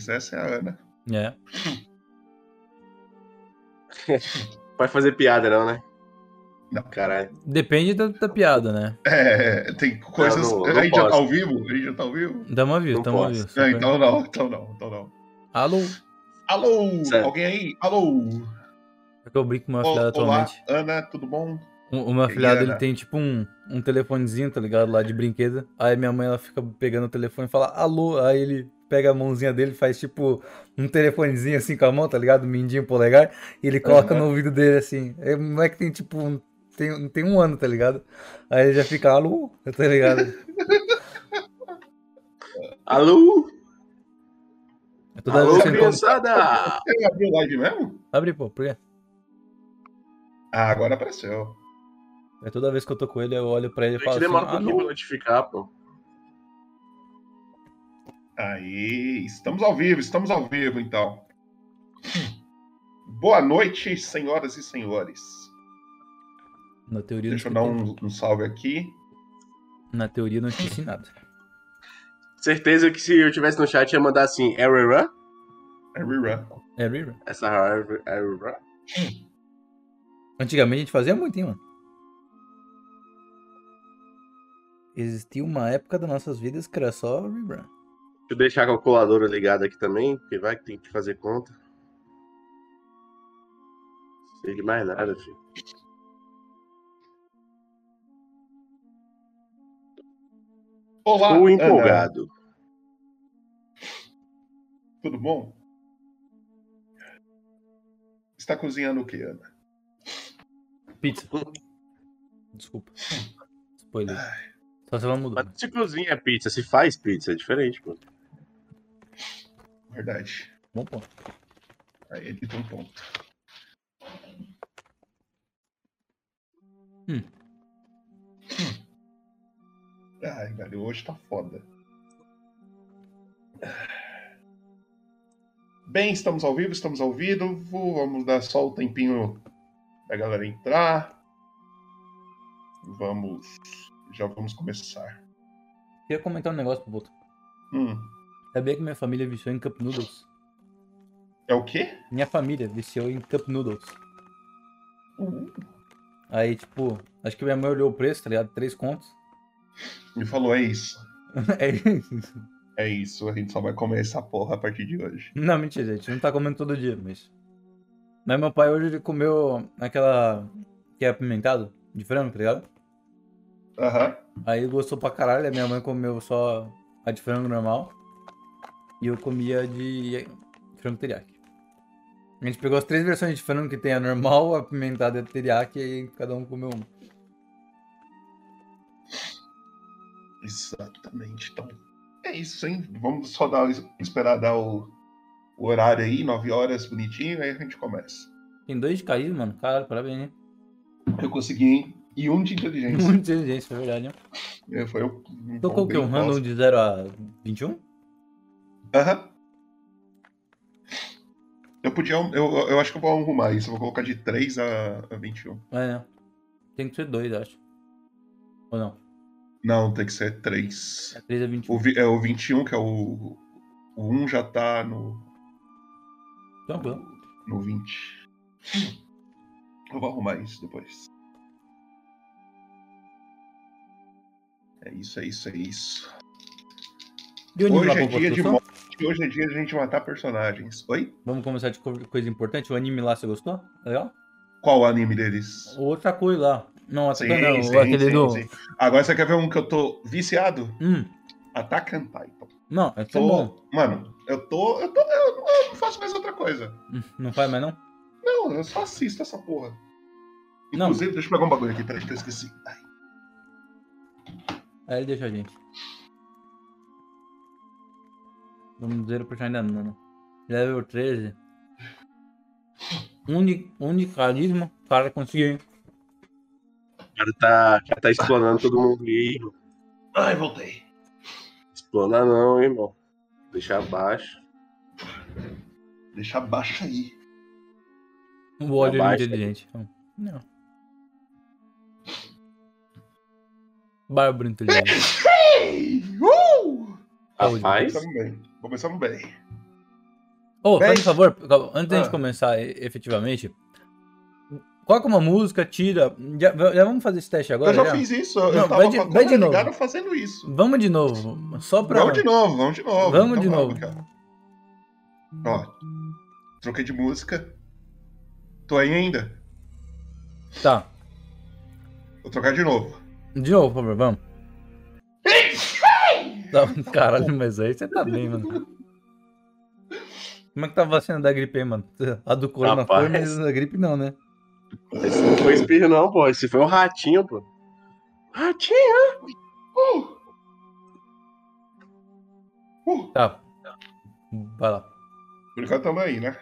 vocês. Essa é a Ana. É. Vai fazer piada, não, né? Não. Caralho. Depende da, da piada, né? É, tem coisas. Não, não, a não gente já tá ao vivo? A gente já tá ao vivo? Tamo aviso, Não tamo aviso. É, então não, então não, então não. Alô? Alô! Certo. Alguém aí? Alô! É que eu brinco com meu afilhado Olá, atualmente. Ana, tudo bom? O, o meu afilhado, Ana? ele tem tipo um, um telefonezinho, tá ligado? Lá de brinquedo. Aí minha mãe, ela fica pegando o telefone e fala, alô. Aí ele pega a mãozinha dele faz tipo um telefonezinho assim com a mão, tá ligado? Mindinho polegar. E ele coloca Aham. no ouvido dele assim. Aí O moleque tem tipo um, tem, tem um ano, tá ligado? Aí ele já fica, alô, tá ligado? Alô? Toda Alô, que criançada! Você abriu live mesmo? Abre, pô, por quê? Ah, agora apareceu. Aí toda vez que eu tô com ele, eu olho pra ele A e gente falo assim, demora um pouquinho pra notificar, pô. Aí, estamos ao vivo, estamos ao vivo, então. Boa noite, senhoras e senhores. Na teoria, Deixa eu não dar um, um salve aqui. Na teoria, não esqueci nada. Certeza que se eu tivesse no chat ia mandar assim, error, É. É, Rira? essa error, error. Antigamente a gente fazia muito, hein, mano? Existia uma época das nossas vidas que era só rerun. Deixa eu deixar a calculadora ligada aqui também, porque vai que tem que fazer conta. Sei de mais nada, filho. Olá, Estou Ana. empolgado. Tudo bom? Está cozinhando o que, Ana? Pizza. Desculpa. Spoiler. Só se ela mudou. Mas se cozinha pizza, se faz pizza, é diferente, pô. Verdade. Bom ponto. Aí ele tem um ponto. Hum. Ai, velho, hoje tá foda. Bem, estamos ao vivo, estamos ao vivo. Vamos dar só o tempinho da galera entrar. Vamos. Já vamos começar. Queria comentar um negócio pro Boto. Hum, Sabia que minha família viciou em Cup Noodles? é o quê? Minha família viciou em Cup Noodles. Uh, Aí, tipo, acho que minha mãe olhou o preço, tá ligado? Três contos. me falou, é isso. É isso. É isso, a gente só vai comer essa porra a partir de hoje. Não, mentira, a gente não tá comendo todo dia, mas. Mas meu pai hoje ele comeu aquela que é apimentado, de frango, tá ligado? Aham. Aí ele gostou pra caralho, a minha mãe comeu só a de frango normal. E eu comia de frango teriyaki. A gente pegou as três versões de frango que tem a normal, a apimentada e a teriyaki, e aí cada um comeu uma. Exatamente. Então, é isso, hein? Vamos só dar, esperar dar o, o horário aí, 9 horas, bonitinho, aí a gente começa. Tem dois de caído, mano. Caralho, parabéns, hein? Eu consegui, hein? E um de inteligência. Muita inteligência, é verdade, né? É, Foi eu. Tocou o quê? bem Um random de 0 a 21? Aham. Eu podia. Eu, eu acho que eu vou arrumar isso. Eu vou colocar de 3 a, a 21. É, né? Tem que ser dois, acho. Ou não? Não, tem que ser 3. É 3 a 21. O, vi- é o 21, que é o. O 1 já tá no, Tranquilo. no 20. Eu vou arrumar isso depois. É isso, é isso, é isso. E o anime Hoje é dia de construção? Morte, hoje é dia de a gente matar personagens. Oi? Vamos começar de co- coisa importante. O anime lá, você gostou? Legal? Qual o anime deles? Outra coisa lá. Não, Sim, não. sim, aquele sim, do. sim. Agora você quer ver um que eu tô viciado? Hum. Attack on Titan. Não, é Tô- bom. Mano, eu tô, eu tô. Eu, não faço mais outra coisa. Hum, Não faz mais não? Não, eu só assisto essa porra. Não. Inclusive, deixa eu pegar um bagulho aqui, peraí que eu esqueci. Ai. Aí ele deixa a gente. Vamos dizer personagem ainda não. Level 13. Um de, um de carisma. O cara conseguiu, hein? O cara tá, cara tá explanando todo mundo aí. Ai, voltei. Explana não, hein, irmão. Deixa abaixo. Deixa baixo aí. O ódio Abaixa. inteligente. Não. Bárbaro inteligente. Uh! Rapaz, bem. Começamos bem. Ô, Bem, faz um favor, antes gente ah. começar efetivamente, coloca uma música, tira. Já, já vamos fazer esse teste agora? eu já, já? fiz isso. Não, eu tava vai de- vai de novo. fazendo isso. Vamos de novo. Só pra. Vamos de novo, vamos de novo. Vamos Então de novo. aqui, ó. Ó, troquei de música. Tô aí ainda? Tá. Vou trocar de novo. De novo, por favor, vamos. Tá, Caralho, mas aí você tá bem, mano. Como é que tá a vacina da gripe aí, mano? A do corona Rapaz. foi, mas a gripe não, né? Esse não foi espirro, não, pô. Esse foi o ratinho, pô. Ratinho? Uh! Uh! Tá. Vai lá. Por enquanto tamo aí, né?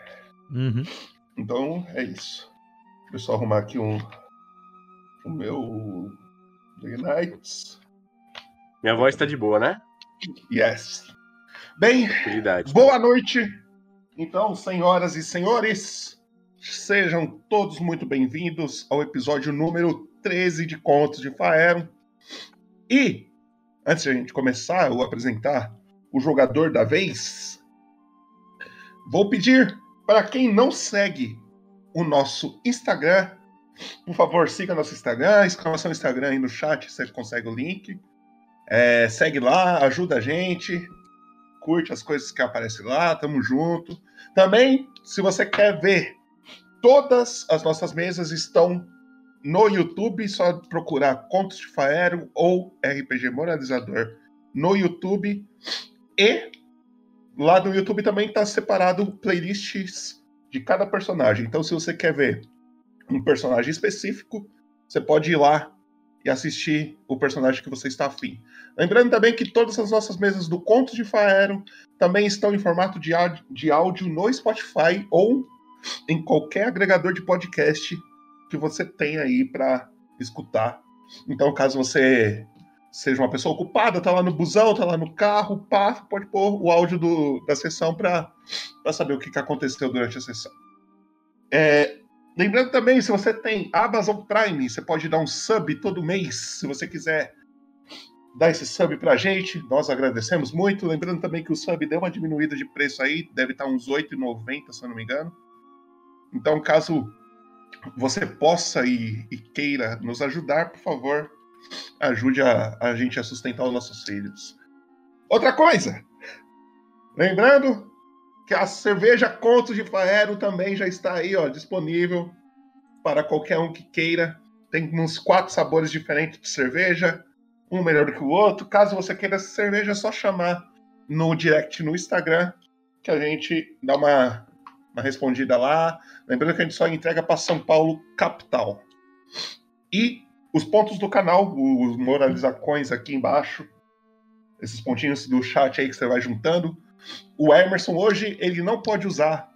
Uhum. Então é isso. Deixa eu só arrumar aqui um. O meu. The Nights. Minha voz tá de boa, né? Yes. Bem, boa noite. Então, senhoras e senhores, sejam todos muito bem-vindos ao episódio número 13 de Contos de Faeron. E, antes de a gente começar, eu apresentar o jogador da vez, vou pedir para quem não segue o nosso Instagram, por favor, siga nosso Instagram, exclamação Instagram aí no chat, você consegue o link. É, segue lá, ajuda a gente, curte as coisas que aparecem lá, tamo junto. Também, se você quer ver, todas as nossas mesas estão no YouTube, só procurar Contos de Faero ou RPG Moralizador no YouTube. E lá no YouTube também está separado playlists de cada personagem. Então, se você quer ver um personagem específico, você pode ir lá e assistir o personagem que você está afim. Lembrando também que todas as nossas mesas do Contos de Faero também estão em formato de de áudio no Spotify ou em qualquer agregador de podcast que você tenha aí para escutar. Então, caso você seja uma pessoa ocupada, tá lá no busão, tá lá no carro, pá, pode pôr o áudio do- da sessão para saber o que, que aconteceu durante a sessão. É, lembrando também, se você tem Amazon Prime, você pode dar um sub todo mês, se você quiser dar esse sub pra gente, nós agradecemos muito. Lembrando também que o sub deu uma diminuída de preço aí, deve estar uns R$ 8,90, se eu não me engano. Então, caso você possa e, e queira nos ajudar, por favor, ajude a, a gente a sustentar os nossos filhos. Outra coisa, lembrando que a cerveja Contos de Faero também já está aí, ó, disponível para qualquer um que queira. Tem uns quatro sabores diferentes de cerveja, um melhor que o outro. Caso você queira essa cerveja, é só chamar no direct no Instagram, que a gente dá uma, uma respondida lá. Lembrando que a gente só entrega para São Paulo, capital. E os pontos do canal, os moralizacões aqui embaixo, esses pontinhos do chat aí que você vai juntando. O Emerson hoje, ele não pode usar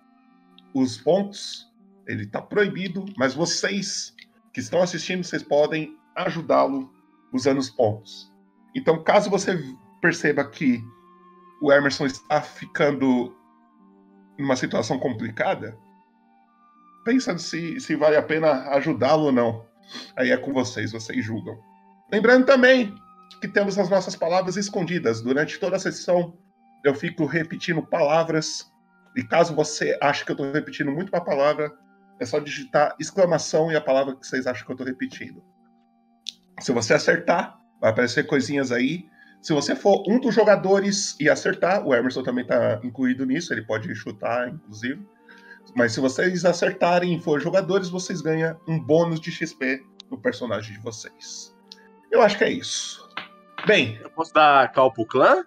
os pontos, ele está proibido, mas vocês que estão assistindo, vocês podem ajudá-lo usando os pontos. Então, caso você perceba que o Emerson está ficando numa situação complicada, pensa se, se vale a pena ajudá-lo ou não. Aí é com vocês, vocês julgam. Lembrando também que temos as nossas palavras escondidas. Durante toda a sessão, eu fico repetindo palavras. E caso você ache que eu estou repetindo muito uma palavra, é só digitar exclamação e a palavra que vocês acham que eu estou repetindo. Se você acertar, vai aparecer coisinhas aí. Se você for um dos jogadores e acertar, o Emerson também está incluído nisso, ele pode chutar, inclusive. Mas se vocês acertarem e for jogadores, vocês ganham um bônus de XP no personagem de vocês. Eu acho que é isso. Bem, Eu posso dar cal pro clã?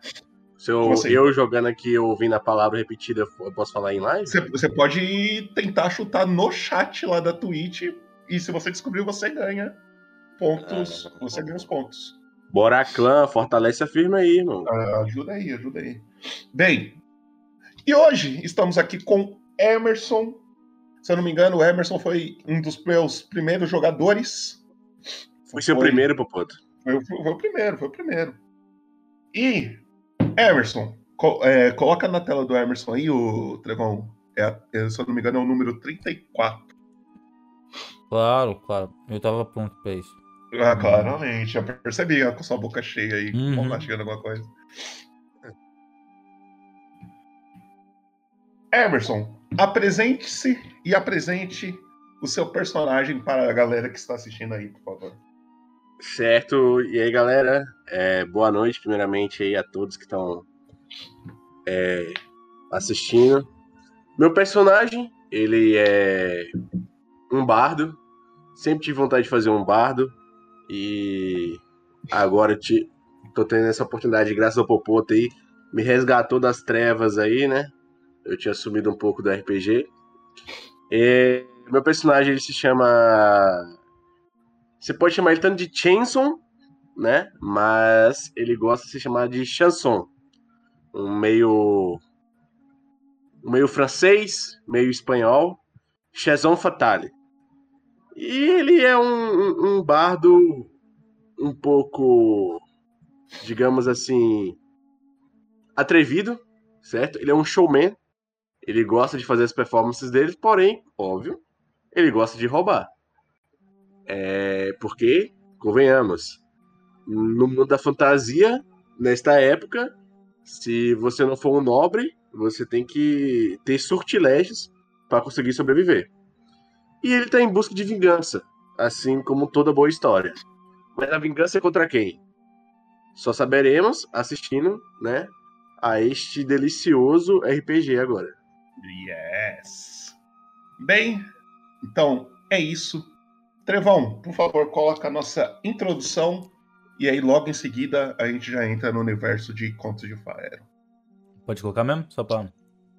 Se eu, assim? eu jogando aqui, ouvindo a palavra repetida, eu posso falar em live? você, você pode tentar chutar no chat lá da Twitch. E se você descobrir, você ganha pontos. Ah. Você ganha os pontos. Bora clã, fortalece a firma aí, irmão. Ah, ajuda aí, ajuda aí. Bem, e hoje estamos aqui com Emerson. Se eu não me engano, o Emerson foi um dos meus primeiros jogadores. Foi seu primeiro, Popoto. Foi, o- foi o primeiro, foi o primeiro. E, Emerson, co- é, coloca na tela do Emerson aí, o Trevão. É, é, se eu não me engano, é o número 34. Claro, claro. Eu tava pronto pra isso. Ah, claramente, já percebi ó, com sua boca cheia aí, Uhum. uhum. mastigando alguma coisa. Emerson, apresente-se e apresente o seu personagem para a galera que está assistindo aí, por favor. Certo, e aí galera, é, boa noite primeiramente aí a todos que estão é, assistindo. Meu personagem, ele é um bardo, sempre tive vontade de fazer um bardo e agora te, tô tendo essa oportunidade graças ao Popoto aí, me resgatou das trevas aí, né? Eu tinha sumido um pouco do RPG. E meu personagem ele se chama você pode chamar ele tanto de Chanson, né? Mas ele gosta de se chamar de chanson. Um meio. Um meio francês, meio espanhol. Chazon Fatale. E ele é um, um, um bardo um pouco, digamos assim, atrevido, certo? Ele é um showman. Ele gosta de fazer as performances dele, porém, óbvio, ele gosta de roubar. É, porque, convenhamos, no mundo da fantasia, nesta época, se você não for um nobre, você tem que ter sortilégios para conseguir sobreviver. E ele está em busca de vingança, assim como toda boa história. Mas a vingança é contra quem? Só saberemos assistindo, né, a este delicioso RPG agora. Yes. Bem, então é isso. Trevão, por favor, coloca a nossa introdução e aí logo em seguida a gente já entra no universo de Contos de Faero. Pode colocar mesmo? Só pra.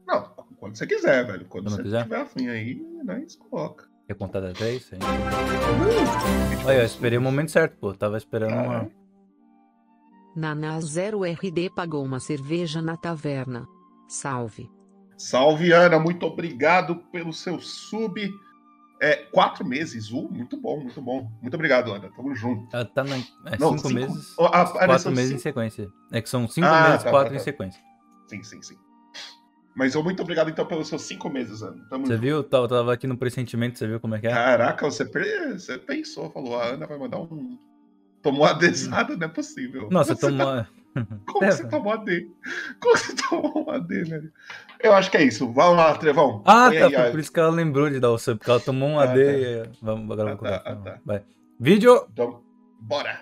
Não, quando você quiser, velho. Quando Quando você quiser? tiver afim aí, nós coloca. Quer contar até três? Aí. Olha, eu esperei o momento certo, pô. Tava esperando uma. Naná 0RD pagou uma cerveja na taverna. Salve. Salve, Ana. Muito obrigado pelo seu sub. É, quatro meses. Uh, muito bom, muito bom. Muito obrigado, Ana. Tamo junto. Ela tá na. É Não, cinco, cinco- meses. Ah, quatro meses em sequência. É que são cinco Ah, meses, tá, quatro tá, em tá. sequência. Sim, sim, sim. Mas eu muito obrigado então pelos seus cinco meses, Ana. Tamo Você junto. viu? Tava, tava aqui no pressentimento, você viu como é que é? Caraca, você, você pensou, falou, a Ana vai mandar um. Tomou a desada, não é possível. Nossa, você tomou. Como que você tomou a D? Como você tomou a D, velho? Eu acho que é isso. Vamos lá, Trevão. Ah, Põe tá. aí, por isso que ela lembrou de dar o sub, porque ela tomou um Ah, AD tá. e. é, Vamos, agora Ah, tá, ah, tá. Vai. Vídeo! Então, bora.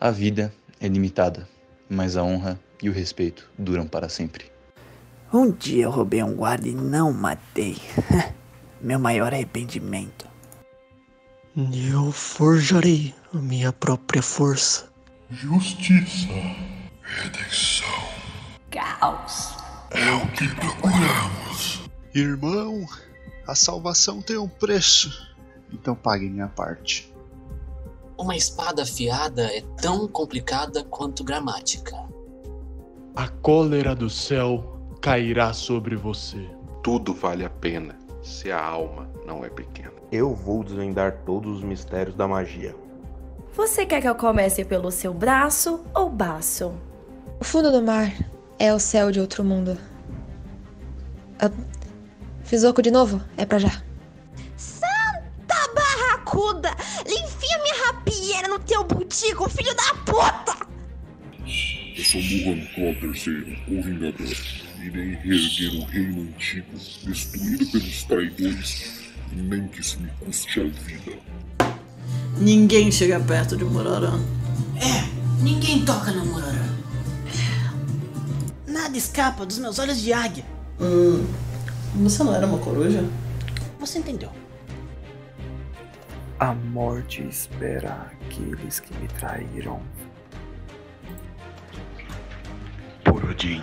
A vida é limitada, mas a honra e o respeito duram para sempre. Um dia eu roubei um guarda e não matei. Meu maior arrependimento. Eu forjarei a minha própria força. Justiça, redenção. Caos. É o que procuramos. Irmão, a salvação tem um preço. Então pague minha parte. Uma espada afiada é tão complicada quanto gramática. A cólera do céu cairá sobre você. Tudo vale a pena se a alma não é pequena. Eu vou desvendar todos os mistérios da magia. Você quer que eu comece pelo seu braço ou baço? O fundo do mar é o céu de outro mundo. Ah, fiz oco de novo? É pra já. Santa barracuda! Enfia minha rapieira no teu butico, filho da puta! Eu sou Muhan Claw III, o Vingador. Irei reerguer o reino antigo, destruído pelos traidores, nem que isso me custe a vida. Ninguém chega perto de Murarã. É, ninguém toca no Murarã. Nada escapa dos meus olhos de águia. Hum, você não era uma coruja? Você entendeu. A morte espera aqueles que me traíram. Por Odin,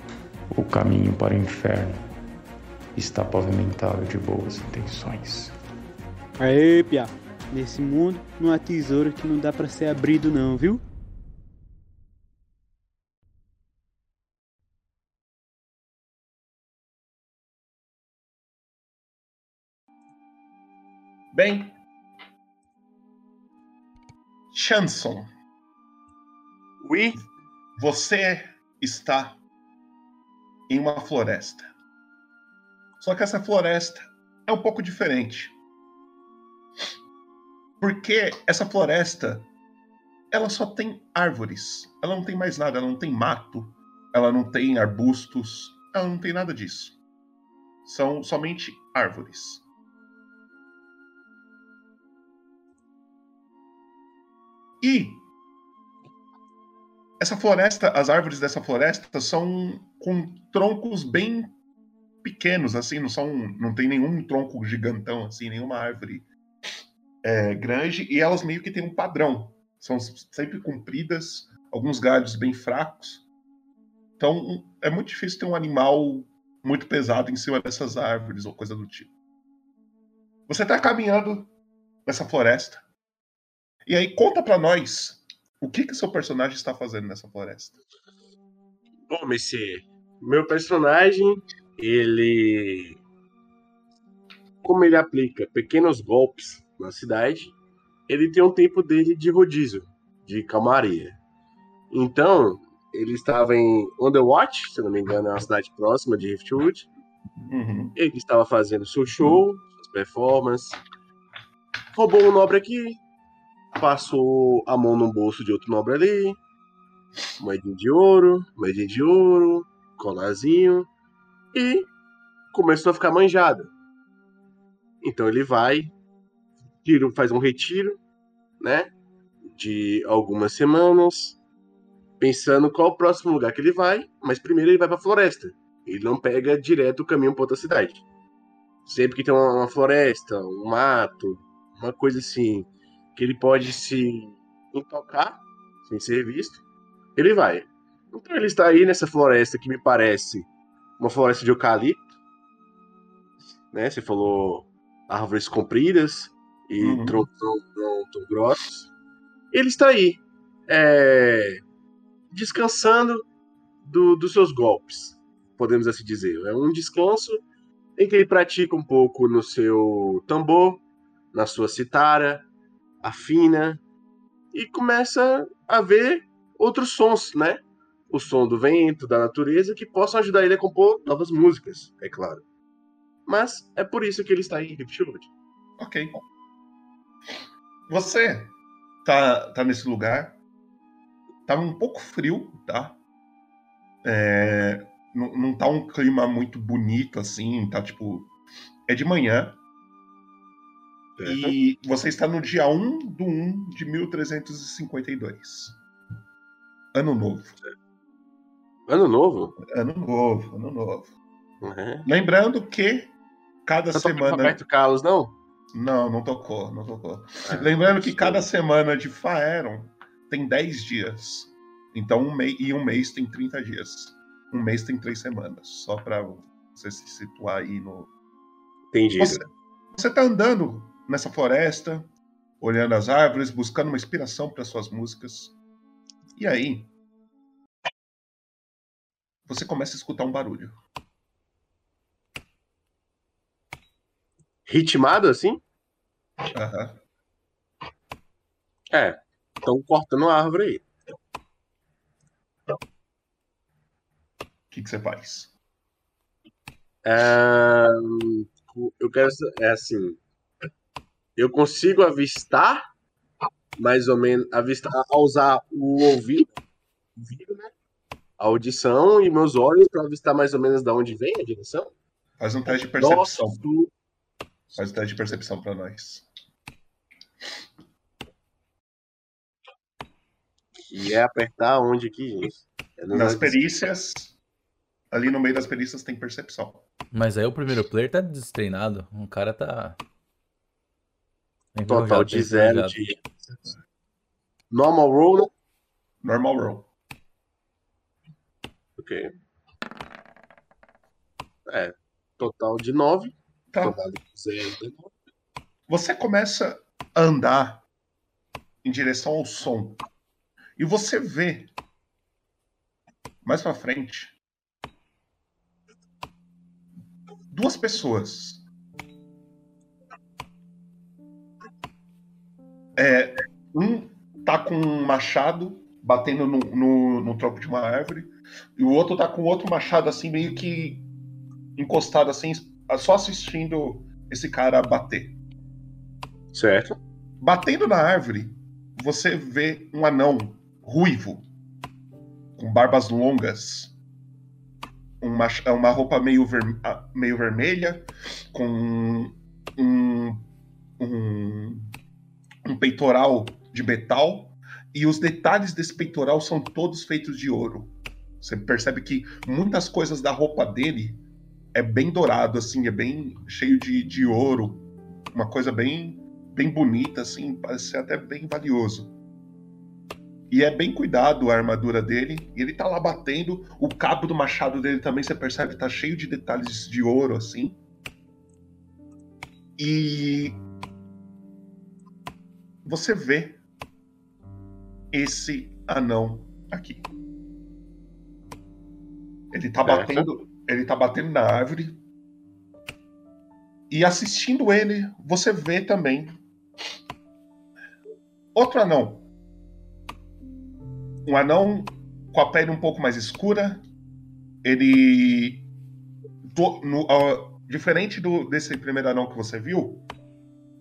O caminho para o inferno está pavimentado de boas intenções. Aê, Pia. Nesse mundo não há tesouro que não dá para ser abrido não, viu? Bem, Chanson, Oui? você está em uma floresta. Só que essa floresta é um pouco diferente. Porque essa floresta ela só tem árvores. Ela não tem mais nada, ela não tem mato, ela não tem arbustos, ela não tem nada disso. São somente árvores. E essa floresta, as árvores dessa floresta são com troncos bem pequenos, assim, não são, não tem nenhum tronco gigantão, assim, nenhuma árvore é, grande, e elas meio que têm um padrão. São sempre compridas, alguns galhos bem fracos. Então é muito difícil ter um animal muito pesado em cima dessas árvores ou coisa do tipo. Você está caminhando nessa floresta. E aí conta para nós o que que seu personagem está fazendo nessa floresta. Bom, Messier, meu personagem, ele. Como ele aplica pequenos golpes na cidade, ele tem um tempo dele de rodízio, de calmaria. Então, ele estava em Underwatch, se não me engano, é uma cidade próxima de Riftwood. Uhum. Ele estava fazendo seu show, suas performances. Roubou um nobre aqui, passou a mão no bolso de outro nobre ali, moedinha de ouro, moedinha de ouro, colarzinho, e começou a ficar manjado. Então ele vai, tira, faz um retiro, né, de algumas semanas, pensando qual o próximo lugar que ele vai, mas primeiro ele vai para a floresta. Ele não pega direto o caminho para outra cidade. Sempre que tem uma, uma floresta, um mato, uma coisa assim, que ele pode se intocar sem ser visto, ele vai. Então ele está aí nessa floresta que me parece uma floresta de eucalipto, né? Você falou árvores compridas e Uhum. troncos não, tão grossos. Ele está aí, é, descansando do- dos seus golpes, podemos assim dizer. É um descanso em que ele pratica um pouco no seu tambor, na sua citara, afina e começa a ver outros sons, né? O som do vento, da natureza, que possam ajudar ele a compor novas músicas, é claro. Mas é por isso que ele está em Riftwood. Ok. Você tá, tá nesse lugar. Tá um pouco frio, tá? É, não, não tá um clima muito bonito assim, tá tipo. É de manhã. E você está no dia 1 do 1 de 1352. Ano novo. Ano novo? Ano novo, ano novo. Uhum. Lembrando que cada Não semana. Roberto Carlos, não? Não, não tocou, não tocou. Lembrando que cada semana de Faeron tem 10 dias. Então, um mês, e um mês tem 30 dias. Um mês tem 3 semanas. Só pra você se situar aí no. Entendido. Você, você tá andando nessa floresta, olhando as árvores, buscando uma inspiração para suas músicas. E aí. Você começa a escutar um barulho. Ritmado assim? Aham. É. Estão cortando a árvore aí. O que, que você faz? É, eu quero. É assim. Eu consigo avistar, mais ou menos, avistar, a usar o ouvido, ouvido, né? A audição e meus olhos para avistar mais ou menos da onde vem a direção. Faz um teste de percepção. Nossa, Faz um teste de percepção pra nós. Que é apertar onde aqui, gente? É Nas perícias, ali no meio das perícias tem percepção. Mas aí o primeiro player tá destreinado. O cara tá. Total enferrujado, de tá zero de. Normal roll, né? Normal roll. Ok. É. Total de 9. Tá. Total de zero de nove. Você começa a andar em direção ao som. E você vê mais pra frente duas pessoas. É, um tá com um machado batendo no, no, no tronco de uma árvore e o outro tá com outro machado assim meio que encostado assim, só assistindo esse cara bater. Certo. Batendo na árvore, você vê um anão ruivo, com barbas longas, uma, uma roupa meio, ver- meio vermelha, com um, um, um peitoral de metal, e os detalhes desse peitoral são todos feitos de ouro. Você percebe que muitas coisas da roupa dele é bem dourado, assim, é bem cheio de, de ouro, uma coisa bem bem bonita, assim, parece até bem valioso. E é bem cuidado a armadura dele. E ele tá lá batendo. O cabo do machado dele também, você percebe, tá cheio de detalhes de ouro, assim. E você vê esse anão aqui. Ele tá batendo, ele tá batendo na árvore. E assistindo ele, você vê também outro anão. Um anão com a pele um pouco mais escura. Ele. do- no- ó, diferente do, desse primeiro anão que você viu,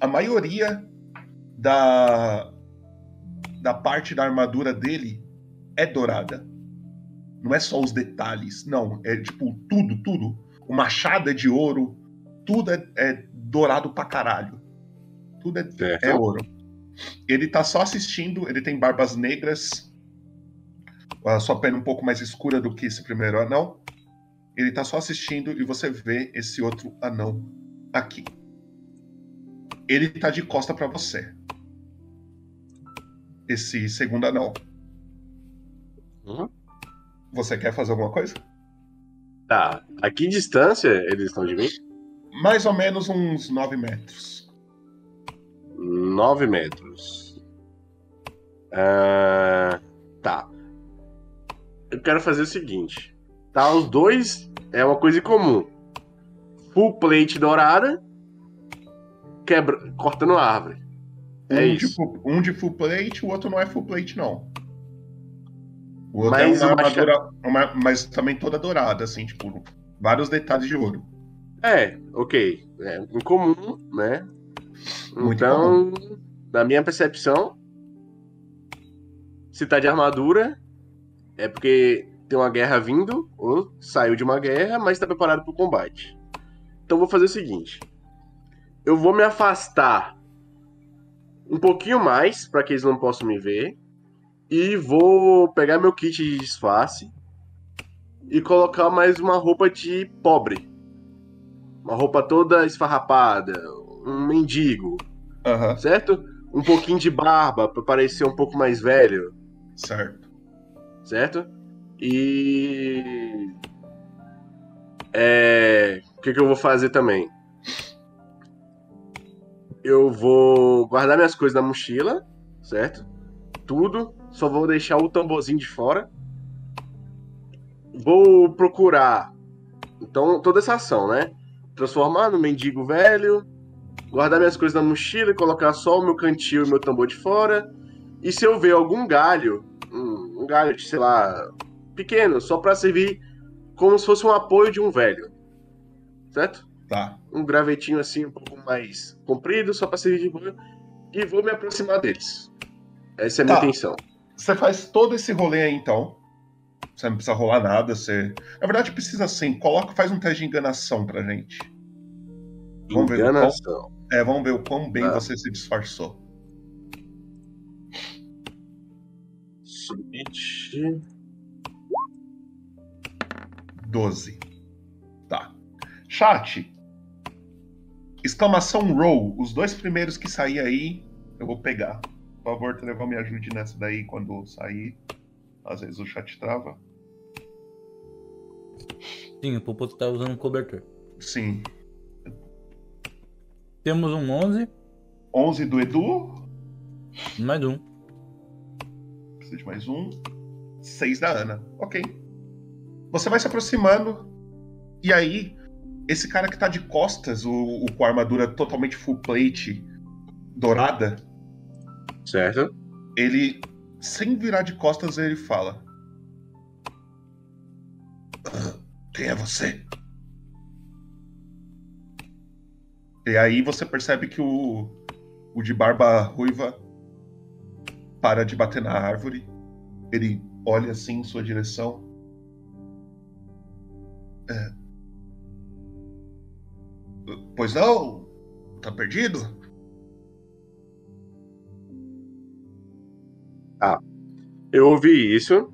a maioria da, da parte da armadura dele é dourada. Não é só os detalhes, não. É tipo tudo, tudo. O machado é de ouro, tudo é, é dourado pra caralho. Tudo é, Certo. é ouro. Ele tá só assistindo, ele tem barbas negras, a sua pele um pouco mais escura do que esse primeiro anão. Ele tá só assistindo e você vê esse outro anão aqui. Ele tá de costa pra você. Esse segundo anão. Uhum. Você quer fazer alguma coisa? Tá. A que distância eles estão de mim? Mais ou menos uns 9 metros. 9 metros. Ah, tá. Eu quero fazer o seguinte. Tá, os dois é uma coisa em comum. Full plate dourada, quebra, cortando árvore. É um. De full, um de full plate, o outro não é full plate, não. O outro Mas é uma macha- armadura, uma- mas também toda dourada, assim, tipo, vários detalhes de ouro. É, ok. É incomum, né? Muito então, na minha percepção, se tá de armadura, é porque tem uma guerra vindo, ou saiu de uma guerra, mas tá preparado pro combate. Então vou fazer o seguinte. Eu vou me afastar um pouquinho mais, para que eles não possam me ver. E vou pegar meu kit de disfarce e colocar mais uma roupa de pobre. Uma roupa toda esfarrapada, um mendigo, certo? Um pouquinho de barba para parecer um pouco mais velho, Certo. certo? E é, o que, que eu vou fazer também? Eu vou guardar minhas coisas na mochila, certo? Tudo, só vou deixar o tamborzinho de fora. Vou procurar, então, toda essa ação, né? Transformar no mendigo velho, guardar minhas coisas na mochila e colocar só o meu cantil e meu tambor de fora. E se eu ver algum galho, um, um galho de, sei lá, pequeno, só pra servir como se fosse um apoio de um velho. Certo? Tá. Um gravetinho assim, um pouco mais comprido, só pra servir de apoio. E vou me aproximar deles. Essa é a minha Tá. intenção. Você faz todo esse rolê aí, então. Você não precisa rolar nada. Você... Na verdade, precisa sim. Coloca, faz um teste de enganação pra gente. Vamos ver o quão- Enganação. É, vamos ver o quão bem Tá. você se disfarçou. suficiente. 12. Tá. Chat. Exclamação roll. Os dois primeiros que sair aí, eu vou pegar. Por favor, Trevão, me ajude nessa daí quando sair. Às vezes o chat trava. Sim, o Popoto tá usando um cobertor. Sim. Temos um 11. 11 do Edu. Mais um. Precisa de mais um. 6 da Ana. Ok. Você vai se aproximando. E aí, esse cara que tá de costas, o, o com a armadura totalmente full plate, dourada. Certo. Ele, sem virar de costas, ele fala: "Ah, Quem é você? E aí você percebe que o, o de barba ruiva para de bater na árvore. Ele olha assim em sua direção. É. Pois não? Tá perdido? Ah, eu ouvi isso.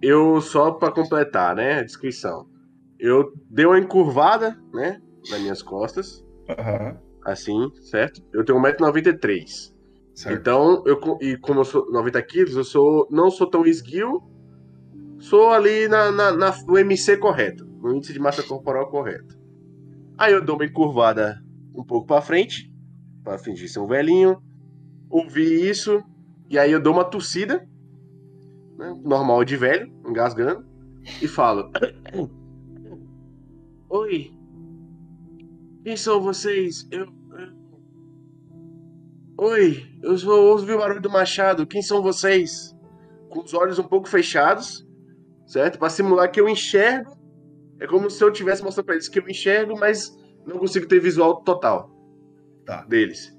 Eu só para completar, né, a descrição. Eu dei uma encurvada, né, nas minhas costas. Assim, certo? Eu tenho 1,93m. Então, eu, e como eu sou 90 quilos, eu sou, não sou tão esguio, sou ali na, na, na- no MC correto, no índice de massa corporal correto. Aí eu dou uma encurvada um pouco pra frente, pra fingir ser um velhinho, ouvi isso, e aí eu dou uma tossida, né, normal de velho, engasgando, e falo: Oi, quem são vocês? Eu. Oi, eu ouvi o barulho do machado. Quem são vocês? Com os olhos um pouco fechados, certo? Pra simular que eu enxergo. É como se eu tivesse mostrando pra eles que eu enxergo, mas não consigo ter visual total Tá. deles.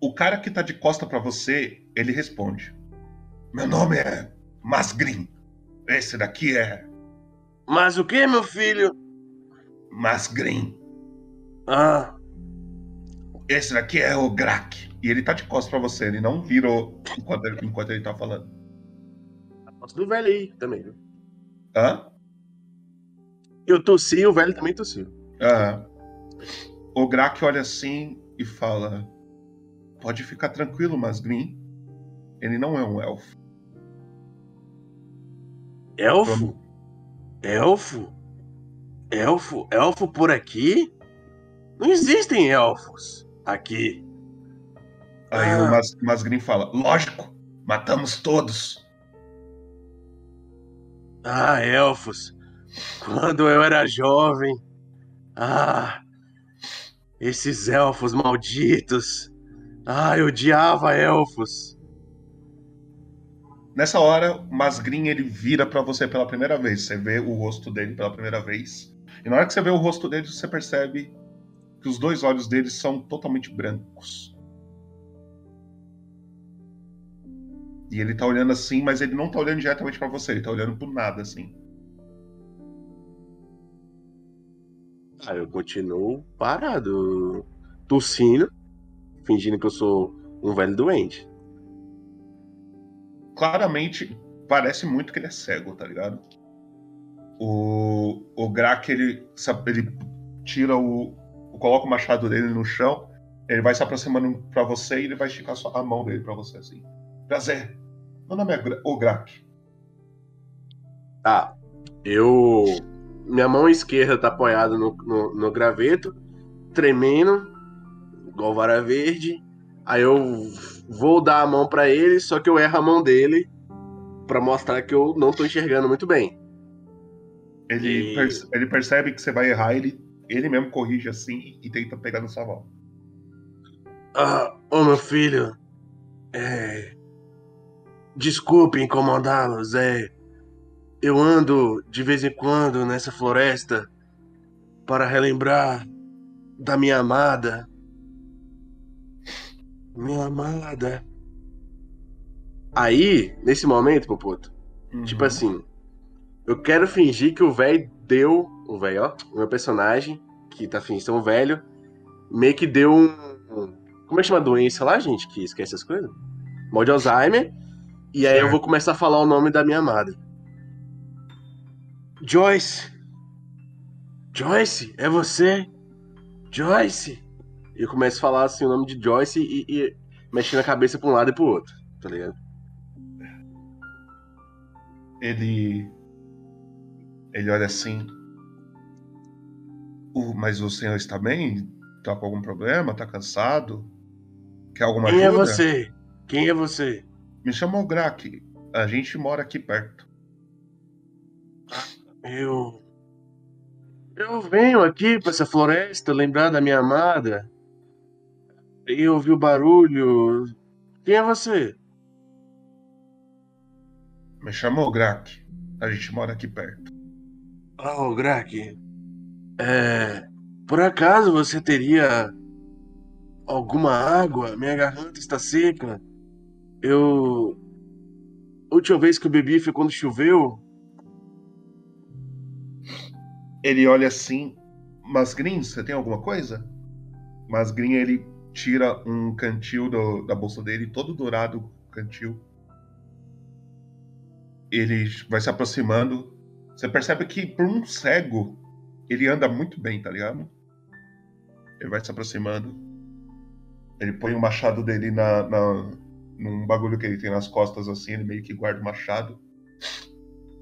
O cara que tá de costa pra você, ele responde: Meu nome é Masgrim. Esse daqui é Mas o que, meu filho? Masgrim. Ah. Esse daqui é o Grak. E ele tá de costas pra você, ele não virou enquanto ele, enquanto ele tá falando. Gosto do velho aí também, viu? Hã? Eu tossi, o velho também tossiu. O Grak olha assim e fala: Pode ficar tranquilo, Masgrim. Ele não é um elfo. Elfo? Elfo? Elfo? Elfo por aqui? Não existem elfos aqui. Aí Ah. o Mas, Masgrim fala: Lógico, matamos todos. Ah, elfos. Quando eu era jovem. Ah, esses elfos malditos. Ah, eu odiava elfos. Nessa hora, o Masgrim ele vira pra você pela primeira vez. Você vê o rosto dele pela primeira vez. E na hora que você vê o rosto dele, você percebe que os dois olhos dele são totalmente brancos. E ele tá olhando assim, mas ele não tá olhando diretamente pra você, ele tá olhando pro nada, assim. Ah, eu continuo parado, tossindo, fingindo que eu sou um velho doente. Claramente, parece muito que ele é cego, tá ligado? O, o ele, ele tira o. coloca o machado dele no chão, ele vai se aproximando pra você e ele vai esticar a mão dele pra você, assim. Prazer. Meu nome é o Grak. Tá. Eu. Minha mão esquerda tá apoiada no, no, no graveto, tremendo, igual vara verde. Aí eu vou dar a mão pra ele, só que eu erro a mão dele pra mostrar que eu não tô enxergando muito bem. Ele, E- perce- ele percebe que você vai errar, ele, ele mesmo corrige assim e tenta pegar na sua mão. Ah, ô meu filho. É. Desculpe incomodá-los, é. Eu ando de vez em quando nessa floresta para relembrar da minha amada. Minha amada. Aí, nesse momento, Popoto, tipo assim, eu quero fingir que o velho deu. O velho, ó, o meu personagem, que tá fingindo ser um velho, meio que deu um. um- Como é que chama a doença lá, gente? Que esquece as coisas? Mal de Alzheimer. E aí eu vou começar a falar o nome da minha amada. Joyce! Joyce, é você? Joyce! E eu começo a falar assim o nome de Joyce e, e mexendo a cabeça pra um lado e pro outro, tá ligado? Ele. Ele olha assim. "O- mas o senhor está bem? Tá com algum problema? Tá cansado? Quer alguma Quem é ajuda? você? Quem é você? Me chama o Grak. A gente mora aqui perto. Eu. Eu venho aqui pra essa floresta lembrar da minha amada. E eu ouvi o barulho. Quem é você? Me chama o Grak. A gente mora aqui perto. Oh, Grak. É. Por acaso você teria alguma água? Minha garganta está seca. Eu. A última vez que eu bebi foi quando choveu. Ele olha assim. Masgrin, você tem alguma coisa? Masgrin, ele tira um cantil do- da bolsa dele, todo dourado cantil. Ele vai se aproximando. Você percebe que, por um cego, ele anda muito bem, tá ligado? Ele vai se aproximando. Ele põe o machado dele na, na, num bagulho que ele tem nas costas, assim. Ele meio que guarda o machado.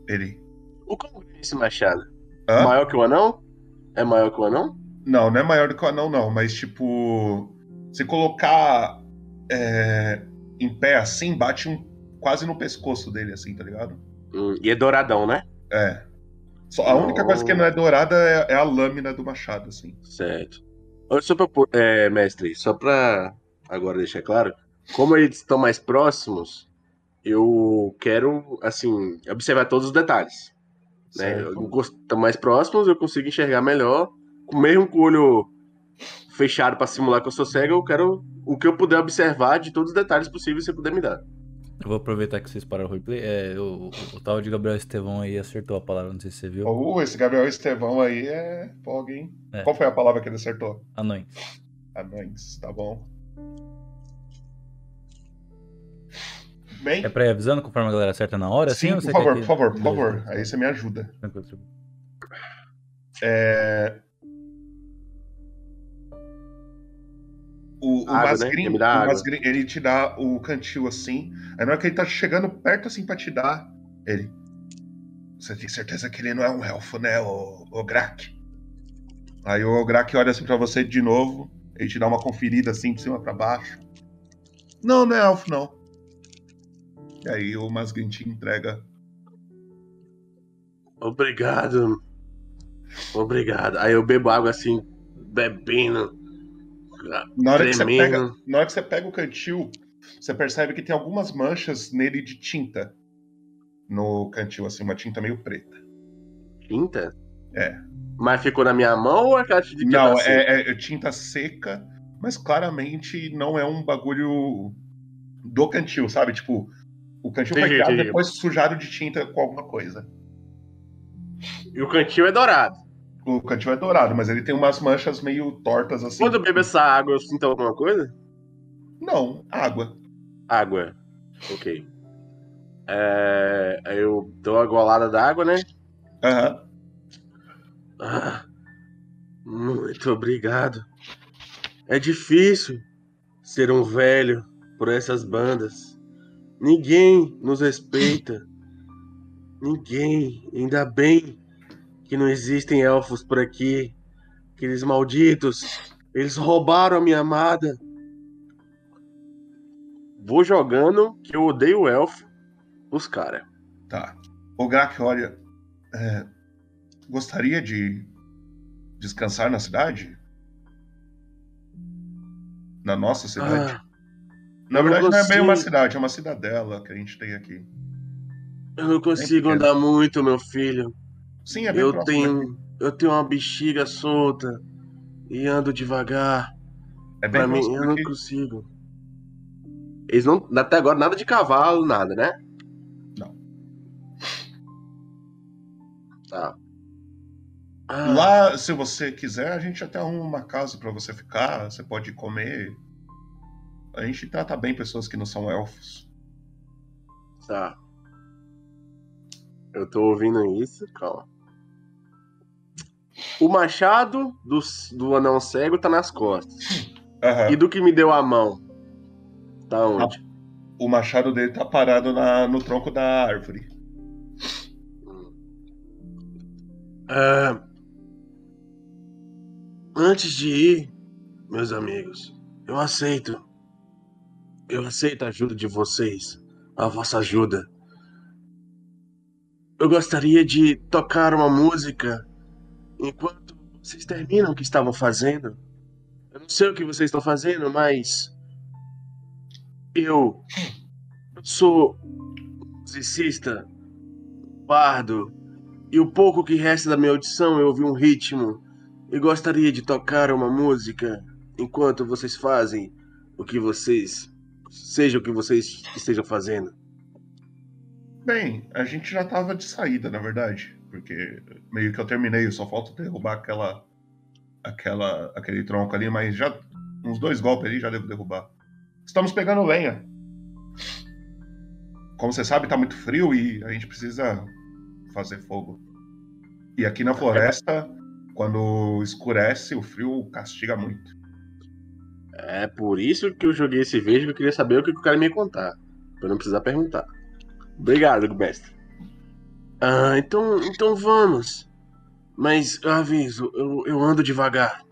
Ele. O como é esse machado? Hã? Maior que o anão? É maior que o anão? Não, não é maior do que o anão, não. Mas, tipo, se colocar é, em pé assim, bate um, quase no pescoço dele, assim, tá ligado? Hum, e é douradão, né? É. Só, a única coisa que não é dourada é, é a lâmina do machado, assim. Certo. Olha, Só pra, é, mestre, só pra agora deixar claro, como eles estão mais próximos, eu quero, assim, observar todos os detalhes. Né? Eu Estão mais próximos, eu consigo enxergar melhor, com- mesmo com o olho fechado pra simular que eu sou cego, eu quero o que eu puder observar de todos os detalhes possíveis que você puder me dar. Eu vou aproveitar que vocês pararam o replay. É, o, o, o tal de Gabriel Estevão aí acertou a palavra, não sei se você viu. Uh, esse Gabriel Estevão aí é fogo, hein? É. Qual foi a palavra que ele acertou? Anões. Anões, tá bom. Bem, É pra ir avisando conforme a galera acerta na hora? sim, assim, por favor, quer por que- favor, por favor. beleza. Aí você me ajuda. Tranquilo. É... O, o Água, né? O ele te dá o cantil assim. Aí na hora que ele tá chegando perto assim pra te dar, ele. Você tem certeza que ele não é um elfo, né, o, o Grak? Aí o Grak olha assim pra você de novo, ele te dá uma conferida assim de cima pra baixo. Não, não é elfo, não. E aí o Masgrin te entrega. Obrigado. Obrigado. Aí eu bebo água assim, bebendo. Na hora, que você pega, na hora que você pega o cantil, você percebe que tem algumas manchas nele de tinta. No cantil, assim, uma tinta meio preta. Tinta? É. Mas ficou na minha mão ou é aquela de que Não, tá seca? é, é tinta seca, mas claramente não é um bagulho do cantil, sabe? Tipo, o cantil foi Entendi, criado entendi. depois sujaram de tinta com alguma coisa. E o cantil é dourado. O cantil é dourado, mas ele tem umas manchas meio tortas assim. Quando eu bebo essa água, eu sinto alguma coisa? Não, água. Água. Ok. É, eu dou a golada d'água, né? Aham. Ah, muito obrigado. É difícil ser um velho por essas bandas. Ninguém nos respeita. Ninguém. Ainda bem que não existem elfos por aqui. Aqueles malditos. Eles roubaram a minha amada. Vou jogando que eu odeio o elfo os caras. Tá. O Grak olha. é, gostaria de descansar na cidade? Na nossa cidade? Ah, na verdade, não é bem uma consigo. cidade, é uma cidadela que a gente tem aqui. Eu não consigo pequeno. andar muito, meu filho. Sim, é bem eu próximo tenho, eu tenho uma bexiga solta e ando devagar. É bem pra mim, eu não consigo. Eles não, até agora nada de cavalo, nada, né? Não. Tá. Ah, Lá, se você quiser, a gente até arruma uma casa pra você ficar, você pode comer. A gente trata bem pessoas que não são elfos. Tá. Eu tô ouvindo isso, calma. O machado do, do anão cego tá nas costas. Aham. E do que me deu a mão? Tá onde? O machado dele tá parado na- no tronco da árvore. É, Antes de ir, meus amigos, eu aceito. Eu aceito a ajuda de vocês. A vossa ajuda. Eu gostaria de tocar uma música enquanto vocês terminam o que estavam fazendo. Eu não sei o que vocês estão fazendo, mas. Eu sou musicista, bardo, e o pouco que resta da minha audição eu ouvi um ritmo e gostaria de tocar uma música enquanto vocês fazem o que vocês. Seja o que vocês estejam fazendo. Bem, a gente já tava de saída, na verdade. Porque meio que eu terminei, só falta derrubar aquela. aquela. aquele tronco ali, mas já. uns dois golpes ali já devo derrubar. Estamos pegando lenha. Como você sabe, tá muito frio e a gente precisa fazer fogo. E aqui na floresta, quando escurece, o frio castiga muito. É por isso que eu joguei esse vídeo que eu queria saber o que o cara me ia contar. Pra não precisar perguntar. Obrigado, mestre. Ah, então, então vamos. Mas eu aviso, eu, eu ando devagar.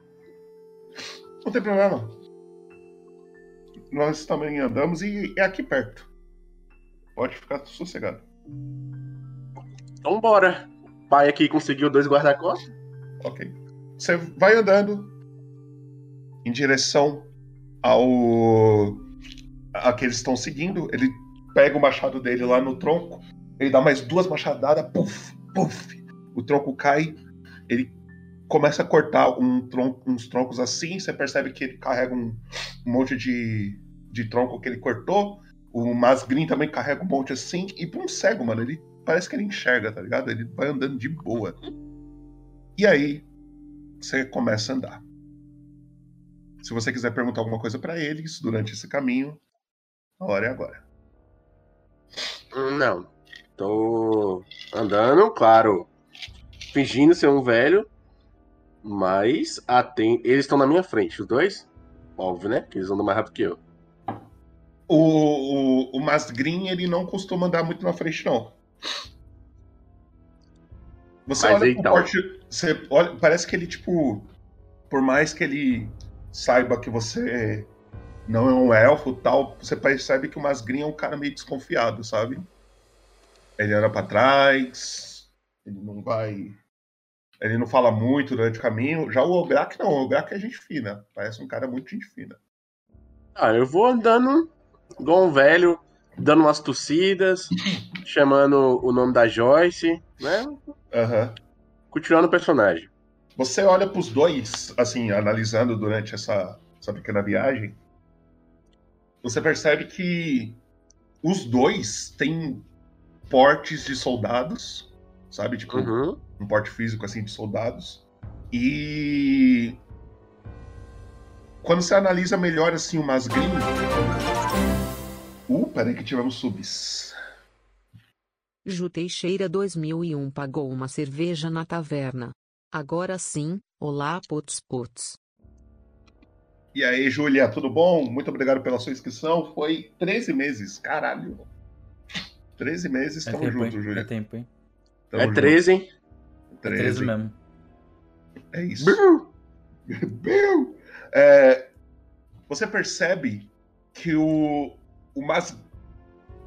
Não tem problema. Nós também andamos e é aqui perto. Pode ficar sossegado. Então bora. Pai aqui conseguiu dois guarda-costas. Ok. Você vai andando em direção ao. a que eles estão seguindo. Ele pega o machado dele lá no tronco. Ele dá mais duas machadadas. Puf, puf. O tronco cai. Ele começa a cortar um tronco- uns troncos assim. Você percebe que ele carrega um, um monte de, de tronco que ele cortou. O Masgrim também carrega um monte assim. E pra um cego, mano, ele parece que ele enxerga, tá ligado? Ele vai andando de boa. E aí, você começa a andar. Se você quiser perguntar alguma coisa pra eles durante esse caminho, a hora é agora. Hum, Não. Tô andando, claro. Fingindo ser um velho. Mas aten... eles estão na minha frente, os dois. Óbvio, né? Que eles andam mais rápido que eu. O, o, o Masgrim, ele não costuma andar muito na frente, não. Você Mas olha então. porte. Você olha, parece que ele, tipo. Por mais que ele saiba que você não é um elfo tal, você percebe que o Masgrim é um cara meio desconfiado, sabe? Ele anda pra trás, ele não vai. Ele não fala muito durante o caminho. Já o Ograk não, o Ograk é gente fina. Parece um cara muito gente fina. Ah, eu vou andando igual um velho, dando umas tossidas, chamando o nome da Joyce, né? Aham. Continuando o personagem. Você olha pros dois, assim, analisando durante essa, essa pequena viagem, você percebe que os dois têm portes de soldados, sabe? Tipo, Uhum. um porte físico, assim, de soldados. E... Quando você analisa melhor, assim, o Masgrim... Uh, peraí que tivemos subs. Ju Teixeira 2001 pagou uma cerveja na taverna. Agora sim, olá putz putz. E aí, Júlia, tudo bom? Muito obrigado pela sua inscrição. Foi 13 meses, caralho. 13 meses, É tamo tempo, junto, hein? Júlia. É tempo, hein? Tamo é junto. 13, hein? É 13 mesmo. É isso. Bill! É, você percebe que o, o, Mas,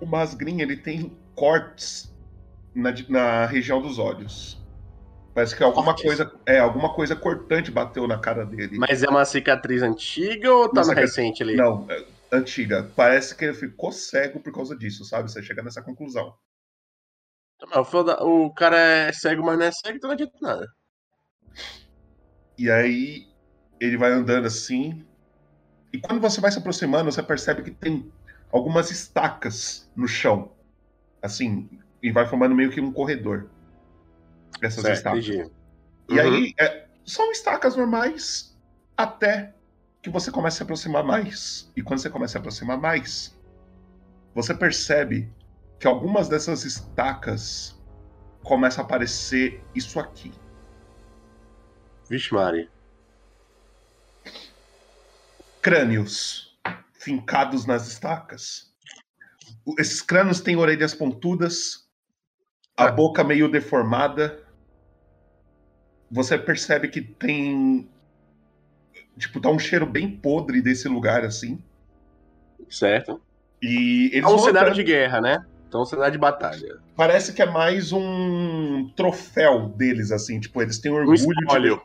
o Masgrim ele tem cortes na, na região dos olhos. Parece que alguma coisa, é, alguma coisa cortante bateu na cara dele. Mas é uma cicatriz antiga ou tá cicatriz- recente ali? Não, é antiga. Parece que ele ficou cego por causa disso, sabe? Você chega nessa conclusão. Foda- O cara é cego, mas não é cego, então não adianta nada. E aí ele vai andando assim. E quando você vai se aproximando, você percebe que tem algumas estacas no chão. Assim, e vai formando meio que um corredor. Essas Certo, estacas. E Uhum. aí é, são estacas normais até que você comece a se aproximar mais. E quando você começa a se aproximar mais, você percebe que algumas dessas estacas começam a aparecer isso aqui. Vixe, Mari. Crânios fincados nas estacas. Esses crânios têm orelhas pontudas, a boca meio deformada. Você percebe que tem. Tipo, tá um cheiro bem podre desse lugar assim. Certo. E eles É um cenário de guerra, né? Então, um cenário de batalha. Parece que é mais um troféu deles, assim. Tipo, eles têm orgulho Um de.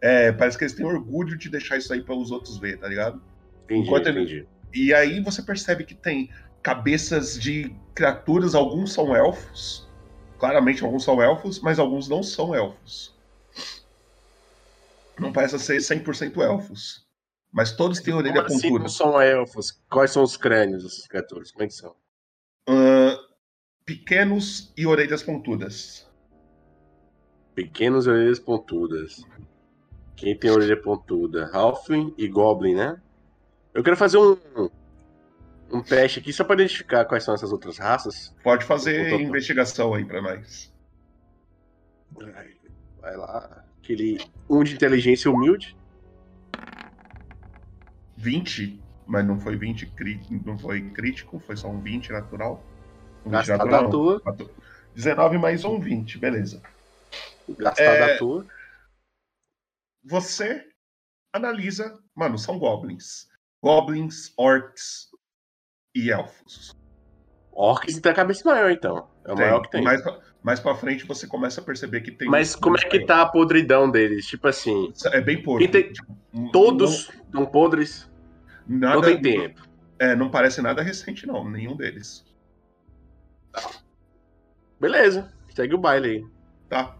É, parece que eles têm orgulho de deixar isso aí para os outros ver, tá ligado? Entendi, Enquanto ele- entendi. E aí você percebe que tem cabeças de criaturas, alguns são elfos. Claramente alguns são elfos, mas alguns não são elfos. Não parece ser 100% elfos. Mas todos têm orelha Como assim pontuda. não são elfos? Quais são os crânios dessas criaturas? Como é que são? Ahn, pequenos e orelhas pontudas. Pequenos e orelhas pontudas. Quem tem orelha pontuda? Halfling e Goblin, né? Eu quero fazer um, um teste aqui só pra identificar quais são essas outras raças. Pode fazer Tô- tô- investigação aí pra nós. Vai lá. Aquele um de inteligência humilde. 20, mas não foi 20 cri- não foi crítico, foi só um 20 natural. Um 20 Gastado natural, à toa. Atu- 19 mais um 20, beleza. Gastado É, à toa. Você analisa, mano, são goblins. Goblins, orcs e elfos. Orcs tem a cabeça maior, então. É o maior que tem. Pra, mais pra frente você começa a perceber que tem. Mas como é que tá a podridão deles? Tipo assim. É bem podre. Tem- Todos estão podres. Nada, Não tem tempo. É, não parece nada recente, não, nenhum deles. Beleza. Segue o baile aí. Tá.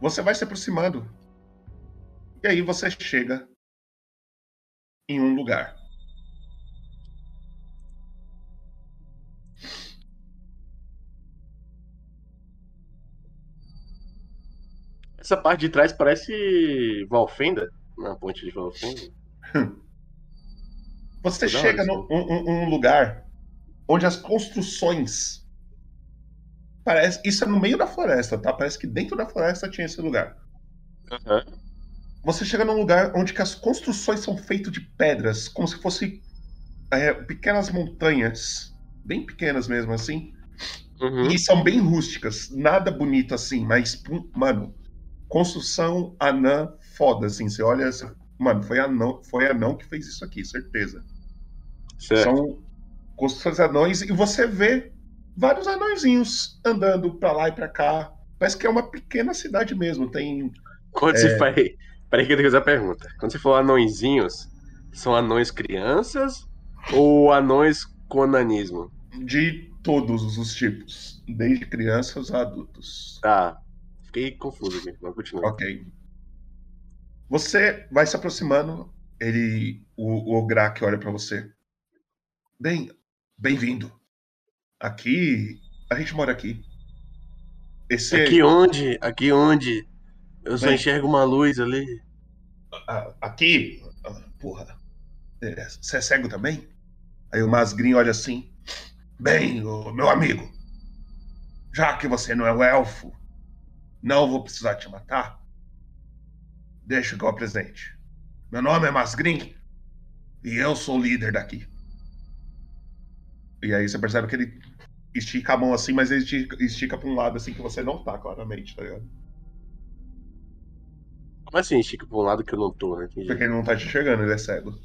Você vai se aproximando. E aí você chega em um lugar. Essa parte de trás parece Valfenda. Na ponte de Valfenda. Você hora chega num um, um- lugar onde as construções. Parece, isso é no meio da floresta, tá? Parece que dentro da floresta tinha esse lugar. Você chega num lugar onde as construções são feitas de pedras, como se fossem é, pequenas montanhas, bem pequenas mesmo assim. E são bem rústicas, nada bonito assim, mas, pum, mano, construção anã foda, assim. Você olha, assim, mano, foi anão, foi anão que fez isso aqui, certeza. Certo. São construções anões e você vê vários anõezinhos andando pra lá e pra cá. Parece que é uma pequena cidade mesmo. Tem. Quando é, você faz. Peraí que eu tenho que fazer a pergunta. Quando você falou anõezinhos, são anões crianças ou anões com ananismo? De todos os tipos, desde crianças a adultos. Tá. Fiquei confuso aqui, mas continua. Ok. Você vai se aproximando, ele. O, o Ograk olha pra você. Bem, bem-vindo. Aqui. A gente mora aqui. Esse é- Aqui onde? Aqui onde? Eu só Bem. enxergo uma luz ali. Aqui. Ah, Porra. É, Você é cego também? Aí o Masgrim olha assim. Bem, meu amigo. Já que você não é o elfo, não vou precisar te matar. Deixa que eu apresente. Meu nome é Masgrim e eu sou o líder daqui. E aí você percebe que ele estica a mão assim, mas ele estica, estica pra um lado assim que você não tá, claramente, tá ligado? Como assim, Chico, pra um lado que eu não tô, né? Entendi. Porque ele não tá te enxergando, ele é cego.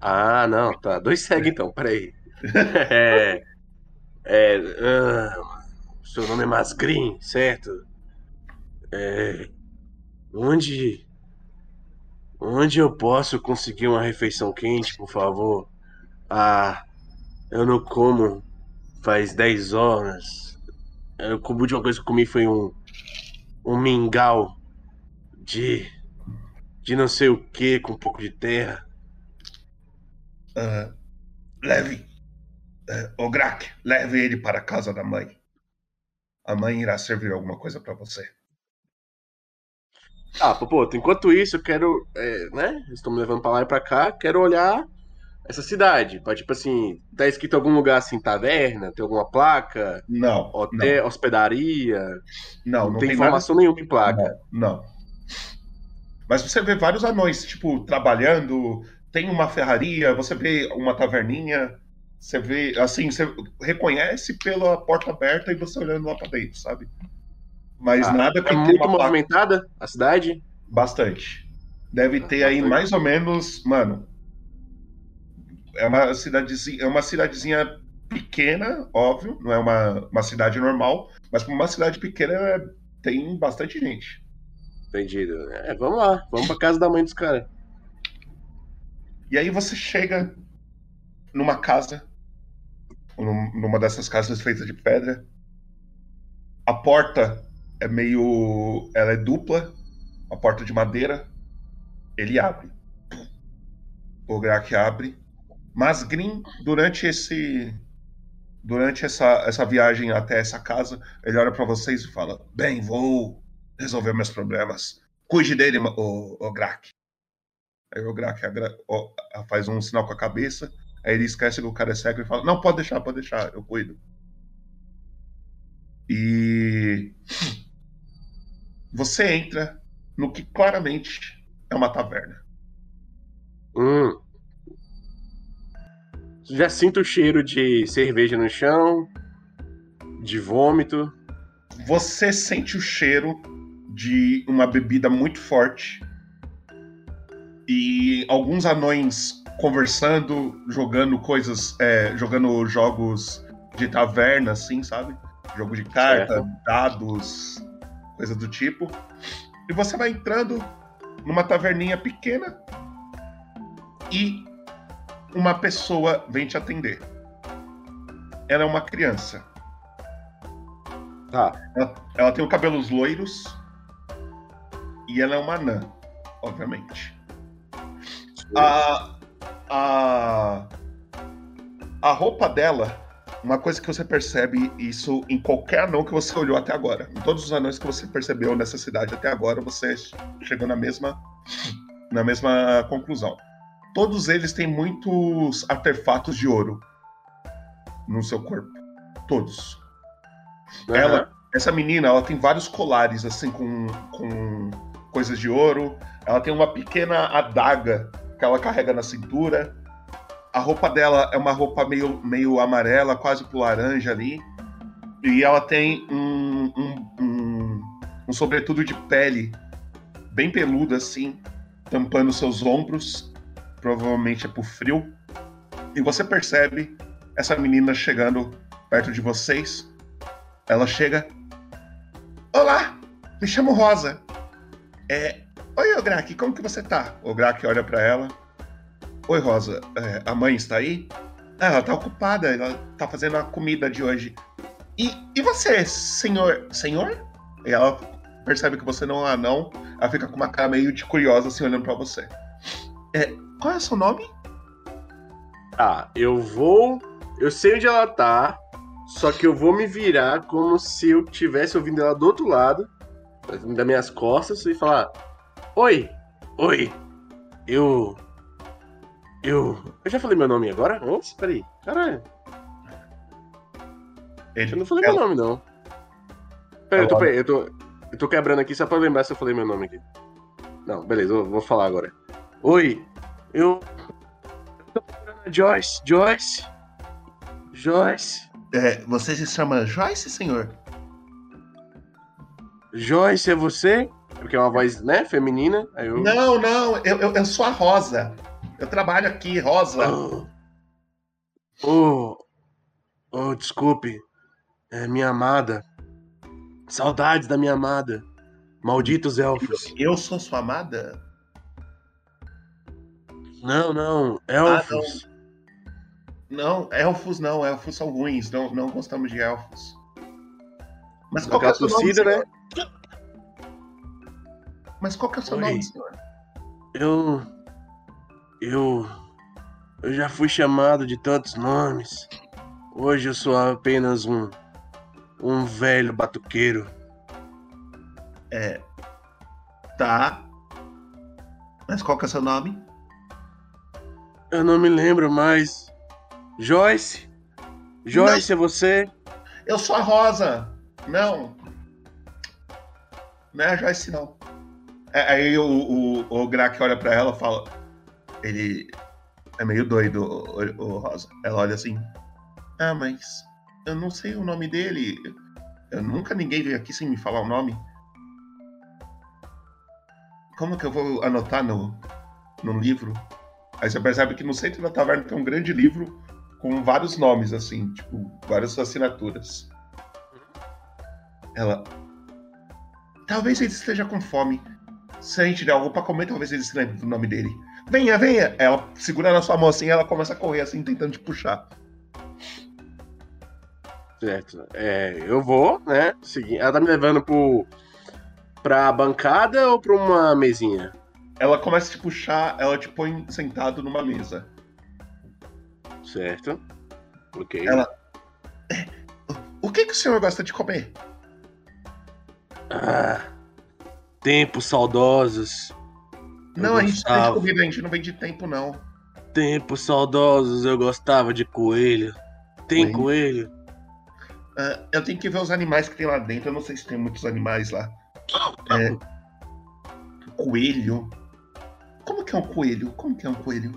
Ah, não, tá. Dois segue então, peraí. É. É. ah, seu nome é Masgrim, certo? É. Onde. Onde eu posso conseguir uma refeição quente, por favor? Ah, eu não como faz 10 horas. Eu, a última coisa que comi foi um. Um mingau de. De não sei o que, com um pouco de terra. Ah, leve. É, ô Grak, leve ele para a casa da mãe. A mãe irá servir alguma coisa para você. Ah, pô, enquanto isso, eu quero, é, né? Estão me levando pra lá e pra cá, quero olhar essa cidade? Pra, tipo assim, tá escrito em algum lugar assim, taverna? Tem alguma placa? Não. Hotel, hospedaria? Não, não tem, tem informação nada- nenhuma em placa. Não. Mas você vê vários anões, tipo, trabalhando, tem uma ferraria, você vê uma taverninha, você vê, assim, você reconhece pela porta aberta e você olhando lá pra dentro, sabe? Mas Ah, nada é que tenha muito uma movimentada a cidade? Bastante. Deve ter aí mais ou menos, mano. É uma cidadezinha, é uma cidadezinha pequena, óbvio, não é uma, uma cidade normal, mas uma cidade pequena é- tem bastante gente. Entendido. É, vamos lá, vamos pra casa da mãe dos caras. E aí você chega numa casa, num- numa dessas casas feitas de pedra. A porta é meio, ela é dupla, a porta de madeira. Ele abre. O Grak abre. Mas Grim, durante esse durante essa, essa viagem até essa casa, ele olha pra vocês e fala: "Bem, vou resolver meus problemas. Cuide dele, o, o Grak." Aí o Grak faz um sinal com a cabeça. Aí ele esquece que o cara é cego e fala: Não, pode deixar, pode deixar, eu cuido. E. Você entra no que claramente é uma taverna. Hum. Já sinto o cheiro de cerveja no chão, de vômito. Você sente o cheiro de uma bebida muito forte. E alguns anões conversando, jogando coisas, é, jogando jogos de taverna, assim, sabe? Jogo de carta, Certo. dados, coisa do tipo. E você vai entrando numa taverninha pequena e uma pessoa vem te atender. Ela é uma criança. Tá. Ela, ela tem os cabelos loiros e ela é uma anã, obviamente. A, a, a roupa dela, uma coisa que você percebe isso em qualquer anão que você olhou até agora. Em todos os anões que você percebeu nessa cidade até agora, você chegou na mesma, na mesma conclusão. Todos eles têm muitos artefatos de ouro no seu corpo. Todos. Ela, essa menina, ela tem vários colares assim com, com coisas de ouro. Ela tem uma pequena adaga que ela carrega na cintura. A roupa dela é uma roupa meio, meio amarela, quase pro laranja ali. E ela tem um, um, um, um sobretudo de pele bem peludo assim, tampando seus ombros. Provavelmente é por frio. E você percebe essa menina chegando perto de vocês. Ela chega. Olá, me chamo Rosa. É, Oi, Ograk, como que você tá? O Ograk olha pra ela. Oi, Rosa, é, a mãe está aí? Ah, ela tá ocupada, ela tá fazendo a comida de hoje. E, e você, senhor? Senhor? E ela percebe que você não é anão, ela fica com uma cara meio de curiosa assim olhando pra você. É, qual é o seu nome? Tá, eu vou. Eu sei onde ela tá, só que eu vou me virar como se eu tivesse ouvindo ela do outro lado, das minhas costas, e falar: Oi, oi, eu. Eu. Eu já falei meu nome agora? Antes? Peraí, caralho. Ele, eu não falei meu nome, não. Peraí, eu tô, eu tô, eu tô quebrando aqui só pra lembrar se eu falei meu nome aqui. Não, beleza, eu vou falar agora. Oi, eu. tô procurando Joyce. Joyce. Joyce. É, você se chama Joyce, senhor? Joyce, é você? Porque é uma voz, né, feminina. Eu... Não, não, eu, eu, eu sou a Rosa. Eu trabalho aqui, Rosa. Oh, oh, desculpe. É minha amada. Saudades da minha amada. Malditos elfos. Eu sou sua amada? Não, não, elfos. Não, elfos não, elfos são ruins, não, não gostamos de elfos. Mas qual é o seu nome, né? Mas qual que é o seu Oi. nome, senhor? Eu. Eu. Eu já fui chamado de tantos nomes. Hoje eu sou apenas um. Um velho batuqueiro. É. Tá. Mas qual que é o seu nome? Eu não me lembro mais. Joyce? Joyce, é você? Eu sou a Rosa. Não. Não é a Joyce, não. É, aí o, o, o Grak olha pra ela e fala. Ele é meio doido, o, o Rosa. Ela olha assim. Ah, mas eu não sei o nome dele. Eu nunca ninguém veio aqui sem me falar o nome. Como que eu vou anotar no, no livro? Aí você percebe que no centro da taverna tem um grande livro com vários nomes, assim, tipo, várias assinaturas. Ela. Talvez ele esteja com fome. Se a gente der algo pra comer, talvez ele se lembre do nome dele. Venha, venha! Ela segura na sua mão assim e ela começa a correr assim, tentando te puxar. Certo. É, eu vou, né? Seguir. Ela tá me levando pro. pra bancada ou pra uma mesinha? Ela começa a te puxar, ela te põe sentado numa mesa. Certo. Ok. Ela. "É, O que, que o senhor gosta de comer? Ah, tempos saudosos. Não, a gente vende gostava. comida, a gente não vende tempo, não. Tempos saudosos, eu gostava de coelho. Tem coelho? Ah, eu tenho que ver os animais que tem lá dentro. Eu não sei se tem muitos animais lá. É, coelho? Como que é um coelho? Como que é um coelho?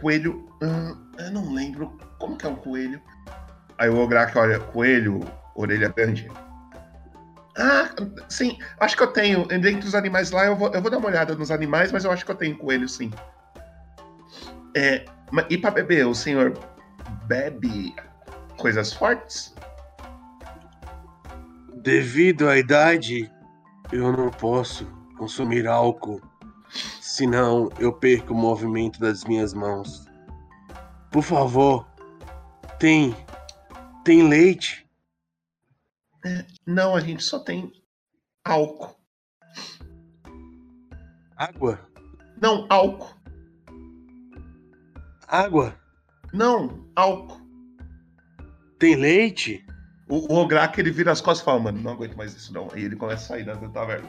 Coelho. ah, eu não lembro. Como que é um coelho? Aí o Ograk olha, coelho, orelha grande. Ah, sim, acho que eu tenho. Dentre os animais lá, eu vou, eu vou dar uma olhada nos animais, mas eu acho que eu tenho coelho, sim. É, e pra beber, o senhor bebe coisas fortes? Devido à idade, eu não posso consumir álcool. Senão eu perco o movimento das minhas mãos. Por favor, tem. Tem leite? É, não, a gente só tem álcool. Água? Não, álcool. Água? Não, álcool. Tem leite? O, o Ograk, ele vira as costas e fala, mano, não aguento mais isso não. Aí ele começa a sair da taverna.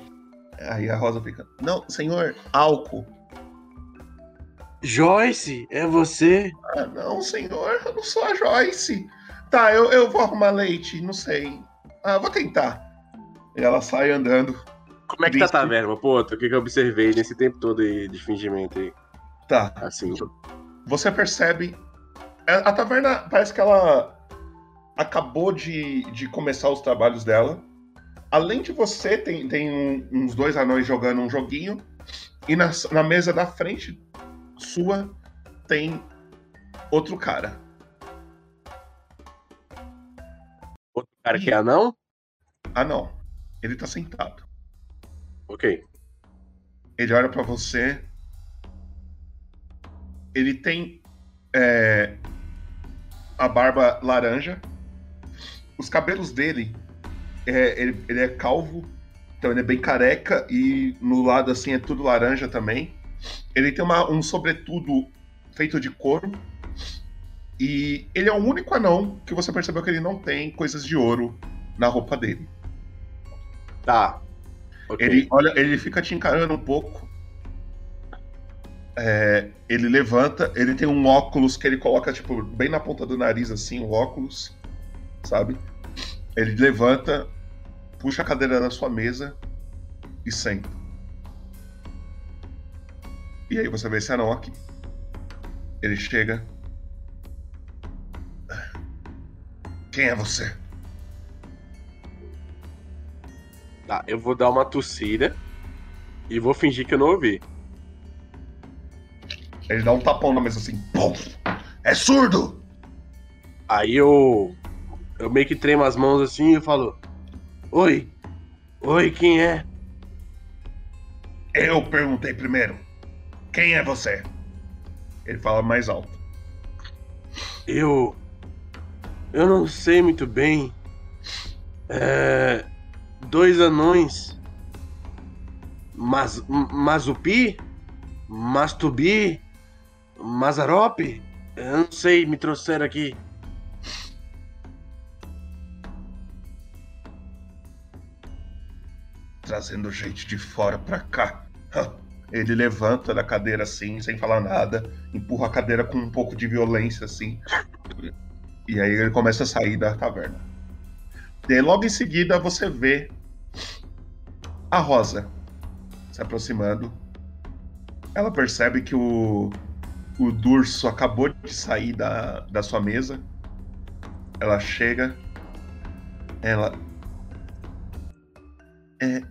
Aí a Rosa fica, não, senhor, álcool. Joyce, é você? Ah, não, senhor, eu não sou a Joyce. Tá, eu, eu vou arrumar leite, não sei. Ah, vou tentar. E ela sai andando. Como é que tá a taverna, pô? O que, que eu observei nesse tempo todo aí de fingimento aí? Tá. Assim. Você percebe. A, a taverna parece que ela acabou de, de começar os trabalhos dela. Além de você, tem, tem um- uns dois anões jogando um joguinho. E na, na mesa da frente sua tem outro cara. Cara que é anão? Ah, não. Ele tá sentado. Ok. Ele olha pra você. Ele tem é, a barba laranja. Os cabelos dele, é, ele, ele é calvo, então ele é bem careca e no lado assim é tudo laranja também. Ele tem uma- um sobretudo feito de couro. E ele é o único anão que você percebeu que ele não tem coisas de ouro na roupa dele. Tá. Ele, olha, ele fica te encarando um pouco. É, ele levanta, ele tem um óculos que ele coloca, tipo, bem na ponta do nariz, assim, o óculos, sabe? Ele levanta, puxa a cadeira da sua mesa e senta. E aí você vê esse anão aqui. Ele chega. Quem é você? Tá, eu vou dar uma tossida e vou fingir que eu não ouvi. Ele dá um tapão na mesa assim. Pum! É surdo! Aí eu. Eu meio que tremo as mãos assim e falo: Oi! Oi, quem é? Eu perguntei primeiro. Quem é você? Ele fala mais alto. Eu. Eu não sei muito bem. É. Dois anões. Mas, Mazupi? Mastubi? Mazarope? Eu não sei, me trouxeram aqui. Trazendo gente de fora pra cá. Ele levanta da cadeira assim, sem falar nada, empurra a cadeira com um pouco de violência assim. E aí ele começa a sair da taverna. E logo em seguida você vê a Rosa se aproximando. Ela percebe que o, o Durso acabou de sair da, da sua mesa. Ela chega. Ela. É.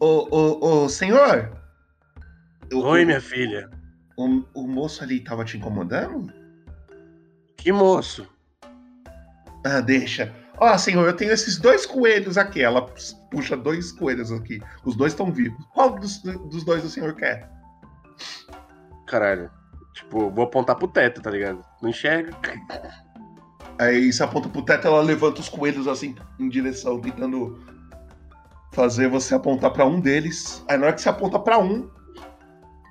Ô, ô, ô, senhor! Oi, minha filha. O, o moço ali tava te incomodando? Que moço? Ah, deixa. Ó, senhor, eu tenho esses dois coelhos aqui. Ela puxa dois coelhos aqui. Os dois estão vivos. Qual dos, dos dois o senhor quer? Caralho. Tipo, vou apontar pro teto, tá ligado? Não enxerga. Aí você aponta pro teto, ela levanta os coelhos assim em direção, tentando fazer você apontar pra um deles. Aí na hora que você aponta pra um,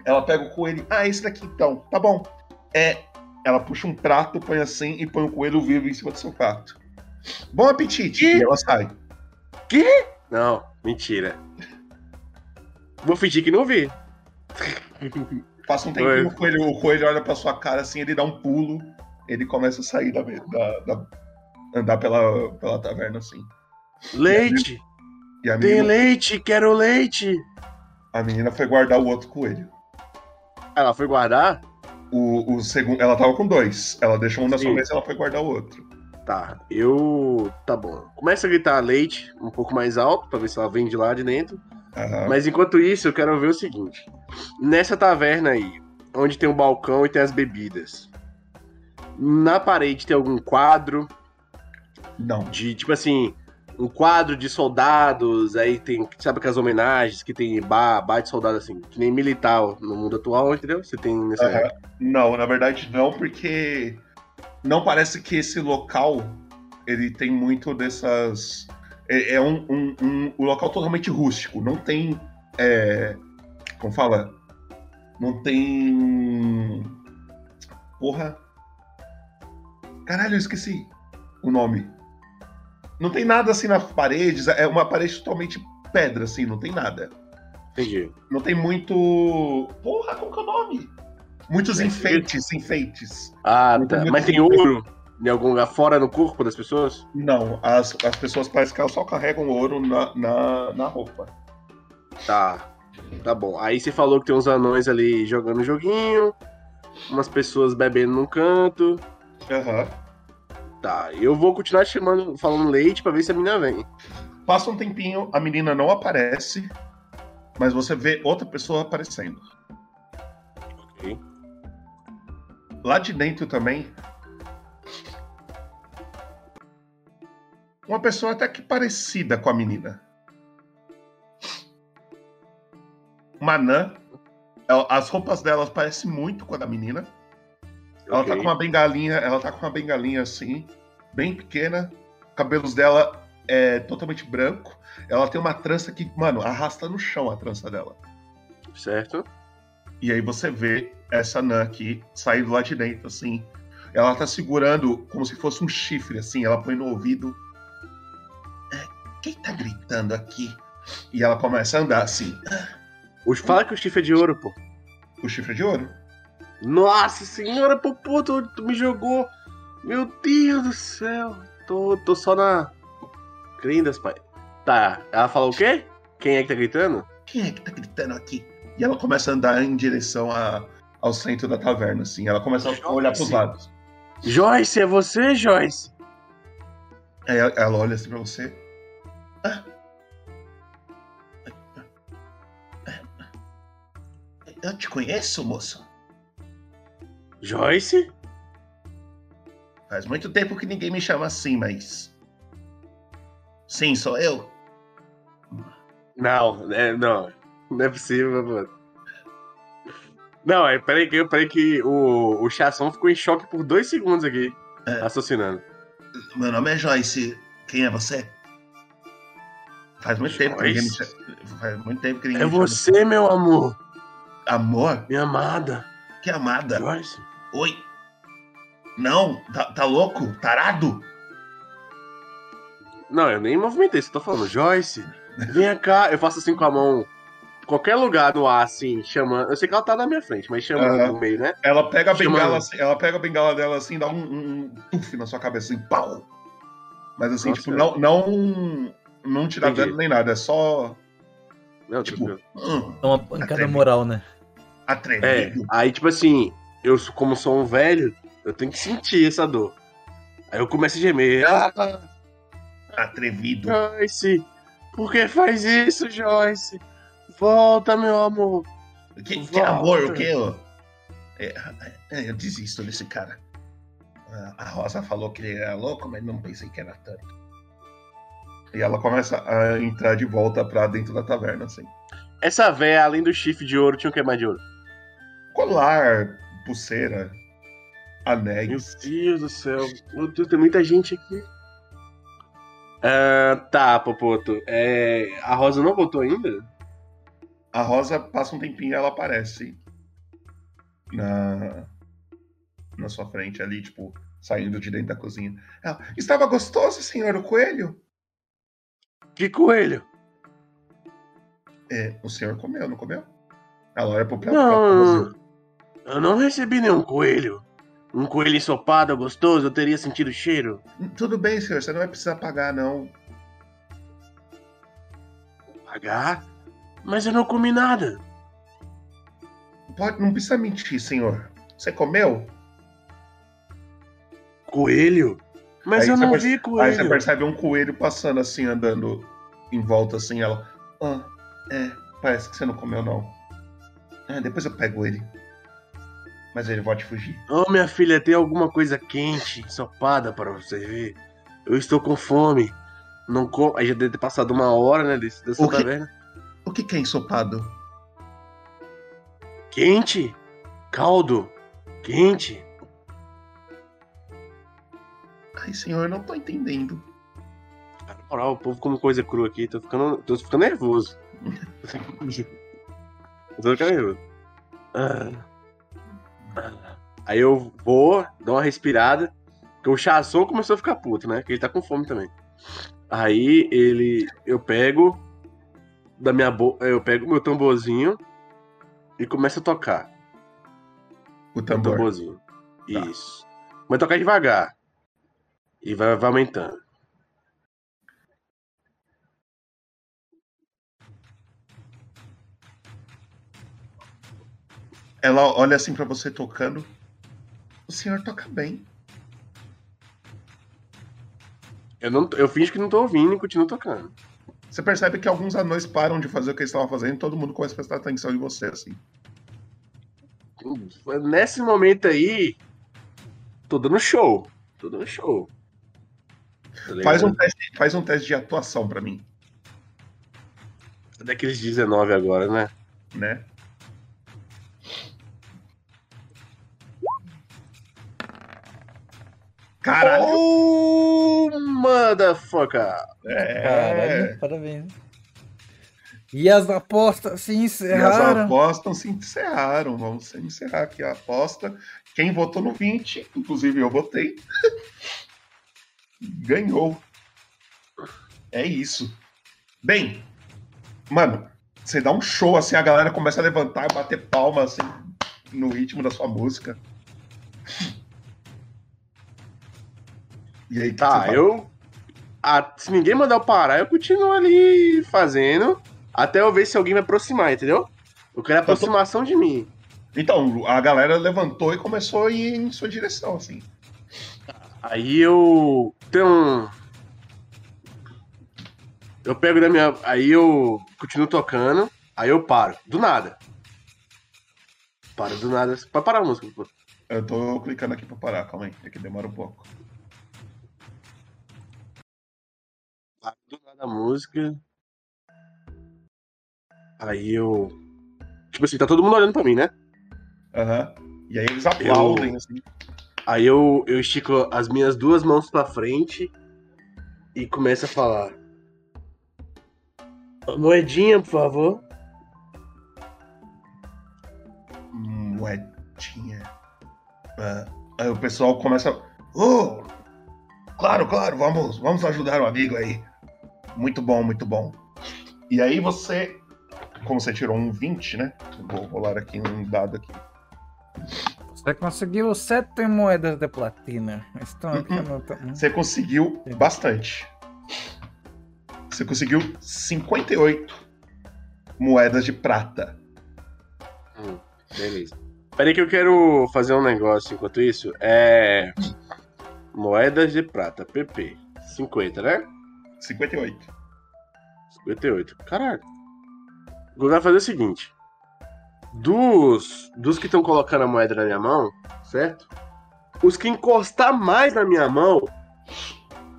ela pega o coelho. Ah, esse daqui então. Tá bom. É. Ela puxa um prato, põe assim e põe o coelho vivo em cima do seu prato. Bom apetite! E ela sai. Que? Não, mentira. Vou fingir que não vi. Passa um tempinho, o coelho, o coelho olha pra sua cara assim, ele dá um pulo, ele começa a sair da. da- da- andar pela, pela taverna assim. Leite! E a Tem menina, leite, quero leite! a menina foi guardar o outro coelho. Ela foi guardar? O, o segundo. Ela tava com dois. Ela deixou um na sua mesa e ela foi guardar o outro. Tá, eu. Tá bom. Começa a gritar leite um pouco mais alto, pra ver se ela vem de lá de dentro. Aham. Mas enquanto isso, eu quero ver o seguinte: nessa taverna aí, onde tem um balcão e tem as bebidas, na parede tem algum quadro? Não. De tipo assim, um quadro de soldados, aí tem, sabe aquelas homenagens que tem bar, bar de soldado assim, que nem militar no mundo atual, entendeu? Você tem nessa. Aham. Não, na verdade não, porque não parece que esse local ele tem muito dessas. É, é um, um, um, um local totalmente rústico. Não tem. É, como fala? Não tem. Porra. Caralho, eu esqueci o nome. Não tem nada assim nas paredes. É uma parede totalmente pedra, assim, não tem nada. Entendi. Não tem muito. Porra, qual que é o nome? Muitos enfeites, enfeites. Ah, tá. Mas tem ouro em algum lugar fora no corpo das pessoas? Não, as, as pessoas parecem que elas só carregam ouro na, na, na roupa. Tá. Tá bom. Aí você falou que tem uns anões ali jogando joguinho, umas pessoas bebendo num canto. Aham. Tá, eu vou continuar chamando, falando leite pra ver se a menina vem. Passa um tempinho, a menina não aparece, mas você vê outra pessoa aparecendo. Ok. Lá de dentro também. Uma pessoa até que parecida com a menina. Uma anã. Ela- As roupas delas parecem muito com a da menina. Ela tá Ok. com uma bengalinha, ela tá com uma bengalinha assim, bem pequena. Cabelos dela é totalmente branco. Ela tem uma trança que, mano, arrasta no chão a trança dela. Certo? E aí você vê essa anã aqui saindo lá de dentro, assim. Ela tá segurando como se fosse um chifre, assim. Ela põe no ouvido. "É, Quem tá gritando aqui? E ela começa a andar assim. Fala que o chifre é de ouro, pô. O chifre é de ouro? Nossa senhora, pô, pô, tu, tu me jogou. Meu Deus do céu. Tô, tô só na. Crendas, pai. Tá, ela falou o quê? Quem é que tá gritando? Quem é que tá gritando aqui? E ela começa a andar em direção a- ao centro da taverna, assim. Ela começa a olhar pros lados. Joyce, é você, Joyce? Aí ela, ela olha assim pra você. "Ah." Eu te conheço, moço. Joyce? Faz muito tempo que ninguém me chama assim, mas. Sim, sou eu. Não, é, não. Não é possível, mano. Não, é, peraí que, peraí que o, o Chasson ficou em choque por dois segundos aqui, raciocinando. Meu nome é Joyce. Quem é você? Faz muito tempo que ninguém me chama. Faz muito tempo que ninguém É me chama você, meu amor. Amor? Minha amada. Que amada? Joyce. Oi? Não, tá, tá louco? Tarado? Não, eu nem movimentei, só tô falando, Joyce, vem cá. Eu faço assim com a mão qualquer lugar no ar, assim, chamando. Eu sei que ela tá na minha frente, mas chamando Aham. no meio, né? Ela pega a Chamando. bengala, assim, ela pega a bengala dela assim, dá um, um, tuf na sua cabeça, assim, pau. Mas assim, Nossa. tipo, não, não, não te dá dano nem nada, é só. Não, tipo, hum, É uma pancada Atrevido. moral, né? É, atrevido. aí, tipo assim, eu, como sou um velho, eu tenho que sentir essa dor. Aí eu começo a gemer. Ah, Atrevido. Joyce, por que faz isso, Joyce? Volta, meu amor. Que, que amor, o que? ó? É, é, eu desisto desse cara. A- A Rosa falou que ele era louco, mas não pensei que era tanto. E ela começa a entrar de volta pra dentro da taverna, assim. Essa véia, além do chifre de ouro, tinha o que mais de ouro? Colar, pulseira, Meu anéis. Deus do céu. Meu Deus, tem muita gente aqui. Ah, tá, Popoto. É, a Rosa não voltou ainda? A Rosa passa um tempinho e ela aparece na, na sua frente ali, tipo, saindo de dentro da cozinha. Ela, estava gostoso, senhor o coelho? Que coelho? É, o senhor comeu, não comeu? Ela olha pro prato. Não, prato eu não recebi nenhum coelho. Um coelho ensopado gostoso, eu teria sentido o cheiro. Tudo bem, senhor, você não vai precisar pagar, não. Pagar? Mas eu não comi nada. Pode, não precisa mentir, senhor. Você comeu? Coelho? Mas Aí eu não perce- vi Aí você coelho. percebe um coelho passando assim, andando em volta assim, ela. Ah, é, parece que você não comeu, não. Ah, depois eu pego ele. Mas ele pode fugir. Oh, minha filha, tem alguma coisa quente, ensopada para você ver? Eu estou com fome. Não com... Aí já deve ter passado uma hora, né, desse, dessa O que- taverna. O que, que é ensopado? Quente? Caldo? Quente? Ai, senhor, eu não tô entendendo. Na moral, o povo come coisa crua aqui. Tô ficando, tô ficando nervoso. tô ficando nervoso. Ah. Aí eu vou, dou uma respirada. Porque o Chasson começou a ficar puto, né? Que ele tá com fome também. Aí ele. Eu pego. Da minha. Eu pego meu tamborzinho e começo a tocar. O O tambor. tamborzinho. Isso. Vai tocar devagar. E vai, vai aumentando. Ela olha assim pra você tocando. O senhor toca bem. Eu, não, eu finjo que não tô ouvindo e continuo tocando. Você percebe que alguns anões param de fazer o que eles estavam fazendo e todo mundo começa a prestar atenção em você, assim. Nesse momento aí, tô dando show. Tô dando show. Tá? Faz um, teste, faz um teste de atuação pra mim, Daqueles 19 agora, né? né? Caralho! Oh, motherfucker! É. Caralho, parabéns. E as apostas se E as encerraram. apostas se encerraram. Vamos encerrar aqui a aposta. Quem votou no 20, inclusive eu votei, ganhou. É isso. Bem, mano, você dá um show assim, a galera começa a levantar e bater palma assim no ritmo da sua música. E aí, Tá, eu. ah, se ninguém mandar eu parar, eu continuo ali fazendo. Até eu ver se alguém vai aproximar, entendeu? Eu quero a tô- aproximação de mim. Então, a galera levantou e começou a ir em sua direção, assim. Aí eu. Um. Eu pego da minha. Aí eu continuo tocando. Aí eu paro. Do nada. Paro do nada. Pode parar a música, pô. Eu tô clicando aqui pra parar, calma aí, é que demora um pouco. Paro do nada a música. Aí eu. Tipo assim, tá todo mundo olhando pra mim, né? Aham. E aí eles aplaudem, assim. Aí eu, eu estico as minhas duas mãos pra frente e começo a falar. Moedinha, por favor. Moedinha. Ah, aí o pessoal começa. Oh! Claro, claro, vamos, vamos ajudar o amigo aí. Muito bom, muito bom. E aí você como você tirou um 20, né? Vou rolar aqui um dado aqui. Você conseguiu sete moedas de platina. Estão aqui Uhum. anotando. Você conseguiu bastante. Você conseguiu 58 moedas de prata. Hum, beleza. Peraí que eu quero fazer um negócio enquanto isso. É. Moedas de prata, PP. 50, né? 58. 58. Caralho. Agora vai fazer o seguinte. Dos, dos que estão colocando a moeda na minha mão, certo? Os que encostar mais na minha mão,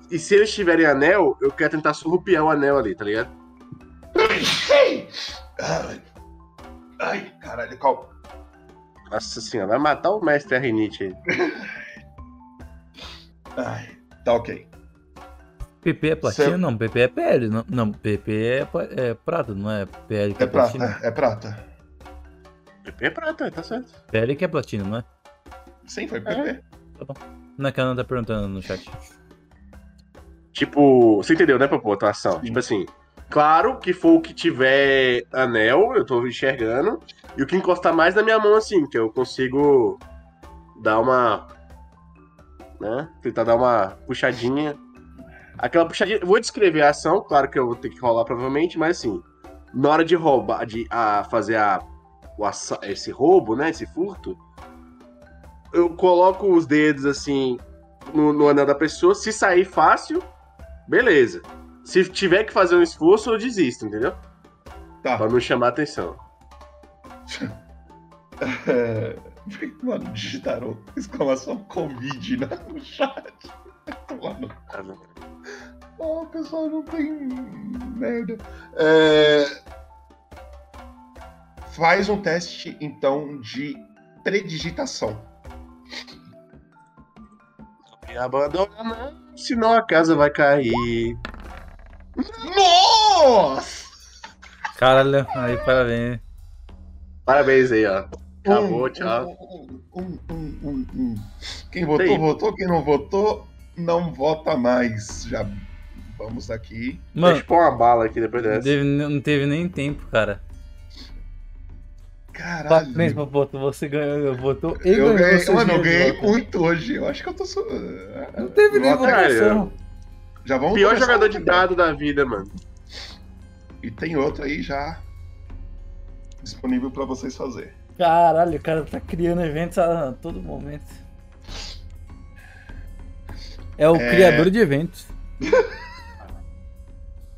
e se eles tiverem anel, eu quero tentar surrupiar o anel ali, tá ligado? Ai, ai, caralho, calma. Nossa senhora, vai matar o mestre Arrenite aí. Ai, tá ok. PP é platina? Cê- Não, PP é PL. Não, não PP é, é prata, não é PL que é, É prata, platina? é prata. PP é prata, tá certo. PL que é platina, não é? Sim, foi PP. Tá bom. Não é que a Ana tá perguntando no chat. Tipo, você entendeu, né, Popô, a atuação? Tipo assim, claro que for o que tiver anel, eu tô enxergando, e o que encostar mais na minha mão, assim, que eu consigo dar uma. né? Tentar dar uma puxadinha. Aquela puxadinha. eu Vou descrever a ação, claro que eu vou ter que rolar provavelmente, mas assim, na hora de roubar, de a, fazer a, o esse roubo, né? Esse furto, eu coloco os dedos assim no, no anel da pessoa. Se sair fácil, beleza. Se tiver que fazer um esforço, eu desisto, entendeu? Tá. Pra não chamar atenção. É... Mano, digitaram exclamação Covid né, no chat. Oh, o pessoal não tem merda. É, Faz um teste, então, de predigitação. Me abandona, não, senão a casa vai cair. Nossa! Caralho, aí parabéns. Parabéns aí, ó. Acabou, Um, tchau. Um, um, um, um. Quem votou, votou. Quem não votou, não vota mais. Já vamos aqui. Mano, Deixa eu pôr uma bala aqui depois não dessa. teve, não teve nem tempo, cara. Caralho. Parabéns, Popoto, você ganhou, votou e Eu ganhou ganhei, mano, eu ganhei muito hoje. Eu acho que eu tô. Su... Não teve nem votação. Já vamos Pior jogador a de dado da vida, mano. E tem outro aí já disponível pra vocês fazer. Caralho, o cara tá criando eventos a todo momento. É o É. criador de eventos.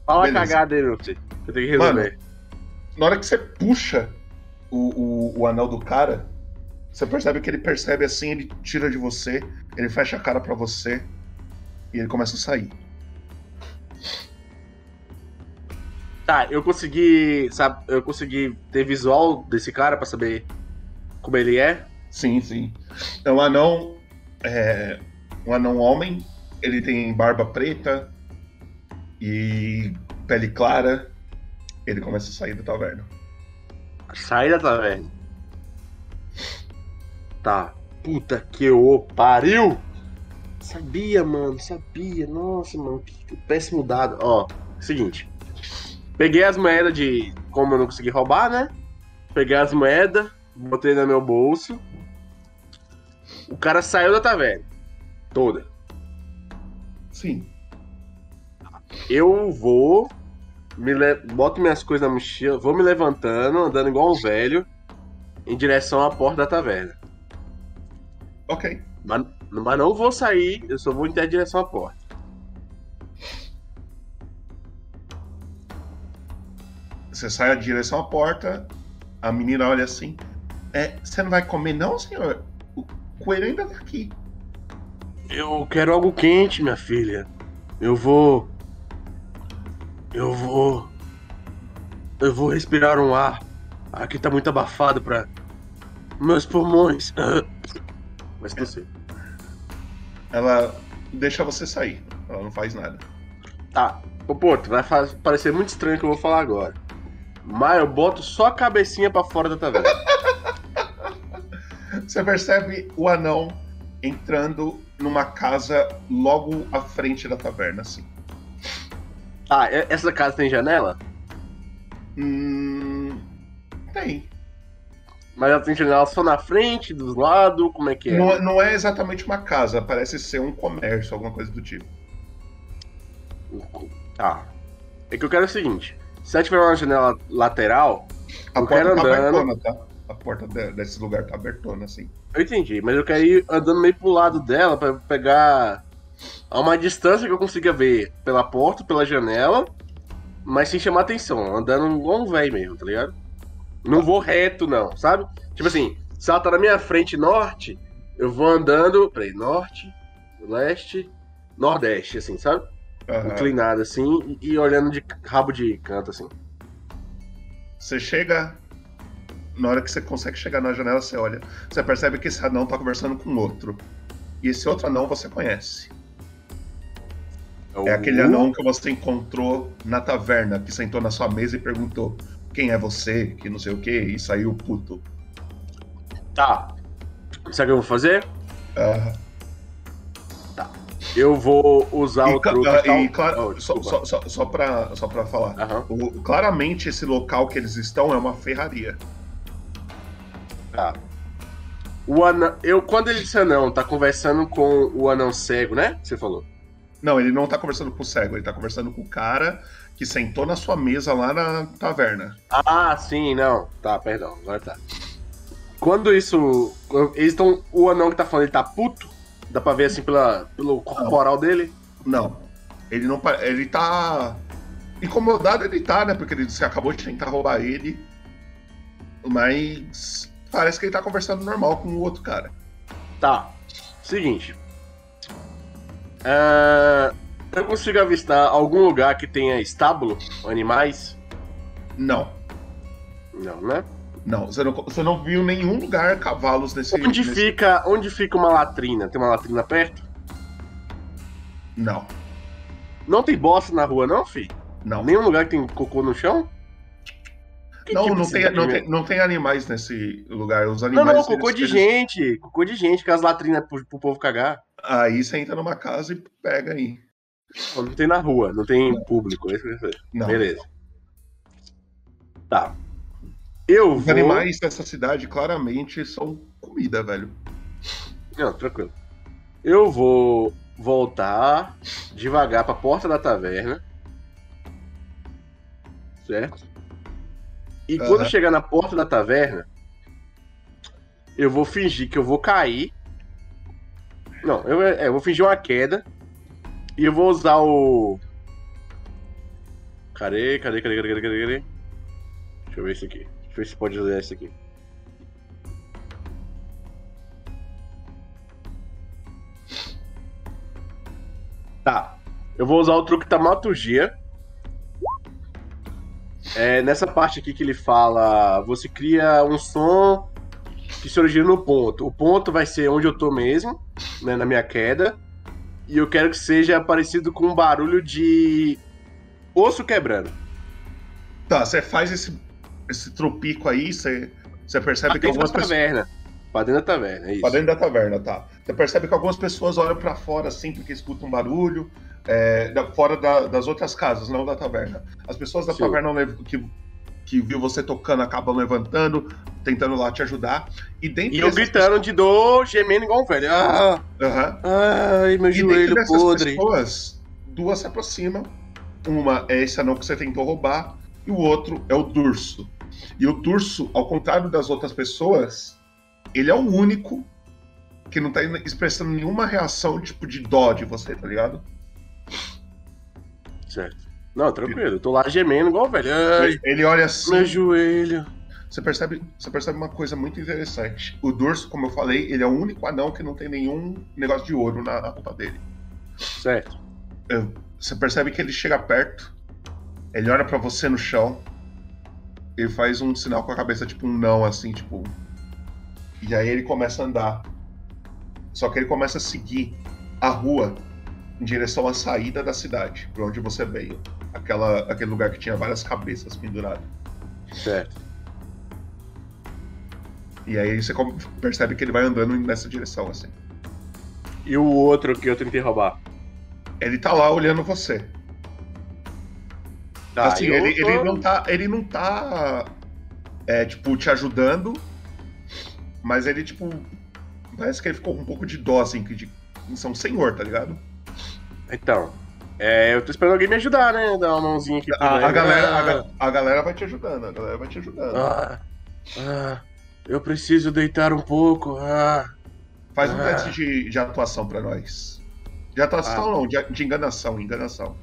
Fala a Beleza. cagada aí, filho. Eu tenho que resolver. Na hora que você puxa o, o, o anel do cara, você percebe que ele percebe assim, ele tira de você, ele fecha a cara pra você e ele começa a sair. Tá, eu consegui. Sabe, eu consegui ter visual desse cara pra saber como ele é. Sim, sim. É um anão. É, um anão homem. Ele tem barba preta e pele clara. Ele começa a sair da taverna. Sai da taverna. Tá. Puta que o pariu! Sabia, mano, sabia. Nossa, mano, que, que péssimo dado. Ó, seguinte. Peguei as moedas de. Como eu não consegui roubar, né? Peguei as moedas, botei no meu bolso. O cara saiu da taverna. Toda. Sim. Eu vou. Me le... Boto minhas coisas na mochila, vou me levantando, andando igual um velho, em direção à porta da taverna. Ok. Mas, mas não vou sair, eu só vou em direção à porta. Você sai em direção à porta, a menina olha assim. É, você não vai comer, não, senhor? O coelho ainda tá aqui. Eu quero algo quente, minha filha. Eu vou. Eu vou. Eu vou respirar um ar. Aqui tá muito abafado pra. Meus pulmões. Mas você. Ela deixa você sair. Ela não faz nada. Tá. Ô, Porto, vai parecer muito estranho o que eu vou falar agora. Mas eu boto só a cabecinha pra fora da taverna. Você percebe o anão entrando numa casa logo à frente da taverna, assim. Ah, essa casa tem janela? Hum, Tem. Mas ela tem janela só na frente, dos lados, como é que é? Não, não é exatamente uma casa, parece ser um comércio, alguma coisa do tipo. Tá. É que eu quero o seguinte: se ela tiver uma janela lateral, A eu porta quero tá andando. abertona, tá? A porta de- desse lugar tá abertona, assim. Eu entendi, mas eu quero ir andando meio pro lado dela pra pegar a uma distância que eu consiga ver pela porta, pela janela, mas sem chamar atenção, andando igual um velho mesmo, tá ligado? Não vou reto, não, sabe? Tipo assim, se ela tá na minha frente norte, eu vou andando. Peraí, norte, leste, nordeste, assim, sabe? Aham. Inclinado assim e e olhando de rabo de canto, assim. Você chega. Na hora que você consegue chegar na janela, você olha. Você percebe que esse anão tá conversando com outro. E esse outro anão você conhece. É aquele anão que você encontrou na taverna, que sentou na sua mesa e perguntou quem é você, que não sei o que, e saiu puto. Tá. Sabe o que eu vou fazer? Aham. Tá. Eu vou usar E, o truque. ah, tal- e claro, Oh, só, só, só, só, pra, só pra falar. O- claramente esse local que eles estão é uma ferraria. Tá. O anão, eu, quando ele disse anão, tá conversando com o anão cego, né? Você falou. Não, ele não tá conversando com o cego, ele tá conversando com o cara que sentou na sua mesa lá na taverna. Ah, sim, não. Tá, perdão, agora tá. Quando isso. Eles estão. O anão que tá falando, ele tá puto? Dá pra ver assim pela, pelo corporal dele? Não. Ele não. Ele tá. Incomodado ele tá, né? Porque ele, você acabou de tentar roubar ele. Mas. Parece que ele tá conversando normal com o outro cara. Tá. Seguinte. Ah, eu consigo avistar algum lugar que tenha estábulo, animais? Não. Não, né? Não, você não, você não viu nenhum lugar cavalos nesse. Onde nesse- fica, onde fica uma latrina? Tem uma latrina perto? Não. Não tem bosta na rua, não, fi? Não. Nenhum lugar que tem cocô no chão? Que Não, tipo não tem, não, tem, não tem animais nesse lugar. Os Não, animais. não, cocô eles- de eles- gente. Cocô de gente, que as latrinas pro, pro povo cagar. Aí você entra numa casa e pega aí. Não tem na rua, não tem público. é. Não. Beleza. Tá. Eu Os vou. animais dessa cidade claramente são comida, velho. Não, tranquilo. Eu vou voltar devagar pra porta da taverna. Certo? E Aham. quando chegar na porta da taverna, eu vou fingir que eu vou cair. Não, eu, é, eu vou fingir uma queda. E eu vou usar o. Cadê? Cadê? Cadê? Cadê? Cadê? Cadê? cadê? Deixa eu ver isso aqui. Deixa eu ver se pode usar isso aqui. Tá. Eu vou usar o truque taumaturgia. É, nessa parte aqui que ele fala, você cria um som que se origina no ponto. O ponto vai ser onde eu tô mesmo, né, na minha queda. E eu quero que seja parecido com um barulho de osso quebrando. Tá, você faz esse, esse tropico aí, você, você percebe Pra que algumas pessoas. taverna. Pra dentro da taverna, é isso. Pra dentro da taverna, tá. Você percebe que algumas pessoas olham pra fora assim porque escutam um barulho, é, da- fora da- das outras casas, não da taverna. As pessoas da Sim. taverna que, que viu você tocando acabam levantando, tentando lá te ajudar. E dentro E eu gritando de dor, gemendo igual um velho. Ah, Aham. ai, meu E joelho podre. pessoas, duas se aproximam. Uma é esse anão que você tentou roubar, e o outro é o Durso. E o Durso, ao contrário das outras pessoas, ele é o único que não tá expressando nenhuma reação tipo de dó de você, tá ligado? Certo. Não, tranquilo. Eu tô lá gemendo igual velho. Ai, Ele olha assim. meu joelho. Você percebe, você percebe uma coisa muito interessante. O Durso, como eu falei, ele é o único anão que não tem nenhum negócio de ouro na, na roupa dele. Certo. É, Você percebe que ele chega perto, ele olha pra você no chão, ele faz um sinal com a cabeça, tipo um não, assim, tipo. E aí ele começa a andar. Só que ele começa a seguir a rua em direção à saída da cidade, pra onde você veio. Aquela, aquele lugar que tinha várias cabeças penduradas. Certo. E aí você percebe que ele vai andando nessa direção, assim. E o outro que eu tentei roubar? Ele tá lá olhando você. Tá, assim, ele, tô- ele não tá. Ele não tá é, tipo, te ajudando, mas ele, tipo, parece que ele ficou com um pouco de dó, assim, que de, são um senhor, tá ligado? Então, é, eu tô esperando alguém me ajudar, né? Dar uma mãozinha aqui. A, a galera, a, Ah, ga- a galera vai te ajudando, a galera vai te ajudando. ah, ah, eu preciso deitar um pouco. Ah, Faz um ah. teste de, de atuação pra nós. De atuação Ah. não, de, de enganação, enganação.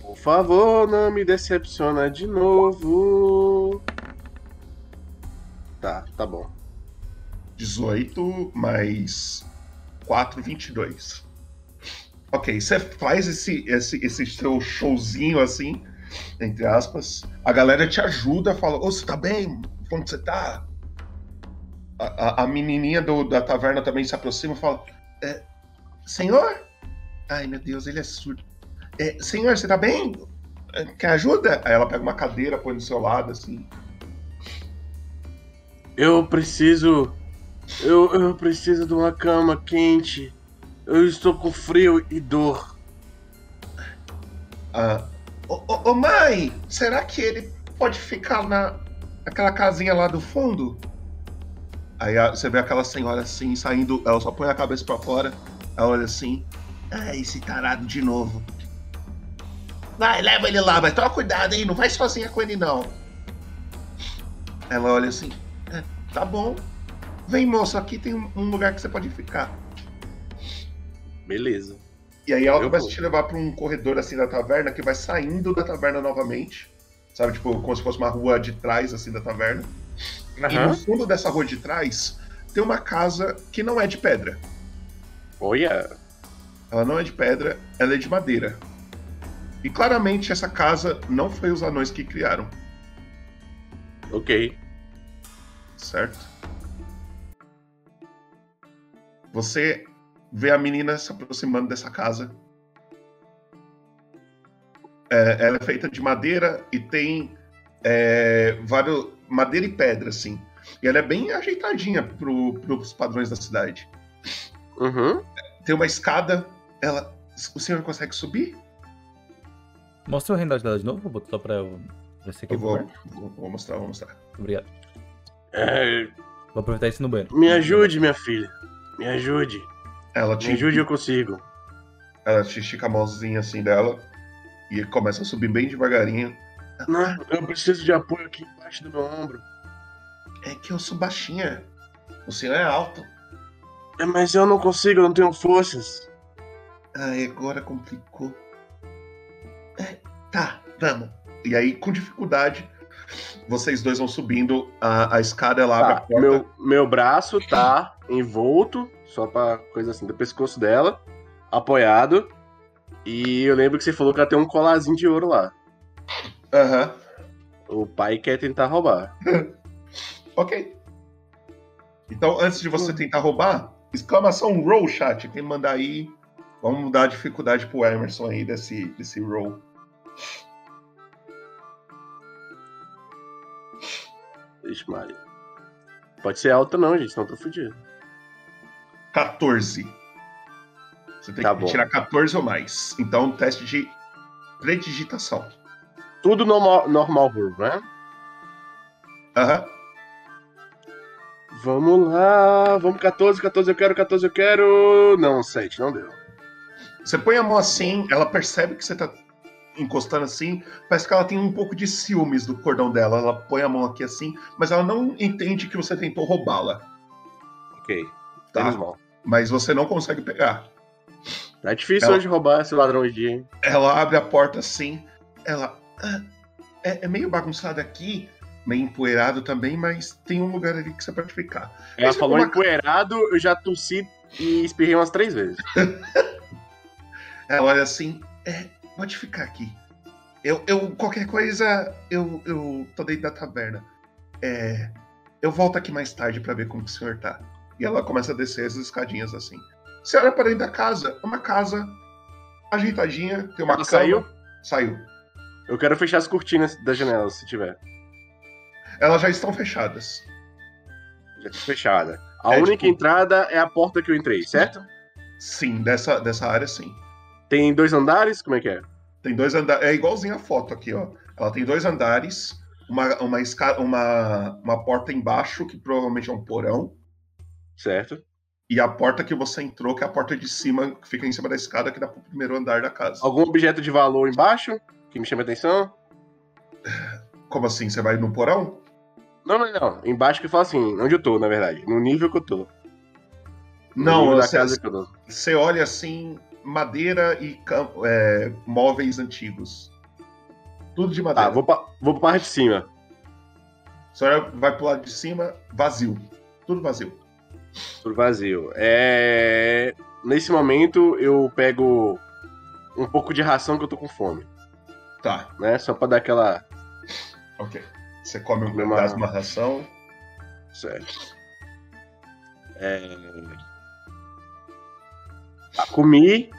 Por favor, não me decepciona de novo. Tá, tá bom. 18 mais 4, 22. Ok, você faz esse, esse, esse seu showzinho assim, entre aspas. A galera te ajuda, fala: Ô, você tá bem? Como você tá? A, a, a menininha do- da taverna também se aproxima e fala: "É, Senhor? Ai, meu Deus, ele é surdo. "É, senhor, você tá bem? É, Quer ajuda? Aí ela pega uma cadeira, põe do seu lado, assim. Eu preciso. Eu, eu preciso de uma cama quente. Eu estou com frio e dor. Ah, ô, ô, ô, mãe, será que ele pode ficar na aquela casinha lá do fundo? Aí você vê aquela senhora assim saindo, ela só põe a cabeça pra fora, ela olha assim, ah, esse tarado de novo. Vai, leva ele lá, mas toma cuidado, hein? Não vai sozinha com ele não. Ela olha assim, "É, tá bom. Vem, moço, aqui tem um lugar que você pode ficar. Beleza. E aí ela Eu começa vou. a te levar pra um corredor assim da taverna que vai saindo da taverna novamente. Sabe, tipo, como se fosse uma rua de trás assim da taverna. E Aham. no fundo dessa rua de trás tem uma casa que não é de pedra. Olha. Ela não é de pedra, ela é de madeira. E claramente essa casa não foi os anões que criaram, Ok. certo? Você vê a menina se aproximando dessa casa. É, ela é feita de madeira e tem é, vários madeira e pedra, assim. E ela é bem ajeitadinha pro, pros padrões da cidade. Uhum. Tem uma escada. Ela, o senhor consegue subir? Mostra o rendado dela de novo, vou botar só pra eu ver se aqui Eu vou, por perto. vou, vou mostrar, vou mostrar. Obrigado. É, Vou aproveitar isso no banheiro. me ajude, minha filha. Me ajude. Ela te, Me ajude, eu consigo. ela te estica a mãozinha assim dela e começa a subir bem devagarinho. Não, eu preciso de apoio aqui embaixo do meu ombro. É que eu sou baixinha. O senhor é alto. É, mas eu não consigo, eu não tenho forças. Ai, agora complicou. É, tá, vamos. E aí, com dificuldade, vocês dois vão subindo a, a escada, ela abre a Tá, porta. meu, meu braço tá envolto, só pra coisa assim, do pescoço dela, apoiado. E eu lembro que você falou que ela tem um colazinho de ouro lá. Aham. O pai quer tentar roubar. Ok. Então, antes de você tentar roubar, exclamação roll, chat. Quem mandar aí, vamos mudar a dificuldade pro Emerson aí desse, desse roll. Ixi, Maria. Pode ser alta não, gente, senão eu tô fudido. 14. Você tem Tá que bom. tirar 14 ou mais. Então, teste de predigitação. Tudo normal, normal roll, né? Aham. Vamos lá, vamos 14, 14 eu quero, 14 eu quero. Não, 7, não deu. Você põe a mão assim, ela percebe que você tá encostando assim, parece que ela tem um pouco de ciúmes do cordão dela. Ela põe a mão aqui assim, mas ela não entende que você tentou roubá-la. Ok. Tá. Menos mal. Mas você não consegue pegar. Tá difícil Ela- hoje roubar esse ladrão de dia, hein? Ela abre a porta assim, ela. "Ah, é, é meio bagunçado aqui, meio empoeirado também, mas tem um lugar ali que você pode ficar. Ela Mas falou uma- empoeirado, eu já tossi e espirrei umas três vezes. Ela olha assim, é, pode ficar aqui. Eu, eu qualquer coisa, eu, eu tô dentro da taverna. É, eu volto aqui mais tarde pra ver como o senhor tá. E ela começa a descer as escadinhas assim. Você olha pra dentro da casa, é uma casa ajeitadinha, tem uma Ela cama. saiu? Saiu. Eu quero fechar as cortinas das janelas, se tiver. Elas já estão fechadas. Já tá fechada. A É, única tipo- entrada é a porta que eu entrei, certo? Sim, dessa, dessa área sim. Tem dois andares? Como é que é? Tem dois andares. É igualzinho a foto aqui, ó. Ela tem dois andares. uma, uma, esca... uma, uma porta embaixo, que provavelmente é um porão. Certo. E a porta que você entrou, que é a porta de cima, que fica em cima da escada, que dá pro primeiro andar da casa. Algum objeto de valor embaixo que me chame a atenção? Como assim? Você vai no porão? Não, não, não. Embaixo que fala assim, onde eu tô, na verdade. No nível que eu tô. No Não, você, casa que eu tô. você olha assim, madeira e é, móveis antigos. Tudo de madeira. Tá, vou pra, vou pra parte de cima. Você vai pro lado de cima, vazio. Tudo vazio. Tudo vazio. É... Nesse momento eu pego um pouco de ração que eu tô com fome. Tá. Né? Só pra dar aquela. Ok. Você come um Uma- pedaço de uma ração. Certo. É... Tá, comi.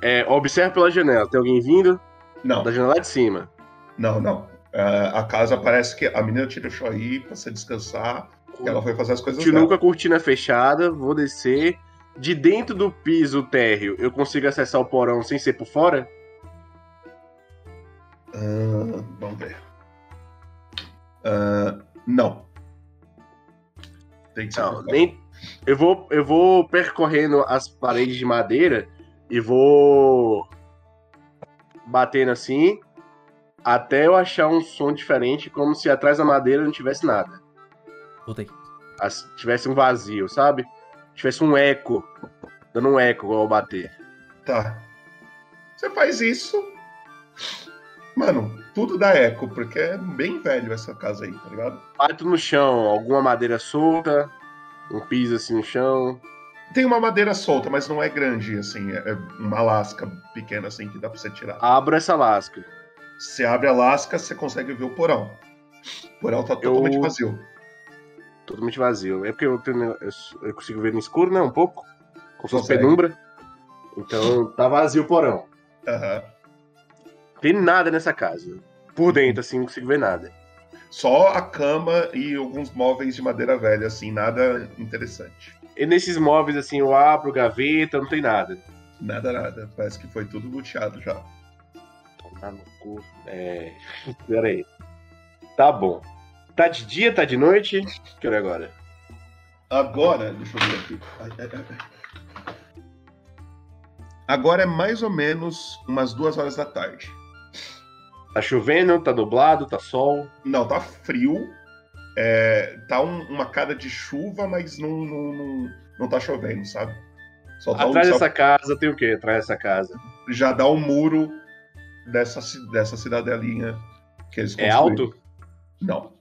É, observe pela janela. Tem alguém vindo? Não. Da janela lá de cima. Não, não. Ah, a casa parece que a menina te deixou aí pra você descansar. Ela foi fazer as coisas Continuo com dela. a cortina fechada, vou descer. De dentro do piso térreo, eu consigo acessar o porão sem ser por fora? Ah, vamos ver. Ah, não. Tem que ser Não, nem. Eu vou, eu vou percorrendo as paredes de madeira e vou batendo assim até eu achar um som diferente, como se atrás da madeira não tivesse nada. Voltei. As- tivesse um vazio, sabe? Tivesse um eco, dando um eco ao bater. Tá. Você faz isso. Mano, tudo dá eco, porque é bem velho essa casa aí, tá ligado? Bato no chão, alguma madeira solta, um piso assim no chão. Tem uma madeira solta, mas não é grande, assim. É uma lasca pequena, assim, que dá pra você tirar. Abro essa lasca. Você abre a lasca, você consegue ver o porão. O porão tá totalmente vazio. Totalmente vazio. É porque eu, tenho, eu, eu consigo ver no escuro, né? Um pouco. Com Consegue. penumbra. Então tá vazio o porão. Aham. Tem nada nessa casa. Por dentro, assim, não consigo ver nada. Só a cama e alguns móveis de madeira velha, assim, nada interessante. E nesses móveis, assim, eu abro gaveta, não tem nada. Nada, nada. Parece que foi tudo luteado já. Tomar no cu. É. Pera aí. Tá bom. Tá de dia, tá de noite? Que hora é agora? Agora, deixa eu ver aqui. Agora é mais ou menos umas duas horas da tarde. Tá chovendo, tá nublado, tá sol. Não, tá frio. É, tá um- uma cara de chuva, mas não, não, não, não tá chovendo, sabe? Só tá um- Atrás só- dessa casa tem o quê? Atrás dessa casa. Já dá um muro dessa, dessa cidadelinha que eles É construíram. alto? Não.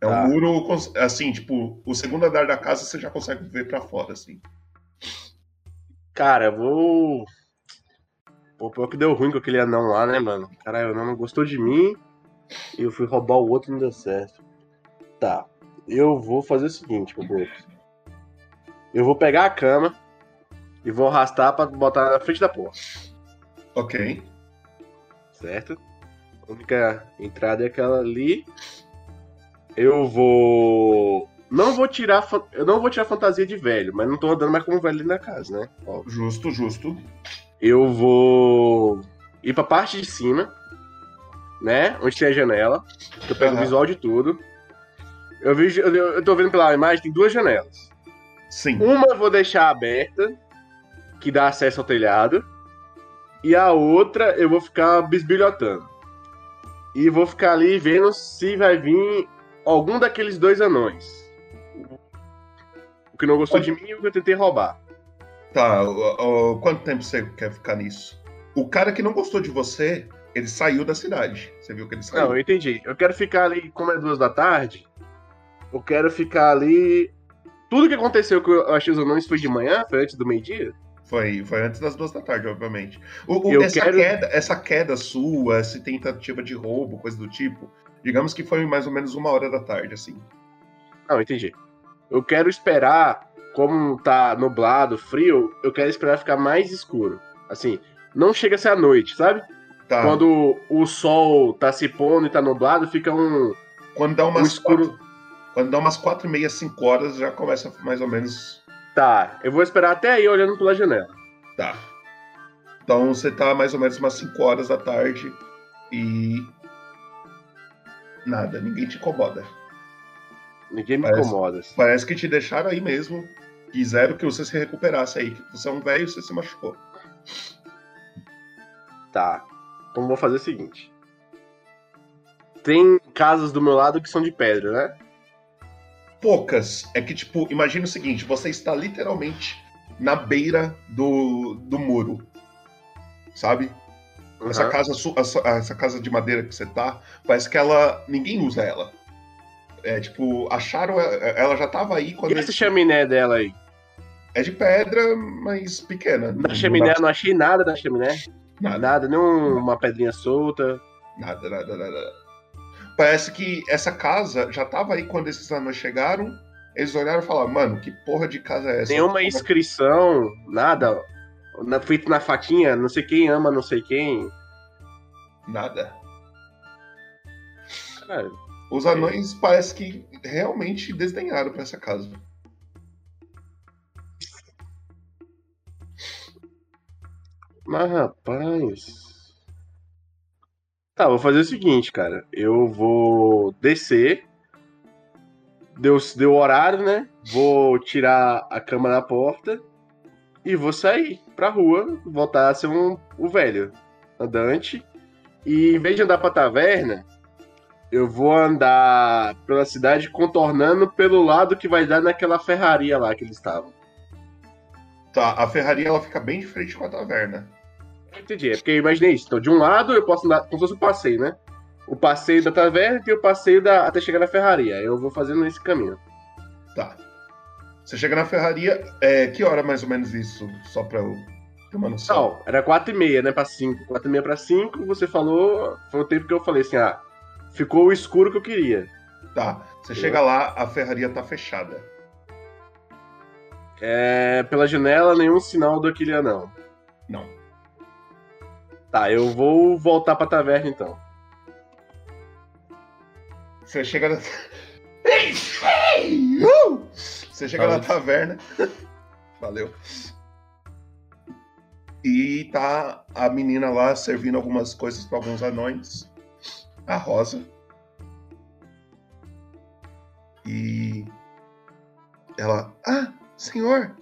É um Tá. muro, cons- assim, tipo, o segundo andar da casa você já consegue ver pra fora, assim. Cara, eu vou. Pô, pior que deu ruim com aquele anão lá, né, mano? Caralho, o anão não gostou de mim e eu fui roubar o outro e não deu certo. Tá. Eu vou fazer o seguinte, Deus. Eu vou pegar a cama e vou arrastar pra botar na frente da porta. Ok. Certo? A única entrada é aquela ali. Eu vou. Não vou tirar. fa- Eu não vou tirar fantasia de velho, mas não tô andando mais como velho ali na casa, né? Ó, Justo, justo. eu vou ir pra parte de cima, né? Onde tem a janela. que Eu pego o Aham. visual de tudo. Eu, vejo, eu, eu tô vendo pela imagem, tem duas janelas. Sim. Uma eu vou deixar aberta, que dá acesso ao telhado. E a outra eu vou ficar bisbilhotando. E vou ficar ali vendo se vai vir algum daqueles dois anões. O que não gostou de mim e o que eu tentei roubar. Tá, ó, ó, quanto tempo você quer ficar nisso? O cara que não gostou de você, ele saiu da cidade. Você viu que ele saiu? Não, eu entendi. Eu quero ficar ali, como é duas da tarde, eu quero ficar ali. Tudo que aconteceu que eu achei os anões foi de manhã? Foi antes do meio-dia? Foi, foi antes das duas da tarde, obviamente. O- o- essa, quero- queda, essa queda sua, essa tentativa de roubo, coisa do tipo, digamos que foi mais ou menos uma hora da tarde, assim. Não, entendi. Eu quero esperar, como tá nublado, frio, eu quero esperar ficar mais escuro. Assim, não chega a ser a noite, sabe? Tá. Quando o sol tá se pondo e tá nublado, fica um. Quando dá umas um escuro. quatro, quando dá umas quatro e meia, cinco horas, já começa mais ou menos. Tá, eu vou esperar até aí olhando pela janela. Tá. Então você tá mais ou menos umas 5 horas da tarde e Nada, ninguém te incomoda. Ninguém me Parece- incomoda. Parece que te deixaram aí mesmo. Quiseram que você se recuperasse aí. Que você é um velho e você se machucou. Tá. Então vou fazer o seguinte. Tem casas do meu lado que são de pedra, né? Poucas. É que, tipo, imagina o seguinte: você está literalmente na beira do, do muro. Sabe? Essa, Uhum. casa, su- essa, casa de madeira que você tá, parece que ela. ninguém usa ela. É tipo, acharam. Ela já tava aí quando. E essa chaminé dela aí? É de pedra, mas pequena. Na chaminé eu não achei nada na chaminé. Nada. Nada, nem um- uma pedrinha solta. Nada, nada, nada. Parece que essa casa já tava aí quando esses anões chegaram. Eles olharam e falaram, mano, que porra de casa é essa? Nenhuma inscrição, nada. Na, feito na faquinha, não sei quem ama não sei quem. Nada. Cara, Os anões parece que realmente desdenharam pra essa casa. mas rapaz. Tá, vou fazer o seguinte, cara. Eu vou descer. Deu, deu horário, né? Vou tirar a cama da porta. E vou sair pra rua. Voltar a ser um, o velho andante. E em vez de andar pra taverna, eu vou andar pela cidade contornando pelo lado que vai dar naquela ferraria lá que eles estavam. Tá, a ferraria ela fica bem de frente com a taverna. Entendi, é porque eu imaginei isso. Então, de um lado eu posso andar como se fosse um passeio, né? O passeio da taverna e o passeio da... até chegar na ferraria. Eu vou fazendo esse caminho. Tá. Você chega na ferraria, é, que hora mais ou menos isso? Só pra eu ter uma noção. Não, era 4 e meia, né? Pra 5. 4 e meia pra 5, você falou. Foi o tempo que eu falei assim, ah, ficou o escuro que eu queria. Tá. Você chega lá, a ferraria tá fechada. É, pela janela, nenhum sinal do aquele anão. Não. Tá, eu vou voltar pra taverna então. Você chega na. Você chega na taverna. Valeu. E tá a menina lá servindo algumas coisas para alguns anões. A Rosa. E ela, ah, senhor,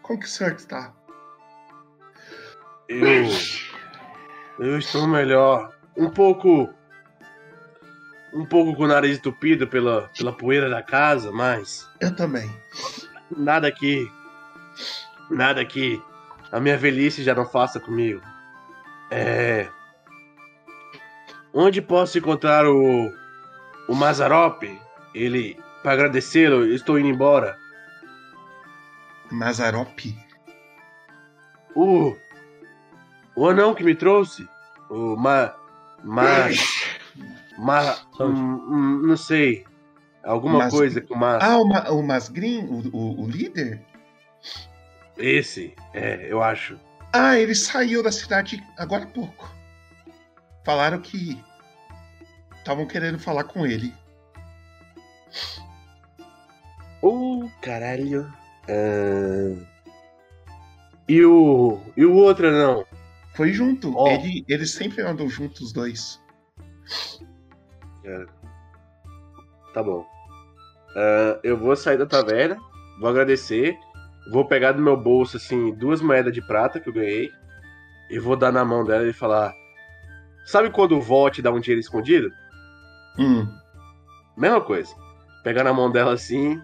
como que o senhor está? Eu. Eu estou melhor. Um pouco. Um pouco com o nariz entupido pela, pela poeira da casa, mas. Eu também. Nada que. Nada que a minha velhice já não faça comigo. É. Onde posso encontrar o. O Mazarop? Ele. Para agradecê-lo, estou indo embora. Mazarop? O. O anão que me trouxe. O Ma. Ma. Ma. hum, hum, não sei. Alguma Mas- coisa com Ma. Ah, o, Ma, o Masgrim, o, o, o líder? Esse, é, eu acho. Ah, ele saiu da cidade agora há pouco. Falaram que estavam querendo falar com ele. Ô, caralho. Ah, E o. E o outro não? Foi junto. Ele, eles sempre andam juntos, os dois. É. Tá bom. Ah, eu vou sair da taverna, vou agradecer, vou pegar do meu bolso, assim, duas moedas de prata que eu ganhei, e vou dar na mão dela e falar: Sabe quando o vó te dá um dinheiro escondido? Hum. Mesma coisa. Pegar na mão dela assim,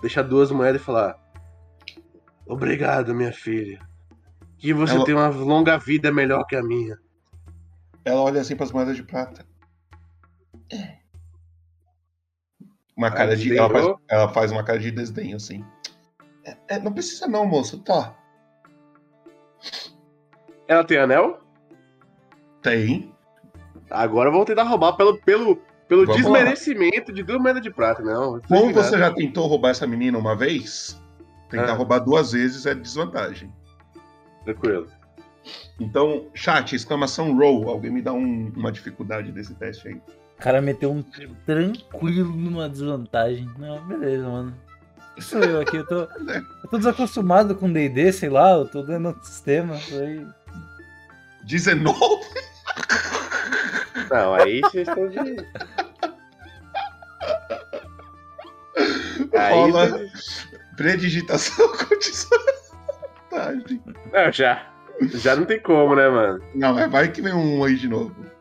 deixar duas moedas e falar: Obrigado, minha filha. Que você Ela- tenha uma longa vida melhor que a minha. Ela olha assim pras moedas de prata. Uma cara de. Ela faz, ela faz uma cara de desdenho, assim. É, é, não precisa não, moço. Tá. Ela tem anel? Tem. Agora eu vou tentar roubar pelo, pelo, pelo Vamos lá. desmerecimento de duas moedas de prata, não. Como você já tentou roubar essa menina uma vez, tentar Ah. roubar duas vezes é desvantagem. Tranquilo. Então, chat, exclamação roll. Alguém me dá um- uma dificuldade desse teste aí. O cara meteu um tranquilo numa desvantagem. Não, beleza, mano. Sou eu aqui, eu tô, eu tô desacostumado com DD, sei lá, eu tô dando outro sistema. Aí... 19? É não, aí vocês estão de. Aí Paula, predigitação com desvantagem. Não, já. Já não tem como, né, mano? Não, mas vai que vem um aí de novo.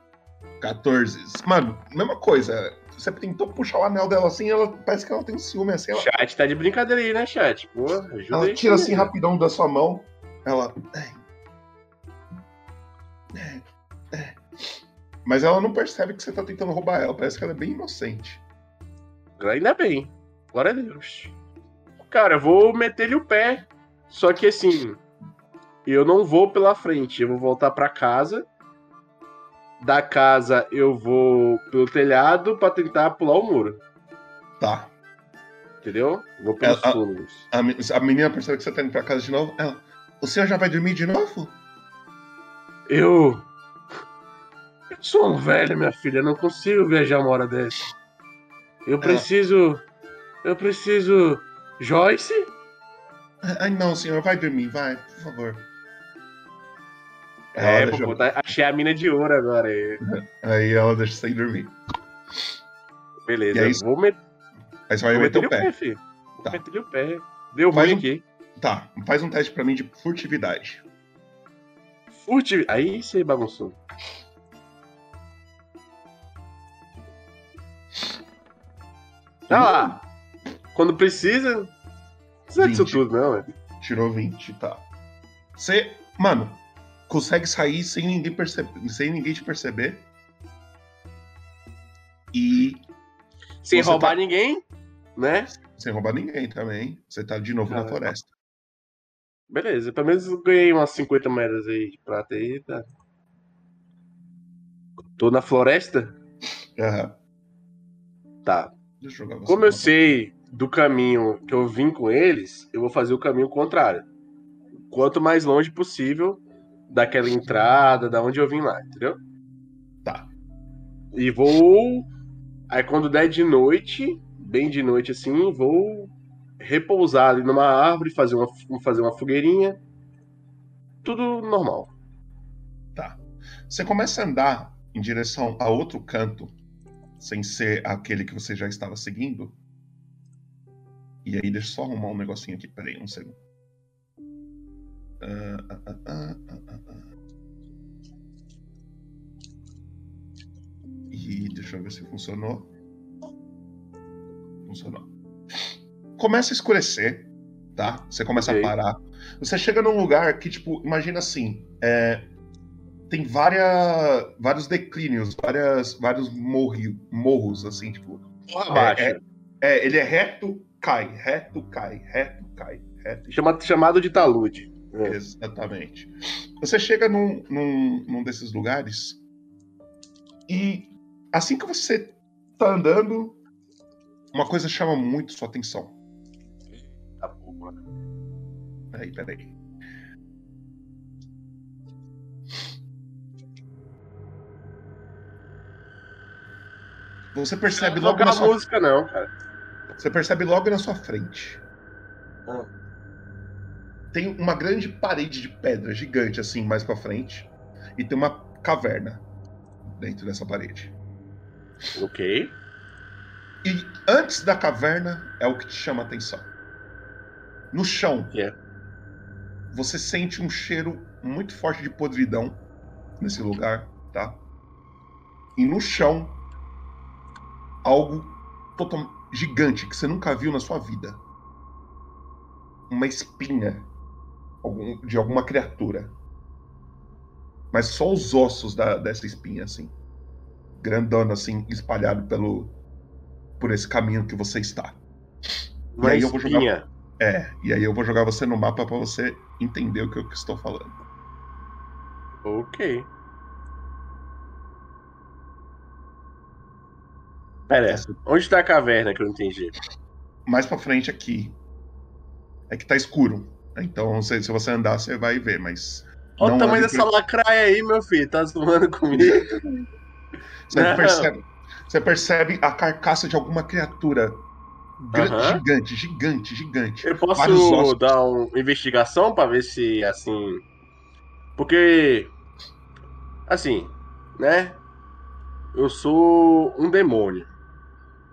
14. Mano, mesma coisa. Você tentou puxar o anel dela assim, ela parece que ela tem ciúme assim. Ela, Chat tá de brincadeira aí, né, chat? Pô, ajuda ela aí. tira assim rapidão da sua mão. Ela. É, é, é. Mas ela não percebe que você tá tentando roubar ela. Parece que ela é bem inocente. Ainda bem. Glória a Deus. Cara, eu vou meter-lhe o pé. Só que assim, eu não vou pela frente. Eu vou voltar pra casa. Da casa eu vou pelo telhado pra tentar pular o muro. Tá. Entendeu? Vou pelos Ela- a- fundos. A, a menina percebe que você tá indo pra casa de novo. Ela. O senhor já vai dormir de novo? Eu. Eu sou um velho, minha filha. Eu não consigo viajar uma hora dessa. Eu preciso. Eu preciso. Joyce? Ai, não, senhor, vai dormir, vai, por favor. É, pô, deixa- tá- achei a mina de ouro agora. aí. Aí ela deixa ir dormir. Beleza, aí- vou meter. Aí você vai Vou meter meter o pé. filho. Vou meter o pé. Deu Faz ruim um- aqui. Tá, faz um teste pra mim de furtividade. Furtivi... Aí você bagunçou. Ah lá. Quando precisa. Não precisa disso 20. tudo, não, velho. Tirou 20, tá. Você, mano, consegue sair sem ninguém perceber, sem ninguém te perceber. E Sem Você roubar tá- ninguém, né? sem roubar ninguém também. Você tá de novo na Ah. floresta. Beleza, pelo menos eu ganhei umas 50 moedas aí de prata aí, tá? Tô na floresta? Aham. Tá. Deixa eu jogar. Como eu sei do caminho que eu vim com eles, eu vou fazer o caminho contrário. Quanto mais longe possível daquela entrada, da onde eu vim lá, entendeu? Tá. E vou. Aí quando der de noite, bem de noite assim, vou repousar ali numa árvore, fazer uma, fazer uma fogueirinha. Tudo normal. Tá. Você começa a andar em direção a outro canto, sem ser aquele que você já estava seguindo. E aí, deixa eu só arrumar um negocinho aqui. Peraí, um segundo. E deixa eu ver se funcionou. Funcionou. Começa a escurecer, tá? Você começa Ok. a parar. Você chega num lugar que, tipo, imagina assim, é, tem várias, vários declínios, várias, vários morri, morros, assim, tipo. Abaixo. É, é, é, ele é reto, cai, reto, cai, reto, cai, reto. Chama- chamado de talude. Exatamente. Você chega num, num, num desses lugares e assim que você tá andando, uma coisa chama muito sua atenção. Tá porra. Peraí, peraí. Você percebe Não logo na sua música, não, cara. Você percebe logo na sua frente. Ah. Tem uma grande parede de pedra gigante assim mais pra frente e tem uma caverna dentro dessa parede. Ok. E antes da caverna é o que te chama a atenção. No chão, você sente um cheiro muito forte de podridão nesse lugar, tá? E no chão, algo total gigante que você nunca viu na sua vida. Uma espinha algum- de alguma criatura. Mas só os ossos da- dessa espinha, assim. Grandona, assim, espalhado pelo, por esse caminho que você está. E Uma aí eu vou jogar. É, e aí eu vou jogar você no mapa pra você entender o que eu estou falando. Ok. Pera, onde tá a caverna que eu não entendi? Mais pra frente aqui. É que tá escuro. Então, se, se você andar, você vai ver, mas. Olha o tamanho dessa lacraia aí, meu filho. Tá zoando comigo? Você percebe, você percebe a carcaça de alguma criatura. Aham. Gigante, gigante, gigante. Eu posso dar uma investigação pra ver se, assim. Porque. Assim, né? Eu sou um demônio.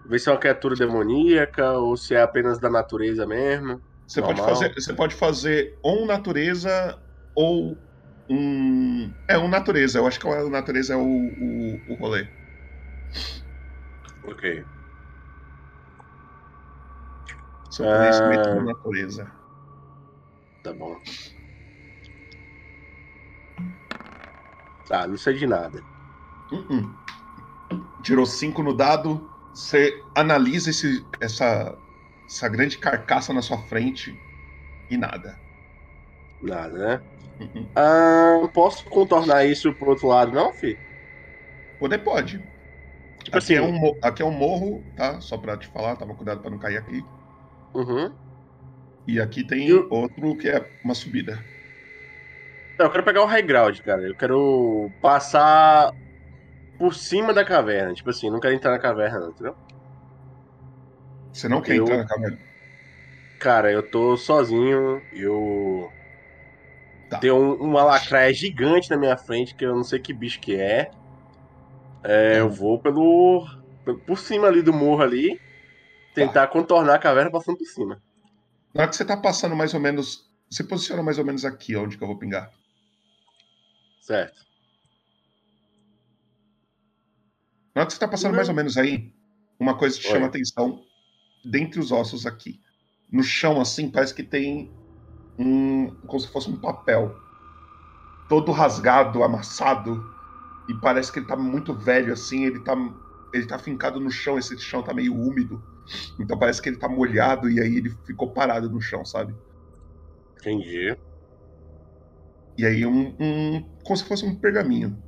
Ver se é uma criatura demoníaca ou se é apenas da natureza mesmo. Você pode, fazer, você pode fazer ou natureza ou um. É, um natureza. Eu acho que a natureza é o, o, o rolê. Ok. Seu conhecimento Ah. da natureza. Tá bom. Tá, não sei de nada. Uh-uh. Tirou cinco no dado. Você analisa esse, essa, essa grande carcaça na sua frente e nada. Nada, né? Ah, posso contornar isso pro outro lado, não, fi? Poder pode. Tipo aqui, assim- é um, aqui é um morro, tá? Só pra te falar, toma cuidado pra não cair aqui. Uhum. E aqui tem outro que é uma subida. Não, eu quero pegar o high ground, cara. Eu quero passar por cima da caverna. Tipo assim, não quero entrar na caverna, entendeu? Você não quer Eu- entrar na caverna? Cara, eu tô sozinho, eu. Tá. Tem um, uma lacraia gigante na minha frente, que eu não sei que bicho que é. É, eu vou pelo. por cima ali do morro ali. Tentar contornar a caverna passando por cima. Na hora que você tá passando mais ou menos. Se posiciona mais ou menos aqui, onde que eu vou pingar. Certo. Na hora que você tá passando mais ou menos aí, uma coisa que Oi. chama atenção dentre os ossos aqui. No chão, assim, parece que tem um. como se fosse um papel. Todo rasgado, amassado. E parece que ele tá muito velho, assim, ele tá. Ele tá fincado no chão, esse chão tá meio úmido. Então parece que ele tá molhado e aí ele ficou parado no chão, sabe? Entendi. E aí um. um como se fosse um pergaminho.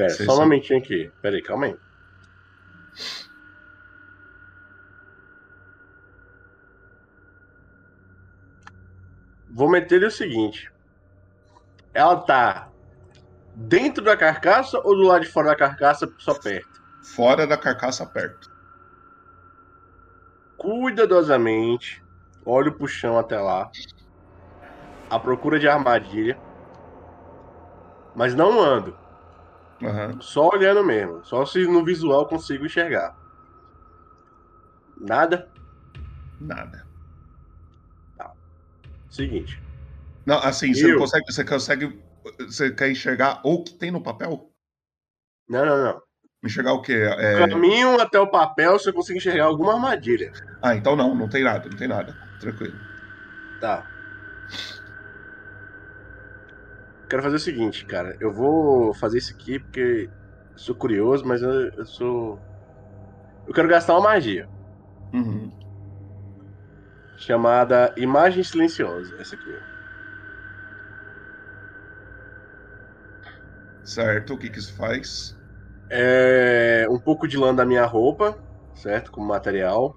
Pera, Sei, só um sei. momentinho aqui. Pera aí, calma aí. Vou meter o seguinte. Ela tá dentro da carcaça ou do lado de fora da carcaça, só perto? Fora da carcaça perto. Cuidadosamente, olho pro chão até lá. À procura de armadilha. Mas não ando. Só olhando mesmo. Só se no visual consigo enxergar. Nada? Nada. Seguinte. Não, assim, você Eu? consegue. Você consegue. Você quer enxergar o que tem no papel? Não, não, não. Enxergar o quê? É... Caminho até o papel se eu consigo enxergar alguma armadilha. Ah, então não, não tem nada, não tem nada. Tranquilo. Tá. Quero fazer o seguinte, cara. Eu vou fazer isso aqui porque sou curioso, mas eu, eu sou. Eu quero gastar uma magia. Uhum. Chamada Imagem Silenciosa. Essa aqui. Certo, o que que isso faz? É um pouco de lã da minha roupa, certo? Como material.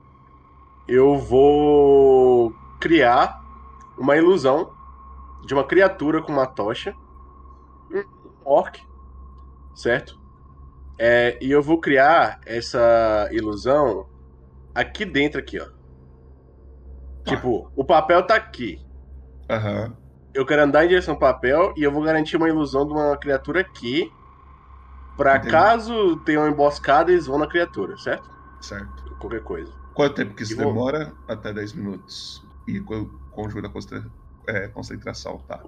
Eu vou criar uma ilusão de uma criatura com uma tocha. Orc, certo? É, e eu vou criar essa ilusão aqui dentro, aqui, ó. Tipo, o papel tá aqui. Aham. Eu quero andar em direção ao papel e eu vou garantir uma ilusão de uma criatura aqui. Pra Entendi. caso tenha uma emboscada, eles vão na criatura, certo? Certo. Qualquer coisa. Quanto tempo que isso vou- demora? Até 10 minutos. E co- conjura é, concentração, tá.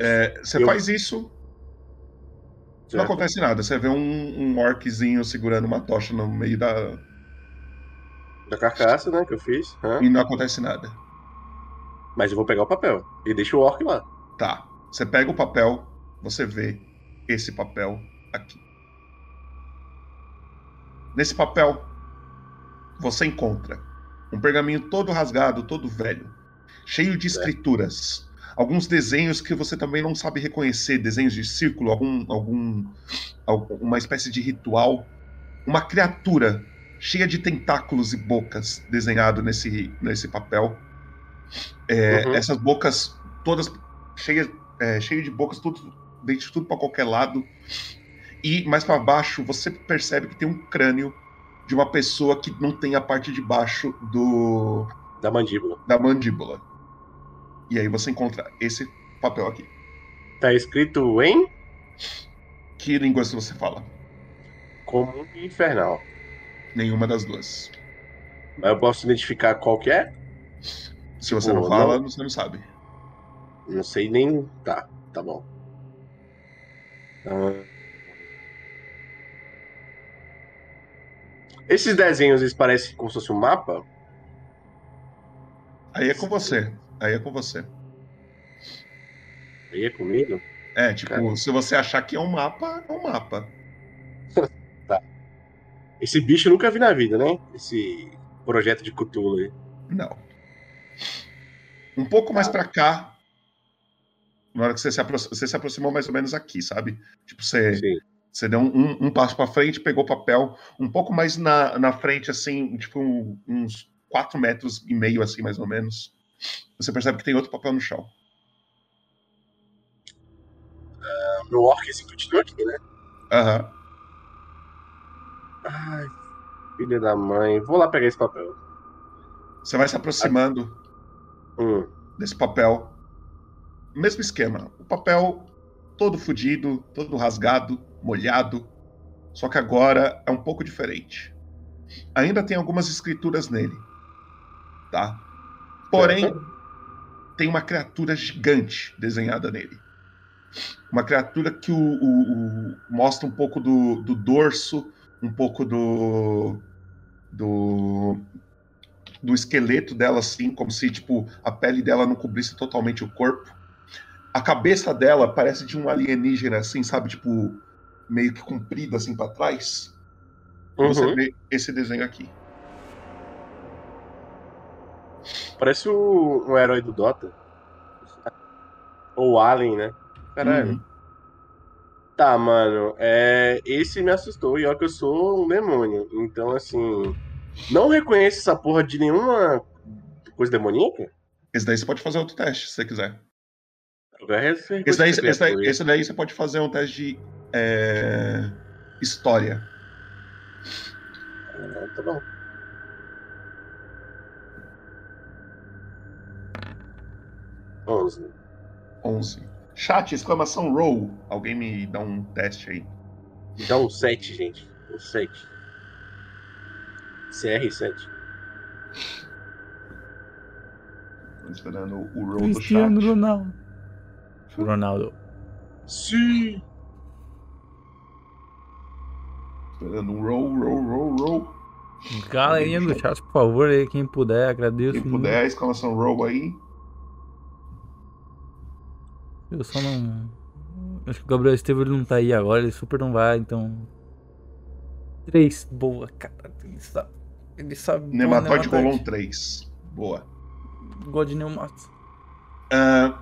É, você Eu- faz isso. Não Certo. acontece nada. Você vê um, um orczinho segurando uma tocha no meio da. Da carcaça, né, que eu fiz. hã? E não acontece nada. Mas eu vou pegar o papel. E deixo o orc lá. Tá. Você pega o papel, você vê esse papel aqui. Nesse papel, você encontra um pergaminho todo rasgado, todo velho, cheio de escrituras. Alguns desenhos que você também não sabe reconhecer, desenhos de círculo, algum, algum, algum- uma espécie de ritual, uma criatura cheia de tentáculos e bocas desenhado nesse, nesse papel. É, Uhum. Essas bocas todas cheias, é, cheio de bocas, tudo, dente de tudo para qualquer lado. E mais para baixo você percebe que tem um crânio de uma pessoa que não tem a parte de baixo do Da mandíbula. da mandíbula. E aí você encontra esse papel aqui. Tá escrito em Que línguas você fala? comum e infernal. Nenhuma das duas. Mas eu posso identificar qual que é? Se você Pô, não fala, não. você não sabe. Não sei nem. Tá, tá bom. Ah. Esses desenhos, eles parecem como se fosse um mapa? Aí é com você. Aí é com você. Aí é comigo? É, tipo, se você achar que é um mapa, é um mapa. Tá. Esse bicho eu nunca vi na vida, né? Esse projeto de Cthulhu aí. Não. Um pouco mais pra cá. Na hora que você se, você se aproximou mais ou menos aqui, sabe? Tipo, você, você deu um, um passo pra frente, pegou o papel, um pouco mais na, na frente, assim, tipo, um- uns 4 metros e meio, assim, mais ou menos. Você percebe que tem outro papel no chão. Meu orc esse continua aqui, né? Aham. Ai, filha da mãe. Vou lá pegar esse papel. Você vai se aproximando Hum. desse papel. Mesmo esquema. O papel todo fudido, todo rasgado, molhado. Só que agora é um pouco diferente. Ainda tem algumas escrituras nele. Tá? Porém, tem uma criatura gigante desenhada nele. Uma criatura que o, o- o- mostra um pouco do, do dorso, um pouco do, do do esqueleto dela, assim, como se tipo a pele dela não cobrisse totalmente o corpo. A cabeça dela parece de um alienígena, assim, sabe, tipo meio que comprida assim para trás. E Você Uhum. vê esse desenho aqui. Parece o, um herói do Dota. Ou Alien, né? Caralho. Uhum. Tá, mano. É, esse me assustou. E olha que eu sou um demônio. Então, assim. Não reconheço essa porra de nenhuma coisa demoníaca? Esse daí você pode fazer outro teste, se você quiser. Quero reconhecer Esse daí, esse daí- esse daí você pode fazer um teste de é, história. Ah, tá bom. Onze. 11. Chat, exclamação roll. Alguém me dá um teste aí. Me dá um 7, gente. Um 7. CR7. Tô esperando o roll do chat. Cristiano Ronaldo. Ronaldo. Sim. Esperando um roll, roll, roll, roll. Galerinha do chat, por favor, aí, quem puder, agradeço. Quem muito. puder, exclamação roll aí. Eu só não. Acho que o Gabriel Estevam ele não tá aí agora, ele super não vai, então. Três, boa, cara. Ele sabe. Ele sabe. Nematóide rolou um nematóide. 3. Boa. God de Neumato. Ah,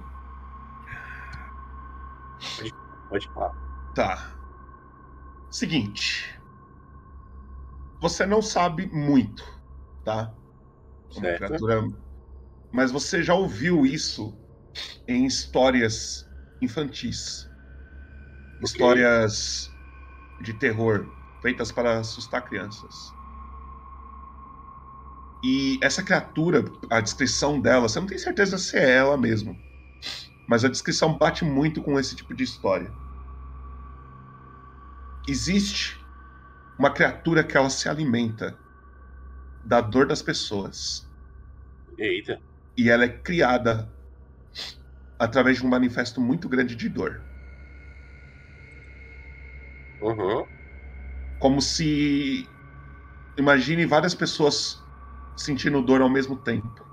Pode, pode falar. Tá. Seguinte. Você não sabe muito, tá? Criatura. Mas você já ouviu isso em histórias infantis. Histórias de terror feitas para assustar crianças. E essa criatura, a descrição dela, você não tem certeza se é ela mesmo. Mas a descrição bate muito com esse tipo de história. Existe uma criatura que ela se alimenta da dor das pessoas. Eita. E ela é criada através de um manifesto muito grande de dor. Uhum. Como se. Imagine várias pessoas sentindo dor ao mesmo tempo.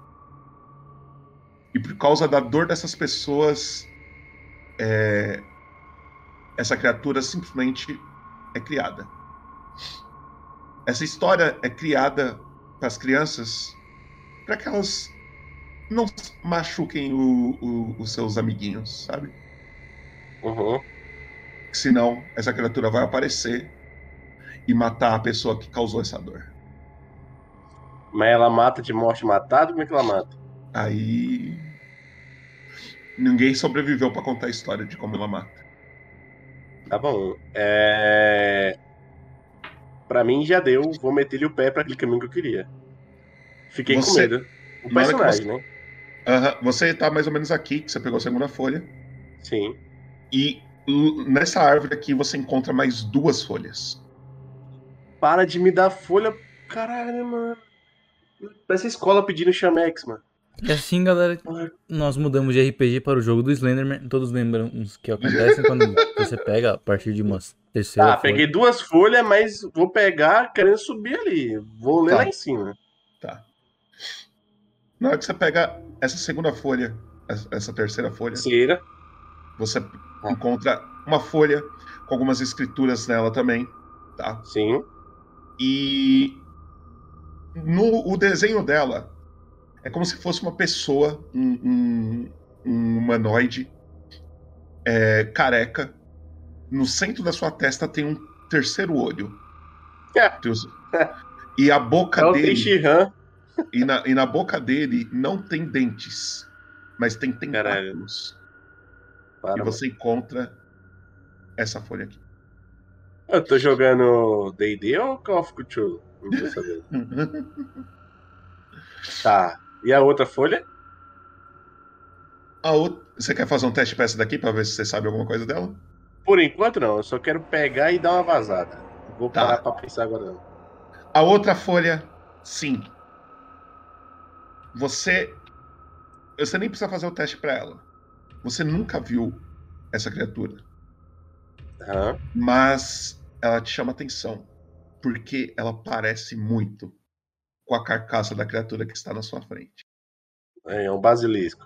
E por causa da dor dessas pessoas, é, essa criatura simplesmente é criada. Essa história é criada para as crianças para que elas não machuquem o- o- os seus amiguinhos, sabe? Uhum. Senão, essa criatura vai aparecer e matar a pessoa que causou essa dor. Mas ela mata de morte matada? Como é que ela mata? Aí. Ninguém sobreviveu para contar a história de como ela mata. Tá bom. É. Pra mim já deu. Vou meter-lhe o pé pra aquele caminho que eu queria. Fiquei com Você- medo. O personagem, você- né? Aham, Você tá mais ou menos aqui, que você pegou a segunda folha. Sim. E nessa árvore aqui você encontra mais duas folhas. Para de me dar folha. Caralho, mano. Parece a escola pedindo chamex, mano. E assim, galera, nós mudamos de RPG para o jogo do Slenderman. Todos lembram que acontecem quando você pega a partir de uma terceira. Tá, peguei duas folhas, mas vou pegar querendo subir ali. Vou ler Tá. lá em cima. Tá. Na hora que você pega essa segunda folha, essa- terceira folha, Terceira. você encontra uma folha com algumas escrituras nela também, tá? Sim. E no o desenho dela é como se fosse uma pessoa, um, um, um humanoide é, careca. No centro da sua testa tem um terceiro olho. Tem os- E a boca É o dele. Tenshinhan. E na, e na boca dele não tem dentes, mas tem tentáculos. Para, e você encontra essa folha aqui. Eu tô jogando D&D ou Call of Cthulhu? Não tô sabendo. tá. E a outra folha? A outra, você quer fazer um teste pra essa daqui pra ver se você sabe alguma coisa dela? Por enquanto não. Eu só quero pegar e dar uma vazada. Vou Tá. parar pra pensar agora não. A outra folha, sim. Você. Você nem precisa fazer o teste pra ela. Você nunca viu essa criatura. Aham. Mas ela te chama atenção. Porque ela parece muito com a carcaça da criatura que está na sua frente. É um basilisco.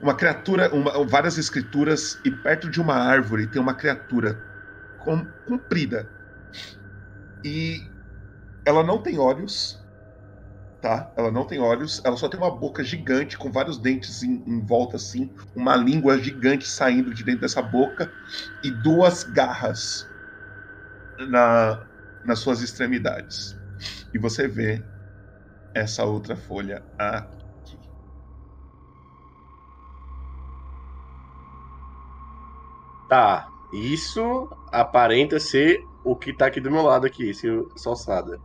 Uma criatura, uma- várias escrituras, e perto de uma árvore tem uma criatura com- comprida. E ela não tem olhos, tá? Ela não tem olhos, ela só tem uma boca gigante com vários dentes em, em volta assim, uma língua gigante saindo de dentro dessa boca e duas garras na, nas suas extremidades. E você vê essa outra folha aqui. Tá. Isso aparenta ser o que tá aqui do meu lado aqui, esse, essa alçada.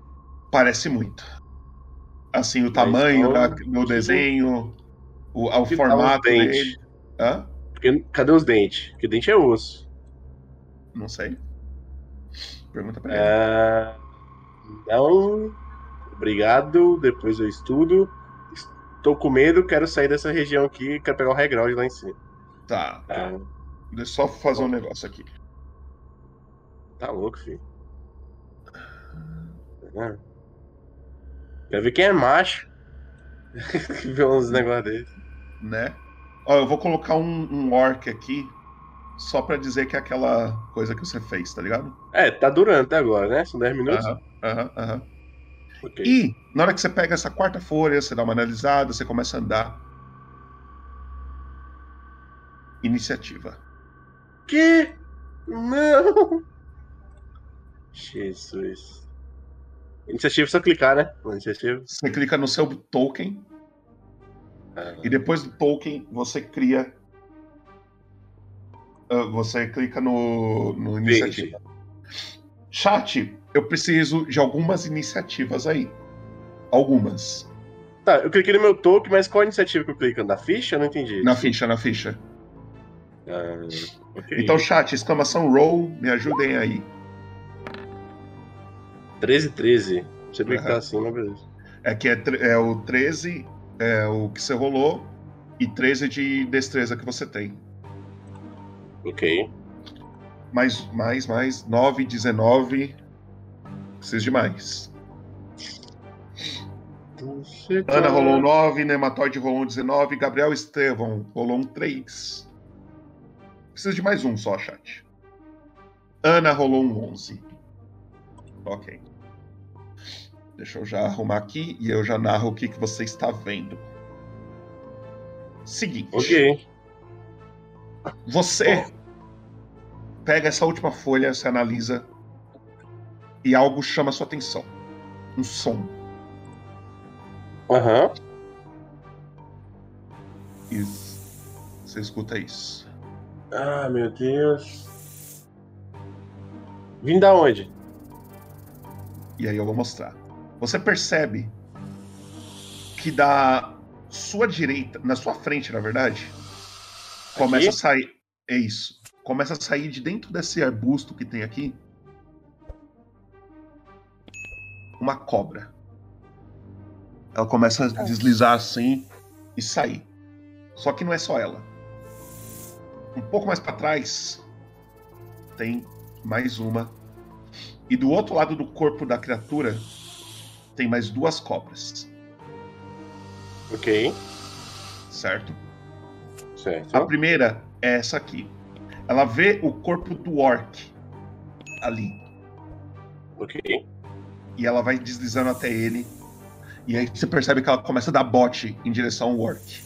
Parece muito. Assim, o tamanho da- do desenho, o, o formato dele. Hã? Porque, cadê os dentes? Porque dente é osso. Não sei. Pergunta pra ele. É... Não. Obrigado. Depois eu estudo. Estou com medo, quero sair dessa região aqui quero pegar o reground lá em cima. Tá. É. Deixa só fazer um negócio aqui. Tá louco, filho. É. Quer ver quem é macho? ver uns negócios desses. Né? Ó, eu vou colocar um, um orc aqui, só pra dizer que é aquela coisa que você fez, tá ligado? É, tá durando até agora, né? São 10 minutos. Aham, aham, aham. E na hora que você pega essa quarta folha, você dá uma analisada, você começa a andar. Iniciativa. Que? Não! Jesus. Iniciativa é só clicar, né? Iniciativa. Você clica no seu token. E depois do token, você cria. ah, você clica no, no iniciativa. Chat, eu preciso de algumas iniciativas aí. Algumas. Tá, eu cliquei no meu token, mas qual a iniciativa que eu clico? Na ficha? Eu não entendi. Na ficha, na ficha. Ah, ok. Então, chat, exclamação roll, me ajudem aí. 13, 13. Não sei por que tá assim, mas beleza. É que é, é o 13, é o que você rolou, e 13 de destreza que você tem. Ok. Mais, mais, mais. 9, 19. Preciso de mais. Ana rolou um 9, Nematóide rolou um 19, Gabriel Estevão rolou um 3. Preciso de mais um só, chat. Ana rolou um 11. Ok. Deixa eu já arrumar aqui e eu já narro o que, que você está vendo. Seguinte. Ok. Você pega essa última folha, você analisa e algo chama sua atenção. Um som. Aham. Isso. Você escuta isso. Ah, meu Deus. Vim da onde? E aí eu vou mostrar. Você percebe que da sua direita, na sua frente, na verdade, Começa Aqui? a sair. É isso. Começa a sair de dentro desse arbusto que tem aqui. Uma cobra. Ela começa a deslizar assim e sair. Só que não é só ela. Um pouco mais pra trás tem mais uma. E do outro lado do corpo da criatura tem mais duas cobras. Ok. Certo? Certo. A primeira é essa aqui. Ela vê o corpo do orc ali. Ok. E ela vai deslizando até ele. E aí você percebe que ela começa a dar bote em direção ao orc.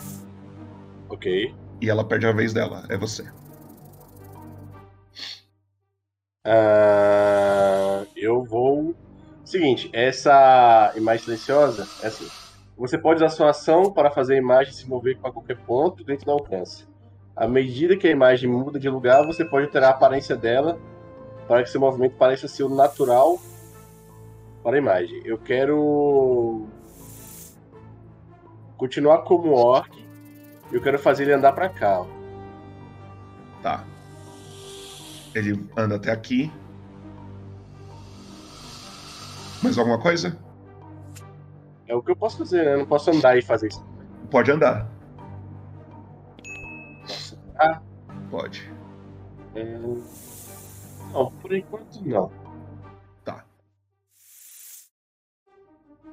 Ok. E ela perde a vez dela. É você. Ah, vou. Seguinte, essa imagem silenciosa é assim. Você pode usar sua ação para fazer a imagem se mover para qualquer ponto dentro do alcance. À medida que a imagem muda de lugar, você pode alterar a aparência dela para que seu movimento pareça ser o natural para a imagem. Eu quero continuar como orc e eu quero fazer ele andar para cá. Tá. Ele anda até aqui. Mais alguma coisa? É o que eu posso fazer, né? Eu não posso andar e fazer isso. Pode andar. Ah, Pode. é... Não, por enquanto não. Tá.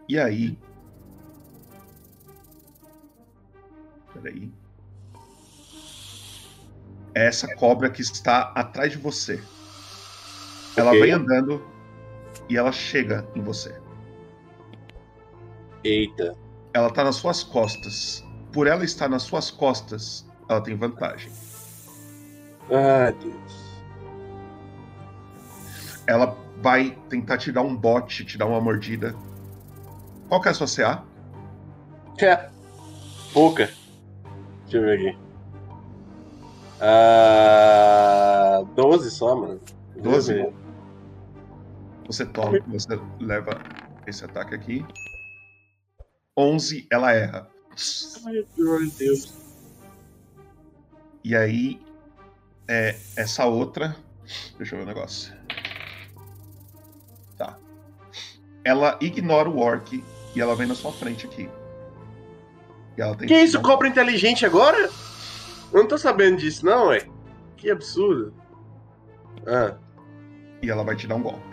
E aí? Peraí. É essa cobra que está atrás de você. Ela Ok. vem andando e ela chega em você. Eita. Ela tá nas suas costas. Por ela estar nas suas costas, ela tem vantagem. Ai, Deus. Ela vai tentar te dar um bote, te dar uma mordida. Qual que é a sua CA? É. Pouca. Deixa eu ver aqui. Ah, 12 só, mano. 12? Deus Você toma, você leva esse ataque aqui. 11, ela erra. Ai, meu Deus. E aí, é, essa outra. Deixa eu ver o negócio. Tá. Ela ignora o orc e ela vem na sua frente aqui. E ela tem Que isso, dar um- cobra inteligente agora? Eu não tô sabendo disso, não, ué. Que absurdo. Ah. E ela vai te dar um golpe.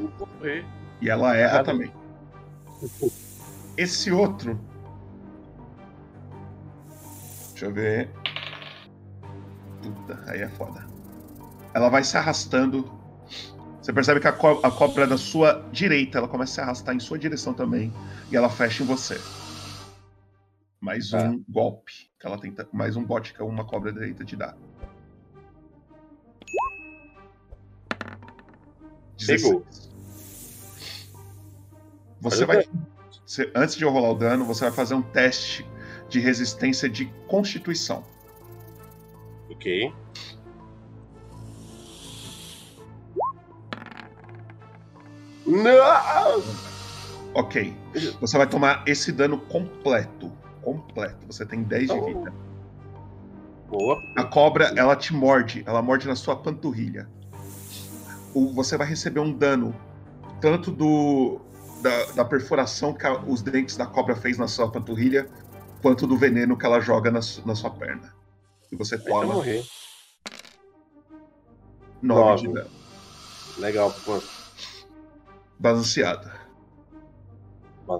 Vou morrer. E ela erra também. Esse outro. Deixa eu ver. Puta, aí é foda. Ela vai se arrastando. Você percebe que a, co a cobra da sua direita ela começa a se arrastar em sua direção também. E ela fecha em você. Mais Tá. um golpe. Que ela tenta. Mais um bote que uma cobra direita te dá. Pegou. 16. Você vai. você- antes de eu rolar o dano, você vai fazer um teste de resistência de constituição. Ok. Não! Ok. Você vai tomar esse dano completo. Completo. Você tem 10 de vida. Boa. A cobra, ela te morde. Ela morde na sua panturrilha. O- você vai receber um dano tanto do da, da perfuração que a- os dentes da cobra fez na sua panturrilha, quanto do veneno que ela joga na, na sua perna. E você toma morrer. 9 de Nove. dano. Legal, pô. Balanceado.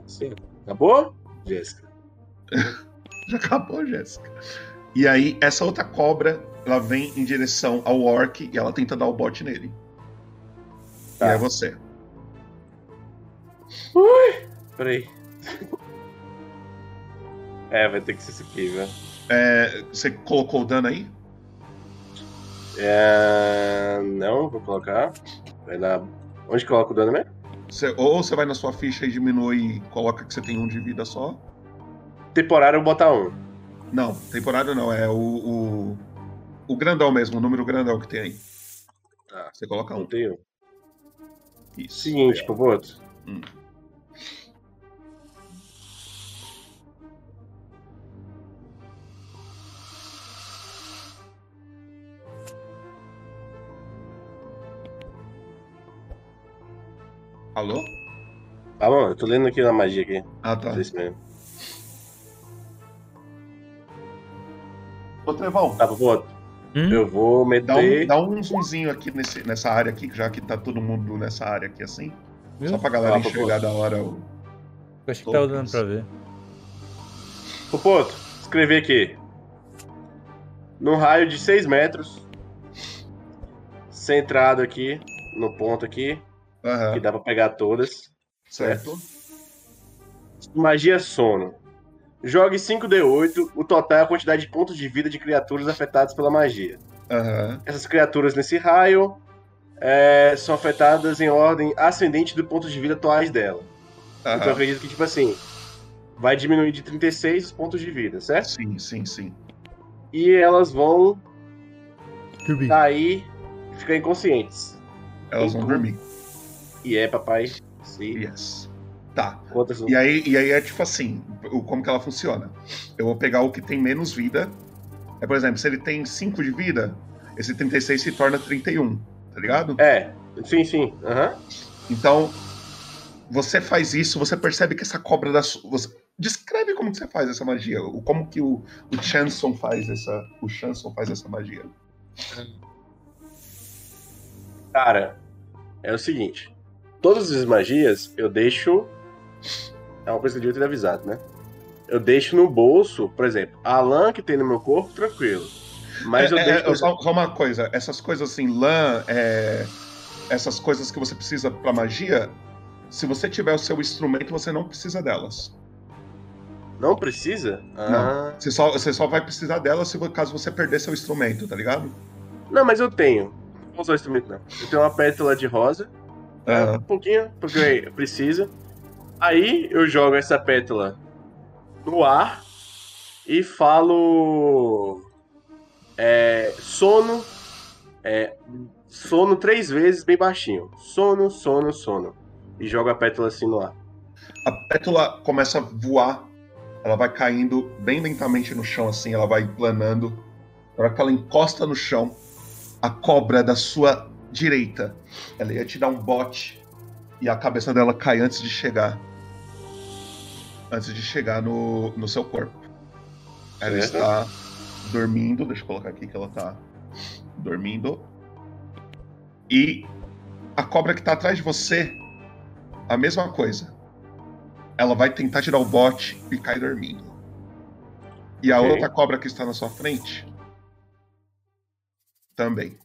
Sim. Acabou? Jéssica. Já acabou, Jéssica. E aí, essa outra cobra, ela vem em direção ao orc e ela tenta dar o bote nele. E é você. Ui! Peraí. É, vai ter que ser isso aqui, viu? É, você colocou o dano aí? É... Não, vou colocar. Vai na. Onde coloca o dano mesmo? Você- ou você vai na sua ficha e diminui e coloca que você tem um de vida só. Temporário eu vou botar um. Não, temporário não, é o, o, o grandão mesmo, o número grandão que tem aí. Tá. Você coloca um. Tem um. Isso. Seguinte, Popoto. Hum. Alô? Ah, mano, eu tô lendo aqui na magia aqui. Ah, tá. É isso mesmo. Ô, Trevão. Tá, pô. Eu vou Dá um, meter. dá um zoomzinho aqui nesse, nessa área aqui, já que tá todo mundo nessa área aqui assim. Só pra galera Ah, pô, enxergar da hora o. Eu acho que tá dando pra ver. Popoto, escrever aqui. Num raio de 6 metros. Centrado aqui, no ponto aqui. Que dá pra pegar todas. Certo. Magia sono. Jogue 5d8, o total é a quantidade de pontos de vida de criaturas afetadas pela magia. Essas criaturas nesse raio é, são afetadas em ordem ascendente do ponto de vida atuais dela. Aham. Então eu acredito que, tipo assim, vai diminuir de 36 os pontos de vida, certo? Sim, sim, sim. E elas vão cair e ficar inconscientes. Elas vão dormir. E é, papai. Sim. Yes. Tá. Quantas... E aí, e aí é tipo assim, como que ela funciona? Eu vou pegar o que tem menos vida. É, por exemplo, se ele tem 5 de vida, esse 36 se torna 31, tá ligado? É, sim, sim. Aham. Então, você faz isso, você percebe que essa cobra da sua. Você... Descreve como que você faz essa magia. Como que o, o Chanson faz essa. O Chanson faz essa magia. Cara, é o seguinte. Todas as magias eu deixo. É uma coisa que eu devia ter avisado, né? Eu deixo no bolso, por exemplo, a lã que tem no meu corpo, tranquilo. Mas É, eu é, deixo. é, só, só uma coisa, essas coisas assim, lã, é, essas coisas que você precisa pra magia, se você tiver o seu instrumento, você não precisa delas. Não precisa? Ah. Não. Você só, você só vai precisar delas se caso você perder seu instrumento, tá ligado? Não, mas eu tenho. Não vou usar o instrumento, não. Eu tenho uma pétala de rosa. Aham. Um pouquinho, porque precisa. Aí eu jogo essa pétala no ar e falo. É, sono. É, sono três vezes bem baixinho. Sono, sono, sono. E jogo a pétala assim no ar. A pétala começa a voar, ela vai caindo bem lentamente no chão, assim, ela vai planando. Na hora que ela encosta no chão, a cobra da sua direita, ela ia te dar um bote e a cabeça dela cai antes de chegar. Antes de chegar no, no seu corpo. Ela Certo. está dormindo, deixa eu colocar aqui que ela tá dormindo. E a cobra que tá atrás de você, a mesma coisa. Ela vai tentar tirar o bote e cai dormindo. E a Ok. outra cobra que está na sua frente também.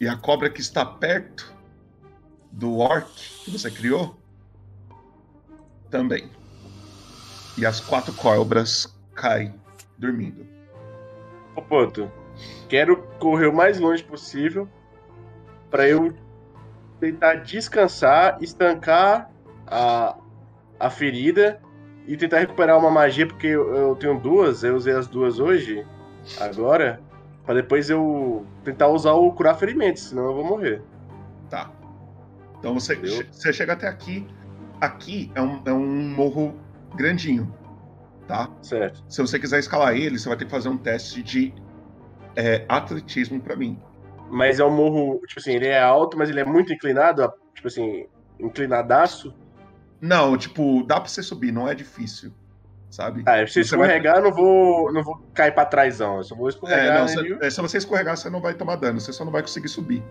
E a cobra que está perto do orc que você criou também. E as quatro cobras caem dormindo. Ô, Poto, quero correr o mais longe possível pra eu tentar descansar, estancar a, a ferida e tentar recuperar uma magia, porque eu, eu tenho duas, eu usei as duas hoje, agora, pra depois eu tentar usar o curar ferimentos, senão eu vou morrer. Tá. Então você, você chega até aqui. Aqui é um, é um morro grandinho. Tá? Certo. Se você quiser escalar ele, você vai ter que fazer um teste de é, atletismo pra mim. Mas é um morro, tipo assim, ele é alto, mas ele é muito inclinado, tipo assim, inclinadaço. Não, tipo, dá pra você subir, não é difícil. Sabe? Ah, se Você vai- escorregar, eu não vou, não vou cair pra trás, não. Eu só vou escorregar. É, não, se, é, se você escorregar, você não vai tomar dano, você só não vai conseguir subir.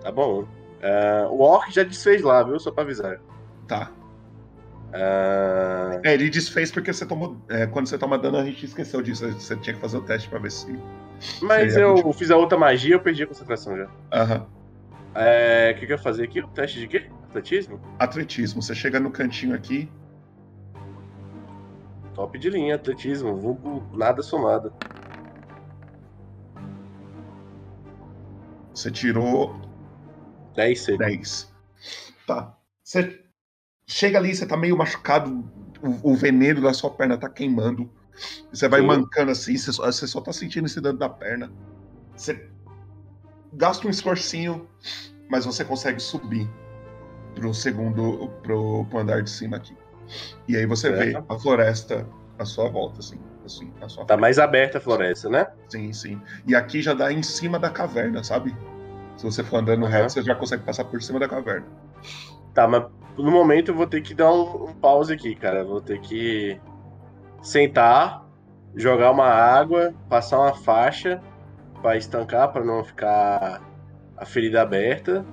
Tá bom. Ah, o Orc já desfez lá, viu? Só pra avisar. Tá. Ah, É, ele desfez porque você tomou. é, quando você toma dano, a gente esqueceu disso. Você tinha que fazer o teste pra ver se. mas eu fiz a outra magia eu perdi a concentração já. Aham. É, O que, que eu ia fazer aqui? O teste de quê? Atletismo? Atletismo. Você chega no cantinho aqui. Top de linha, atletismo. Vulgo nada somado. Você tirou 10 seco. 10. Tá. Você chega ali, você tá meio machucado, o, o veneno da sua perna tá queimando. Você vai Sim. mancando assim, você só, você só tá sentindo esse dano da perna. Você gasta um esforcinho, mas você consegue subir pro segundo, pro, pro andar de cima aqui. E aí você vê Certo. a floresta à sua volta, assim. assim à sua Tá mais aberta a floresta, né? Sim, sim. E aqui já dá em cima da caverna, sabe? Se você for andando reto, você já consegue passar por cima da caverna. Tá, mas no momento eu vou ter que dar um, um pause aqui, cara. Vou ter que sentar, jogar uma água, passar uma faixa pra estancar, pra não ficar a ferida aberta.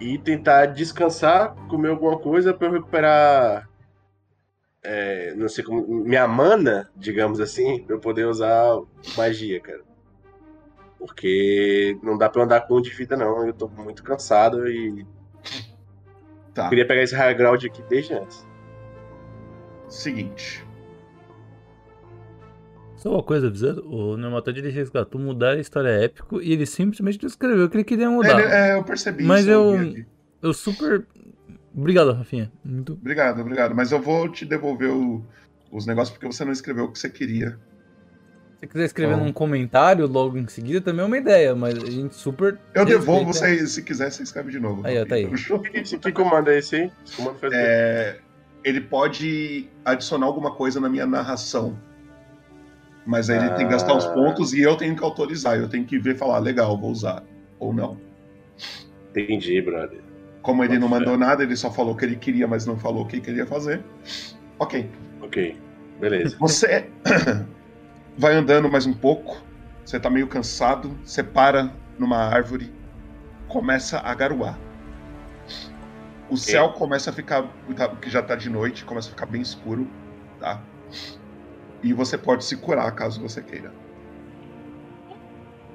E tentar descansar, comer alguma coisa pra eu recuperar. É, não sei como. Minha mana, digamos assim, pra eu poder usar magia, cara. Porque não dá pra eu andar com um de vida, não. Eu tô muito cansado e. Tá. Queria pegar esse high ground aqui desde antes. Seguinte. Só uma coisa avisando, o Nematode ele resgatou mudar a história épico e ele simplesmente não escreveu que ele queria mudar. Ele- é, eu percebi Mas isso, eu. eu. Eu super. Obrigado, Rafinha. Muito. Obrigado, obrigado. Mas eu vou te devolver o- os negócios porque você não escreveu o que você queria. Se você quiser escrever Então- num comentário logo em seguida, também é uma ideia, mas a gente super. Eu devolvo, você, se quiser, você escreve de novo. Aí, ó, tá aí. Esse que comando é esse aí? Esse comando faz? É, ele pode adicionar alguma coisa na minha narração. Mas aí ele tem que gastar os Ah. pontos e eu tenho que autorizar. Eu tenho que ver e falar, legal, vou usar. Ou não. Entendi, brother. Como ele não mandou nada, ele só falou o que ele queria, mas não falou o que queria fazer. Ok. Ok, beleza. Você vai andando mais um pouco, você tá meio cansado, você para numa árvore, começa a garoar. O céu começa a ficar, tá- que já tá de noite, começa a ficar bem escuro, tá? E você pode se curar caso você queira.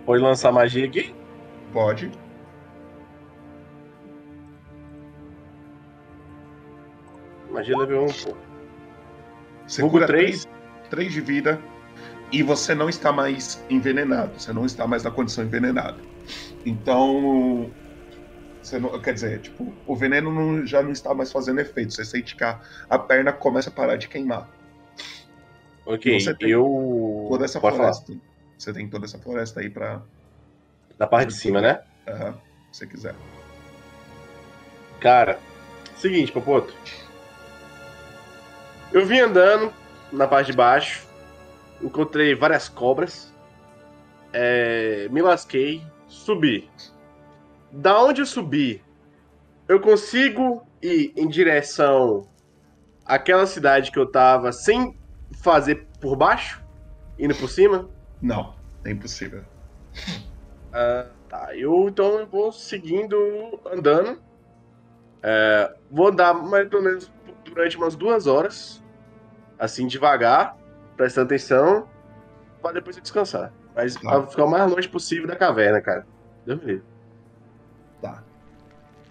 Pode lançar magia aqui? Pode. Magia level 1, pô. Você Vulgo cura três. 3 de vida e você não está mais envenenado. Você não está mais na condição envenenada. Então. Você não, quer dizer, tipo, o veneno não- já não está mais fazendo efeito. Você sente que a, a perna começa a parar de queimar. Ok, você tem eu. Toda essa Pode falar. floresta. Você tem toda essa floresta aí pra. Da parte de cima, né? Aham, se você quiser. Cara, seguinte, Popoto. Eu vim andando na parte de baixo, encontrei várias cobras, é, me lasquei, subi. Da onde eu subi, eu consigo ir em direção àquela cidade que eu tava sem fazer por baixo? Indo por cima? Não, é impossível. Ah, tá, eu então eu vou seguindo, andando. É, vou andar mais ou menos durante umas duas horas, assim devagar, prestando atenção, pra depois eu descansar. Mas pra ficar o mais longe possível da caverna, cara. Deus me livre. Tá.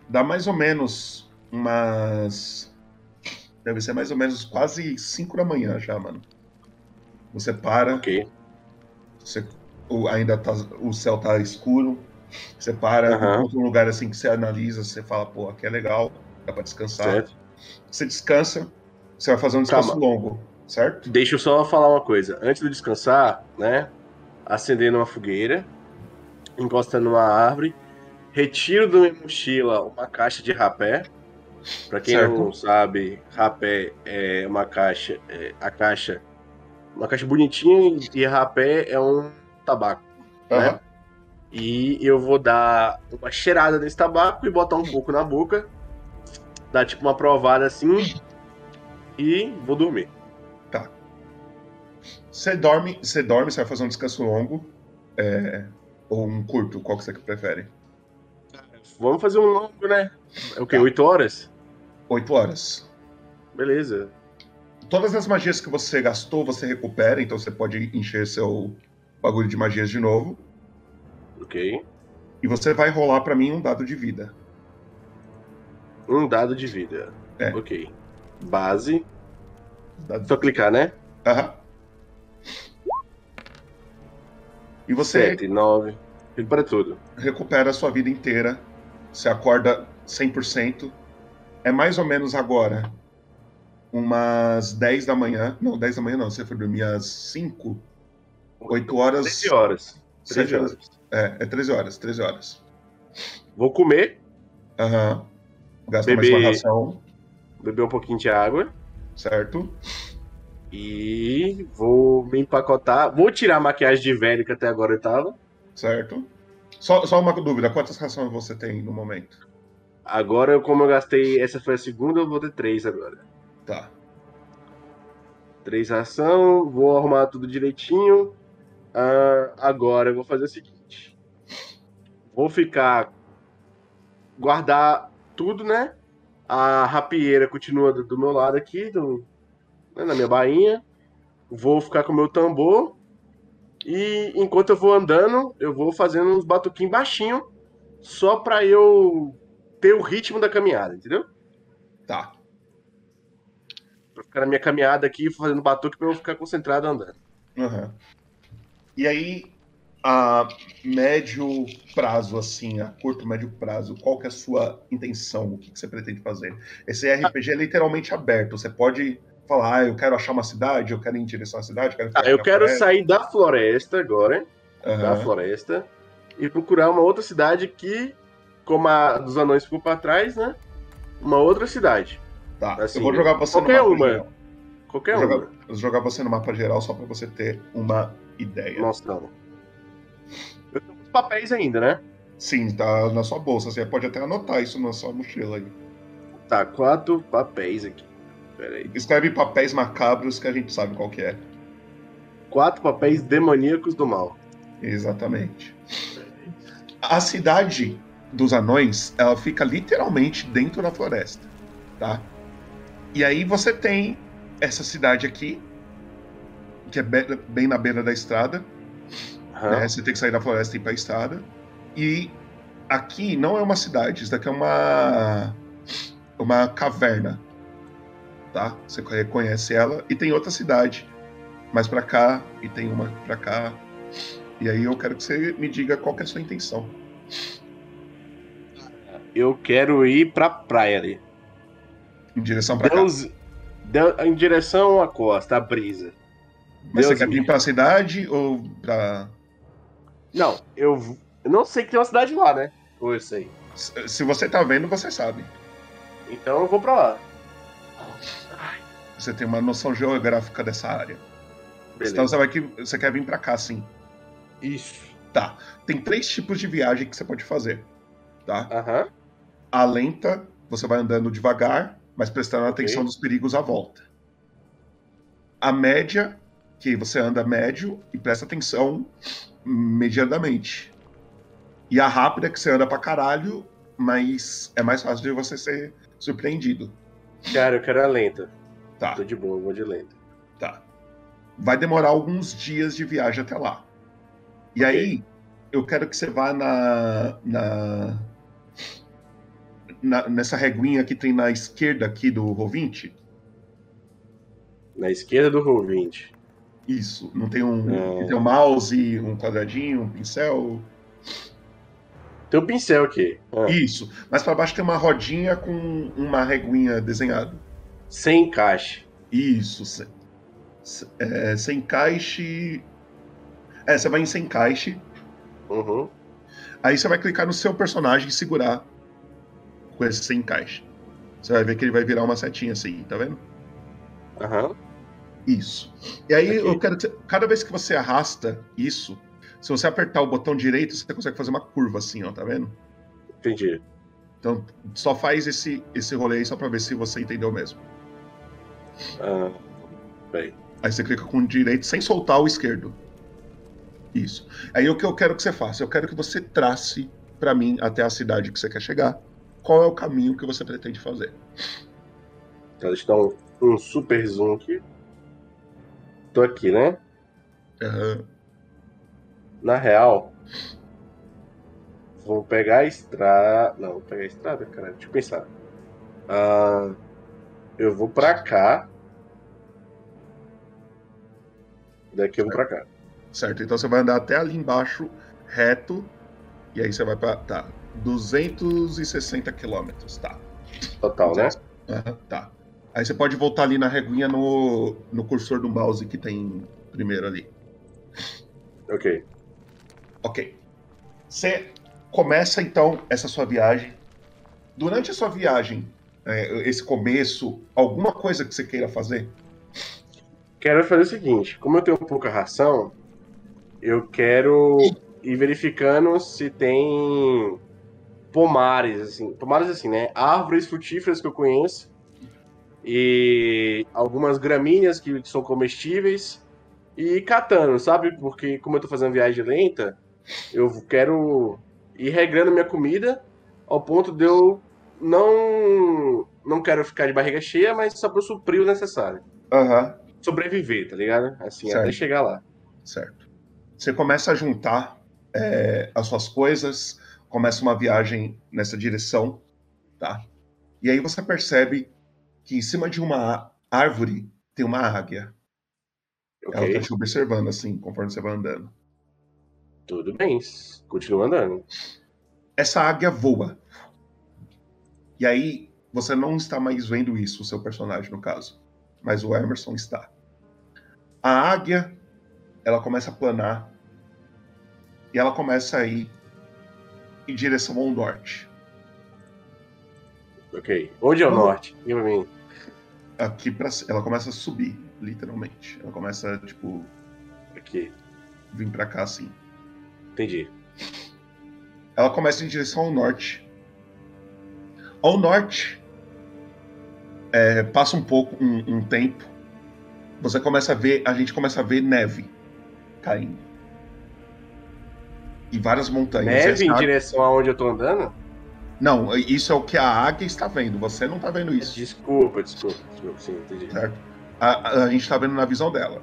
Dá mais ou menos umas. Deve ser mais ou menos quase 5 da manhã já, mano. Você para. Ok. Você, o, ainda tá, o céu tá escuro. Você para, encontra um lugar assim que você analisa, você fala, pô, aqui é legal, dá pra descansar. Certo. Você descansa, você vai fazer um descanso Calma. longo, certo? Deixa eu só falar uma coisa. Antes de descansar, né? Acendendo uma fogueira, encostando numa árvore, retiro da minha mochila uma caixa de rapé. Pra quem Certo. não sabe, rapé é uma caixa, é a caixa, uma caixa bonitinha e rapé é um tabaco, né? Aham. E eu vou dar uma cheirada nesse tabaco e botar um pouco na boca, dar tipo uma provada assim e vou dormir. Tá. Você dorme, você dorme, você vai fazer um descanso longo. é, ou um curto, qual que você prefere? Vamos fazer um longo, né? É o quê? 8 horas? 8 horas. Beleza. Todas as magias que você gastou, você recupera, então você pode encher seu bagulho de magias de novo. Ok. E você vai rolar pra mim um dado de vida. Um dado de vida. É. Ok. Base. Dado Só clicar, né? Aham. E você 7, 9. Ele para tudo. recupera a sua vida inteira. Você acorda 100%. É mais ou menos agora umas 10 da manhã. Não, 10 da manhã não. Você foi dormir às 5. 8 horas. 13 horas. 7 13 horas. É, é 13 horas. 13 horas. Vou comer, Aham. Gasta mais Beber- uma ração. beber um pouquinho de água Certo? e vou me empacotar. Vou tirar a maquiagem de velho que até agora eu tava. Certo. Só, só uma dúvida. Quantas rações você tem no momento? Agora, como eu gastei. Essa foi a segunda, eu vou ter três agora. Tá. Três ação, vou arrumar tudo direitinho. Ah, agora eu vou fazer o seguinte: vou ficar. guardar tudo, né? A rapieira continua do, do meu lado aqui, do, né, na minha bainha. Vou ficar com o meu tambor. E enquanto eu vou andando, eu vou fazendo uns batuquinhos baixinho, só pra eu ter o ritmo da caminhada, entendeu? Tá. Pra ficar na minha caminhada aqui, fazendo batuque pra eu ficar concentrado andando. Aham. E aí, a médio prazo, assim, a curto, médio prazo, qual que é a sua intenção? O que, que você pretende fazer? Esse RPG é literalmente aberto. Você pode falar, ah, eu quero achar uma cidade, eu quero ir em direção à cidade, eu quero Ah, eu quero floresta. sair da floresta agora, hein? da floresta, e procurar uma outra cidade que, como a dos anões ficou pra trás, né? Uma outra cidade. Tá, Assim, eu vou jogar você qualquer no mapa uma. geral. Qualquer vou uma. jogar, vou jogar você no mapa geral só pra você ter uma ideia. Nossa, não. Eu tenho os papéis ainda, né? Sim, tá na sua bolsa. Você pode até anotar isso na sua mochila aí. Tá, quatro papéis aqui. Escreve papéis macabros que a gente sabe qual que é. Quatro papéis demoníacos do mal. Exatamente. A cidade dos anões, ela fica literalmente dentro da floresta, tá? E aí você tem essa cidade aqui, que é be- bem na beira da estrada. Né? Você tem que sair da floresta e ir pra estrada. E aqui não é uma cidade, isso daqui é uma uma caverna, tá? Você reconhece ela e tem outra cidade mais pra cá e tem uma pra cá. E aí eu quero que você me diga qual é a sua intenção. Eu quero ir pra praia ali. Em direção pra Deus, Deus- em direção à costa, à brisa. Mas Deus você quer vir pra cidade ou pra. Não, eu, eu não sei que tem uma cidade lá, né? Ou eu sei. Se se você tá vendo, você sabe. Então eu vou pra lá. Você tem uma noção geográfica dessa área. Beleza. Então você vai que você quer vir pra cá, sim. Isso. Tá. Tem três tipos de viagem que você pode fazer. Tá? Aham. A lenta, você vai andando devagar, mas prestando atenção nos perigos à volta. A média, que você anda médio e presta atenção medianamente. E a rápida, que você anda pra caralho, mas é mais fácil de você ser surpreendido. Cara, eu quero a lenta. Tá. Tô de boa, eu vou de lenta. Tá. Vai demorar alguns dias de viagem até lá. E aí, eu quero que você vá na, na, na- nessa reguinha que tem na esquerda aqui do Roll20. Na esquerda do Roll20. Isso. Não tem um, É. tem um mouse, um quadradinho, um pincel. Tem um pincel aqui. Ah. Isso. Mas para baixo tem uma rodinha com uma reguinha desenhada. Sem encaixe. Isso. Sem, se- é, sem encaixe. É, você vai em sem encaixe. Uhum. Aí você vai clicar no seu personagem e segurar com esse sem encaixe. Você vai ver que ele vai virar uma setinha assim, tá vendo? Aham. Isso. E aí eu quero que cada vez que você arrasta isso, se você apertar o botão direito, você consegue fazer uma curva assim, ó, tá vendo? Entendi. Então só faz esse, esse rolê aí só pra ver se você entendeu mesmo. Ah, bem. Aí você clica com o direito sem soltar o esquerdo. Isso. Aí o que eu quero que você faça? Eu quero que você trace pra mim até a cidade que você quer chegar. Qual é o caminho que você pretende fazer? Então, deixa eu dar um, um super zoom aqui. Tô aqui, né? Na real, vou pegar a estrada. Não, vou pegar a estrada, cara. Deixa eu pensar. Ah, eu vou pra cá. Daqui eu vou pra cá. Certo, então você vai andar até ali embaixo, reto, e aí você vai pra. Tá. 260 quilômetros, tá. Total, né? Aham, tá. Aí você pode voltar ali na reguinha no, no cursor do mouse que tem primeiro ali. Ok. Ok. Você começa então essa sua viagem. Durante a sua viagem, é, esse começo, alguma coisa que você queira fazer? Quero fazer o seguinte: como eu tenho pouca ração, eu quero ir verificando se tem pomares, assim. Pomares, assim, né? Árvores frutíferas que eu conheço. E algumas gramíneas que são comestíveis. E catando, sabe? Porque como eu tô fazendo viagem lenta, eu quero ir regrando minha comida ao ponto de eu não não quero ficar de barriga cheia, mas só para suprir o necessário. Aham. Sobreviver, tá ligado? Assim, até Certo. chegar lá. Certo. Você começa a juntar é, as suas coisas, começa uma viagem nessa direção, tá? E aí você percebe que em cima de uma árvore tem uma águia. Ela Ok. tá te observando, assim, conforme você vai andando. Tudo bem, continua andando. Essa águia voa. E aí, você não está mais vendo isso, o seu personagem, no caso. Mas o Emerson está. A águia, ela começa a planar. E ela começa a ir em direção ao norte. Ok. Onde é o norte? Diga pra mim. Aqui pra, c- ela começa a subir, literalmente. Ela começa, tipo. Aqui. Vir pra cá assim. Entendi. Ela começa em direção ao norte. Ao norte, é, passa um pouco, um, um tempo. Você começa a ver, a gente começa a ver neve caindo. E várias montanhas. Neve em Essa- direção aonde eu tô andando? Não, isso é o que a águia está vendo. Você não está vendo isso. Desculpa, desculpa, desculpa. Sim, entendi. Certo? A, a- a gente está vendo na visão dela.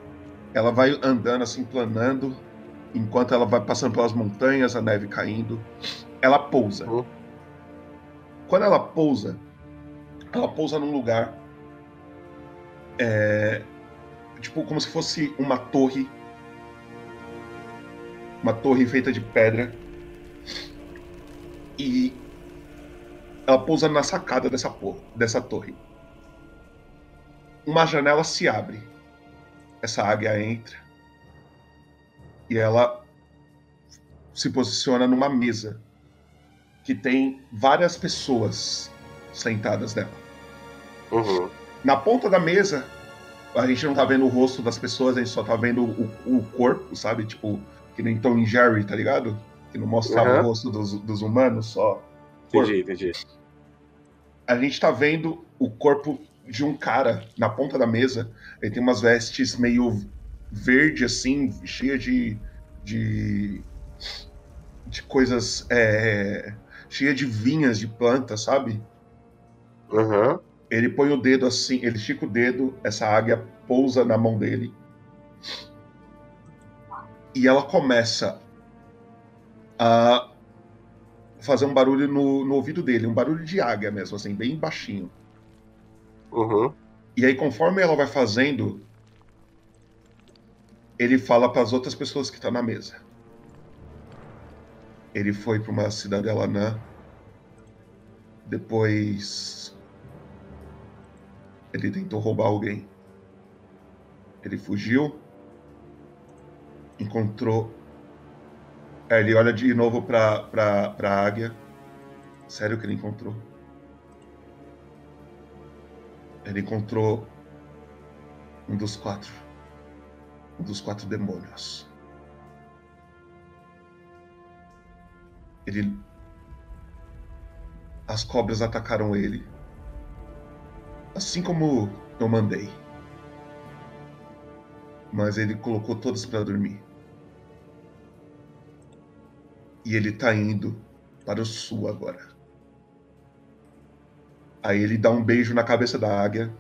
Ela vai andando assim, planando, enquanto ela vai passando pelas montanhas, a neve caindo. Ela pousa. Quando ela pousa, ela pousa num lugar. é, tipo, como se fosse uma torre. Uma torre feita de pedra. E ela pousa na sacada dessa, por- dessa torre. Uma janela se abre. Essa águia entra. E ela se posiciona numa mesa que tem várias pessoas sentadas nela. Uhum. Na ponta da mesa, a gente não tá vendo o rosto das pessoas, a gente só tá vendo o, o corpo, sabe? Tipo, que nem Tom e Jerry, tá ligado? Que não mostrava Uhum. o rosto dos, dos humanos, só. Entendi, entendi. A gente tá vendo o corpo de um cara na ponta da mesa. Ele tem umas vestes meio verde, assim, cheia de. de. de coisas. É, cheia de vinhas de planta, sabe? Uhum. Ele põe o dedo assim, ele estica o dedo, essa águia pousa na mão dele. E ela começa a fazer um barulho no, no ouvido dele, um barulho de águia mesmo, assim, bem baixinho. Uhum. E aí, conforme ela vai fazendo, ele fala para as outras pessoas que estão na mesa. Ele foi para uma cidadela anã. Depois. Ele tentou roubar alguém. Ele fugiu. Encontrou. Aí ele olha de novo pra, pra, pra águia. Sério que ele encontrou? Ele encontrou um dos quatro. Um dos quatro demônios. Ele. As cobras atacaram ele. Assim como eu mandei. Mas ele colocou todos para dormir. E ele tá indo para o sul agora. Aí ele dá um beijo na cabeça da águia.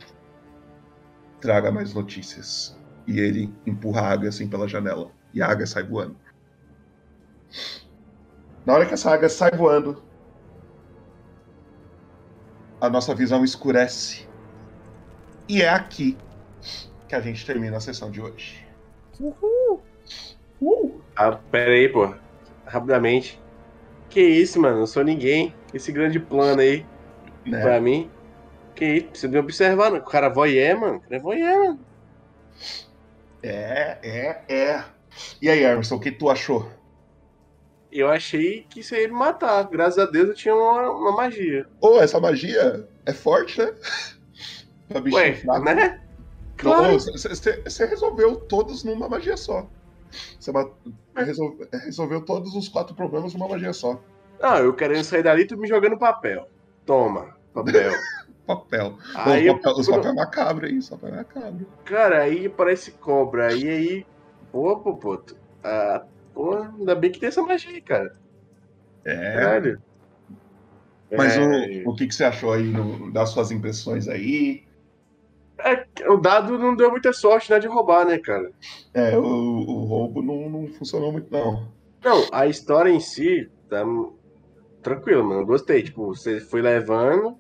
Traga mais notícias. E ele empurra a águia assim pela janela. E a águia sai voando. Na hora que essa águia sai voando, a nossa visão escurece. E é aqui que a gente termina a sessão de hoje. Uhul! Ah, pera aí, pô. Rapidamente. Que isso, mano? Não sou ninguém. Esse grande plano aí. Né? Pra mim. Que isso? Precisa me observar, né? O cara voyeur, mano. O cara é voyeur, mano. É, é, é. E aí, Emerson, o que tu achou? Eu achei que isso ia me matar. Graças a Deus eu tinha uma, uma magia. Ô, essa magia é forte, né? pra bichinho Ué, fraco. né? Claro. Você resolveu todos numa magia só. Você resol- resolveu todos os quatro problemas numa magia só. Não, eu querendo sair dali, tu me jogando papel. Toma, papel. papel. Aí, os papel, os eu- papel macabro aí, os papel macabro. Cara, aí parece cobra. Aí, aí. Pô, pô, Ah, pô, ainda bem que tem essa magia aí, cara. É. Caralho. Mas É, o, o que, que você achou aí no- das suas impressões aí? É, o dado não deu muita sorte, né, de roubar, né, cara? É, o, o roubo não, não funcionou muito, não. Não, a história em si tá tranquilo, mano. eu Gostei. Tipo, você foi levando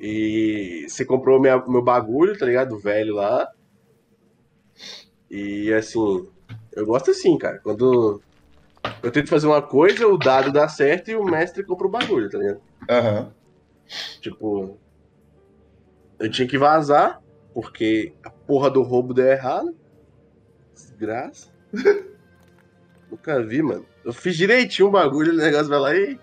e você comprou minha, meu bagulho, tá ligado? Do velho lá. E assim, eu gosto assim, cara. Quando eu tento fazer uma coisa, o dado dá certo e o mestre compra o bagulho, tá ligado? Aham. Tipo, eu tinha que vazar porque a porra do roubo deu errado. Desgraça. Nunca vi, mano. Eu fiz direitinho o bagulho, o negócio vai lá e.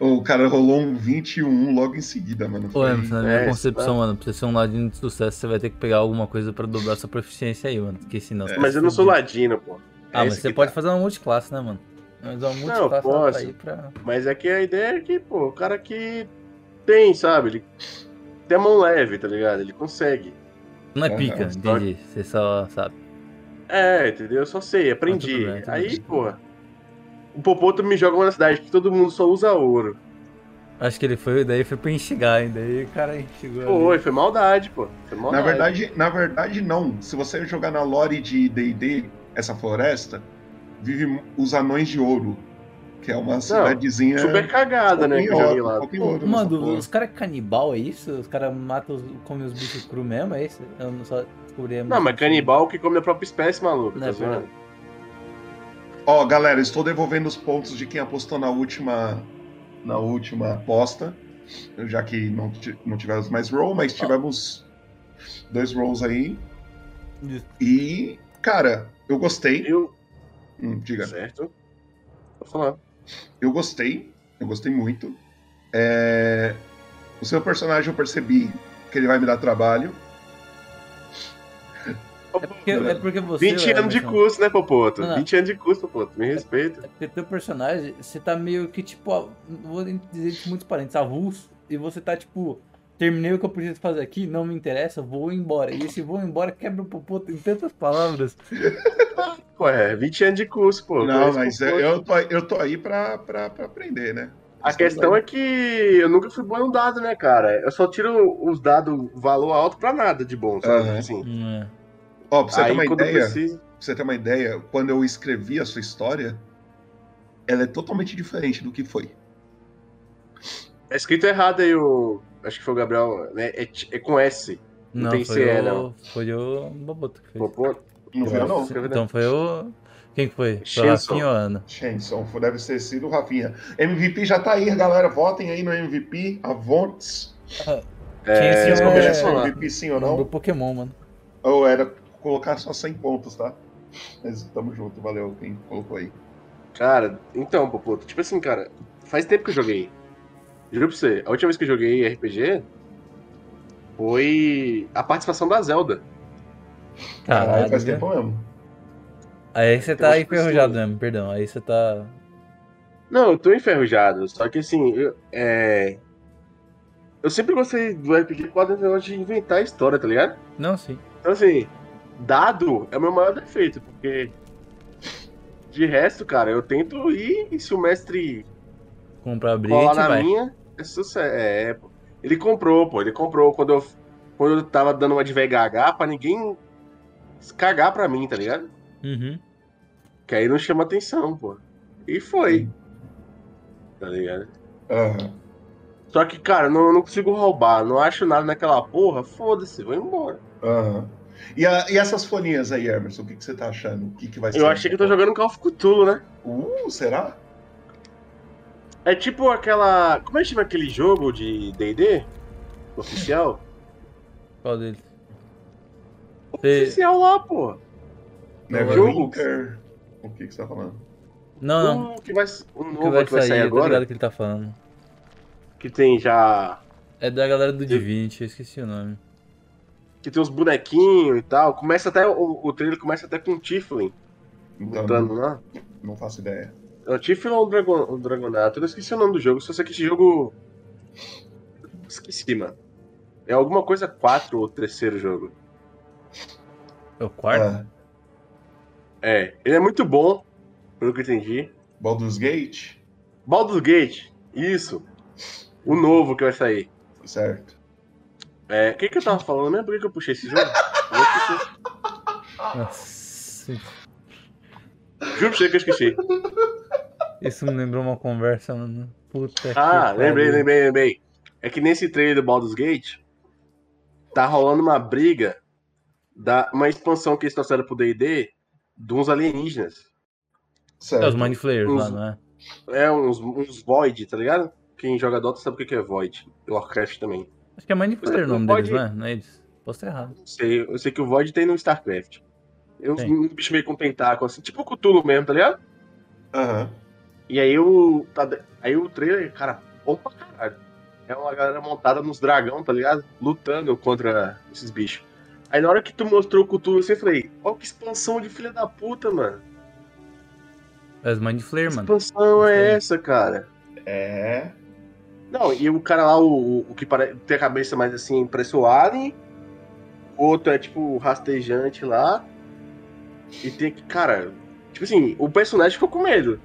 O cara rolou um 21 logo em seguida, mano. Ô, Foi- Emerson, na minha É, concepção, tá. mano, pra você ser um ladino de sucesso, você vai ter que pegar alguma coisa pra dobrar sua proficiência aí, mano. Porque senão. você Mas tá eu não sou ladino, pô. Ah, É mas isso você pode tá. fazer uma multiclasse, né, mano? Mas uma Não, eu multiclasse tá posso. aí pra. Mas é que a ideia é que, pô, o cara que tem, sabe? Ele tem a mão leve, tá ligado? Ele consegue. Não é Aham, pica, só- entendi. Você só sabe. É, entendeu? Eu só sei, aprendi. bem, Aí, pô. O Popoto me joga uma cidade que todo mundo só usa ouro. Acho que ele foi, daí foi pra enxugar ainda. Aí o cara. Foi, ali. foi maldade, pô. Foi Na maldade. verdade, na verdade, não. Se você jogar na lore de D&D, essa floresta, vive os anões de ouro, que é uma cidadezinha... super cagada, né, em que eu ouro, ouro nessa Mano, porra. os caras é canibal, é isso? Os caras matam, comem os bichos cru mesmo, é isso? Eu não só descobri. a Não, mas canibal que come a própria espécie, maluco. Não, Tá é verdade. Ó, galera, estou devolvendo os pontos de quem apostou na última na última aposta, já que não, não tivemos mais roll, mas tivemos dois rolls aí. E, cara, eu gostei. Eu... Hum, diga. Certo. Vou falar. Eu gostei, eu gostei muito. É, O seu personagem eu percebi que ele vai me dar trabalho. É porque, é porque você. 20 anos de curso, né, Popoto? Não, não. 20 anos de curso, Popoto. Me respeita. Porque teu personagem, você tá meio que, tipo, vou dizer de muitos parentes, avulso, e você tá, tipo, terminei o que eu preciso fazer aqui, não me interessa, vou embora. E esse vou embora quebra o popoto em tantas palavras. Pô, é 20 anos de curso, pô. Não, mas Popoto. eu tô, eu tô aí pra, pra, pra aprender, né? A questão é que eu nunca fui bom no dado, né, cara? Eu só tiro os dados valor alto pra nada de bom, sabe? Aham. Assim. Ó, pra você Aí, ter uma ideia, preciso- pra você ter uma ideia, quando eu escrevi a sua história, ela é totalmente diferente do que foi. É escrito errado aí o. Acho que foi o Gabriel, né? É, é com S. Não, Não, tem foi CE, o, não. Foi o Boboto que fez. Popoto? Não foi eu, não. Então foi o... Quem que foi? Foi o. Rafinha ou Ana? Shenson, deve ter sido o Rafinha. MVP já tá aí, galera. Votem aí no MVP. Avontes. É, Vocês é- começam o MVP sim ou Do não? Pokémon, mano. Ou era colocar só 100 pontos, tá? Mas tamo junto, valeu quem colocou aí. Cara, então, Popoto, tipo assim, cara, faz tempo que eu joguei. Juro pra você, a última vez que eu joguei RPG foi a participação da Zelda. Caralho, faz tempo mesmo. Aí você tá enferrujado mesmo, perdão. Aí você tá. Não, eu tô enferrujado, só que assim, eu, é... eu sempre gostei do RPG por causa de inventar história, tá ligado? Não, sim. Então assim, dado é o meu maior defeito, porque de resto, cara, eu tento ir e se o mestre Comprar a briga, colar na vai. minha, é sucesso. É, pô. Ele comprou, pô, ele comprou quando eu, quando eu tava dando uma de VHH pra ninguém cagar pra mim, tá ligado? Uhum. Que aí não chama atenção, pô. E foi. Tá ligado? Só que, cara, não, não consigo roubar, não acho nada naquela porra, foda-se, vou embora. Aham. E, a- e essas folhinhas aí, Emerson, o que, que você tá achando? O que, que vai ser? Eu achei que eu tô jogando Call of Cthulhu, né? Uh, será? É tipo aquela. Como é que chama aquele jogo de DD? Oficial? Qual deles? Oficial lá, pô. Neverwinter. O que, que você tá falando? Não, não. Um que vai, O novo que vai que vai sair, sair agora. que ele tá falando. Que tem já. É da galera do Divinity, eu esqueci o nome. Que tem uns bonequinhos e tal. Começa até. O, o trailer começa até com um Tiflin. Então, Lutando lá. Não faço ideia. É o Tiff ou o, Dragon, o Dragonato? Eu não esqueci o nome do jogo, só sei que esse jogo. Esqueci, mano. É alguma coisa 4 ou terceiro jogo. É o quarto? É, ele é muito bom, pelo que eu entendi. Baldur's Gate? Baldur's Gate, isso. O novo que vai sair. Certo. É, o que, que eu tava falando mesmo? Por que, que eu puxei esse jogo? Eu esqueci. Nossa. Juro pra você que eu esqueci. Isso me lembrou uma conversa, mano. Puta Ah, que lembrei, lembrei, lembrei. É que nesse trailer do Baldur's Gate tá rolando uma briga da uma expansão que eles trouxeram pro D&D de uns alienígenas. É os Mind Flayers lá, Uns- não é? É, uns, uns Void, tá ligado? Quem joga Dota sabe o que que é Void. E Warcraft também. Acho que é Mind Flayer o nome Pode- deles, não é? Não é eles? Posso estar errado. Sei, eu sei que o Void tem no StarCraft. É uns, um bicho meio com tentáculo, assim, tipo o Cthulhu mesmo, tá ligado? Aham. E aí o. tá- aí o trailer, cara, bom pra caralho. É uma galera montada nos dragão, tá ligado? Lutando contra esses bichos. Aí na hora que tu mostrou o Cthulhu, assim, eu falei, ó que expansão de filha da puta, mano. Os Mind Flayer, Que mano. expansão é essa, cara? É. Não, e o cara lá, o, o que pare... tem a cabeça mais assim, parece o Alien. O outro é tipo rastejante lá. E tem que, cara, tipo assim, o personagem ficou com medo.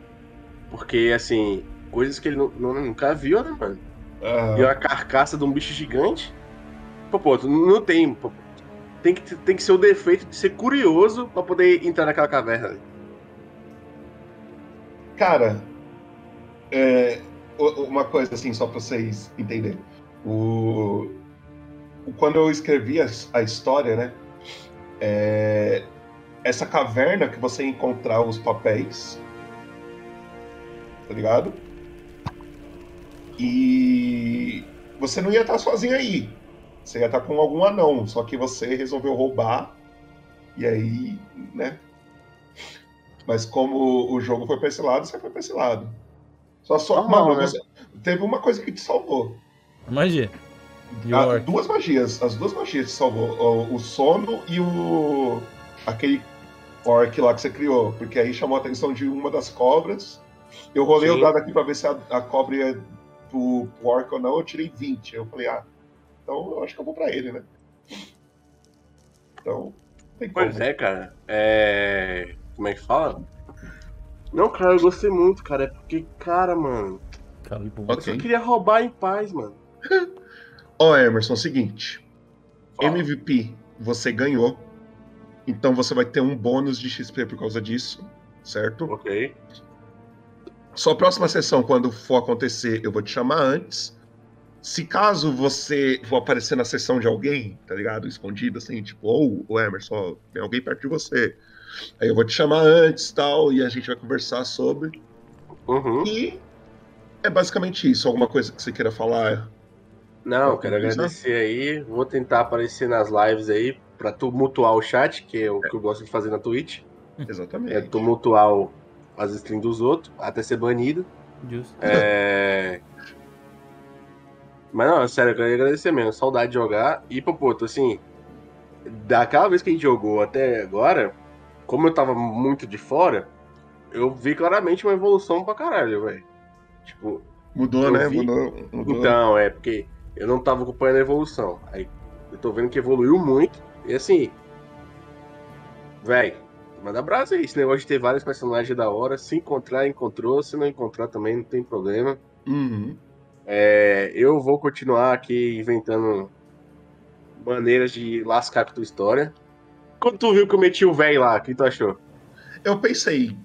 Porque, assim, coisas que ele nu- nu- nunca viu, né, mano? E a carcaça de um bicho gigante. Pô, pô, tu não tem. pô, tem, que, tem que ser o defeito de ser curioso pra poder entrar naquela caverna. Cara, é, uma coisa assim, só pra vocês entenderem. O, quando eu escrevi a, a história, né? é, essa caverna que você encontrar os papéis. Tá ligado? E você não ia estar sozinho aí. Você ia estar com algum anão, só que você resolveu roubar. E aí, né? Mas como o jogo foi pra esse lado, você foi pra esse lado. Só só. Normal, mano, né? você- teve uma coisa que te salvou. Magia. E o Ah, duas magias. As duas magias te salvou. O, o sono e o. aquele orc lá que você criou. Porque aí chamou a atenção de uma das cobras. Eu rolei Sim. o dado aqui pra ver se a, a cobra ia pro, pro orc ou não. Eu tirei 20. Eu falei, ah, então eu acho que eu vou pra ele, né? Então. Tem como. Pois é, cara. É. Como é que fala? Não, cara, eu gostei muito, cara. É porque, cara, mano. Eu só queria roubar em paz, mano. Ó, Emerson, é o seguinte. MVP, você ganhou. Então você vai ter um bônus de XP por causa disso, certo? Ok. Sua próxima sessão, quando for acontecer, eu vou te chamar antes. Se caso você for aparecer na sessão de alguém, tá ligado? Escondido, assim, tipo, ou o Emerson, ó, tem alguém perto de você. Aí eu vou te chamar antes tal, e a gente vai conversar sobre. Uhum. E é basicamente isso. Alguma coisa que você queira falar? Não, quero coisa? agradecer aí. Vou tentar aparecer nas lives aí pra tumultuar o chat, que é o que eu gosto de fazer na Twitch. Exatamente. É tumultuar as streams dos outros, até ser banido. Justo. É. Mas não, sério, eu queria agradecer mesmo. Saudade de jogar. E, pô, pô, assim. Daquela vez que a gente jogou até agora, como eu tava muito de fora, eu vi claramente uma evolução pra caralho, velho. Tipo. Mudou, né? vi- Mudou, mudou. Então, é porque eu não tava acompanhando a evolução. Aí eu tô vendo que evoluiu muito. E assim. Véi, manda abraço aí. Esse negócio de ter vários personagens da hora. Se encontrar, encontrou. Se não encontrar também, não tem problema. Uhum. É, eu vou continuar aqui inventando maneiras de lascar com a tua história. Quando tu viu que eu meti o velho lá, o que tu achou? Eu pensei,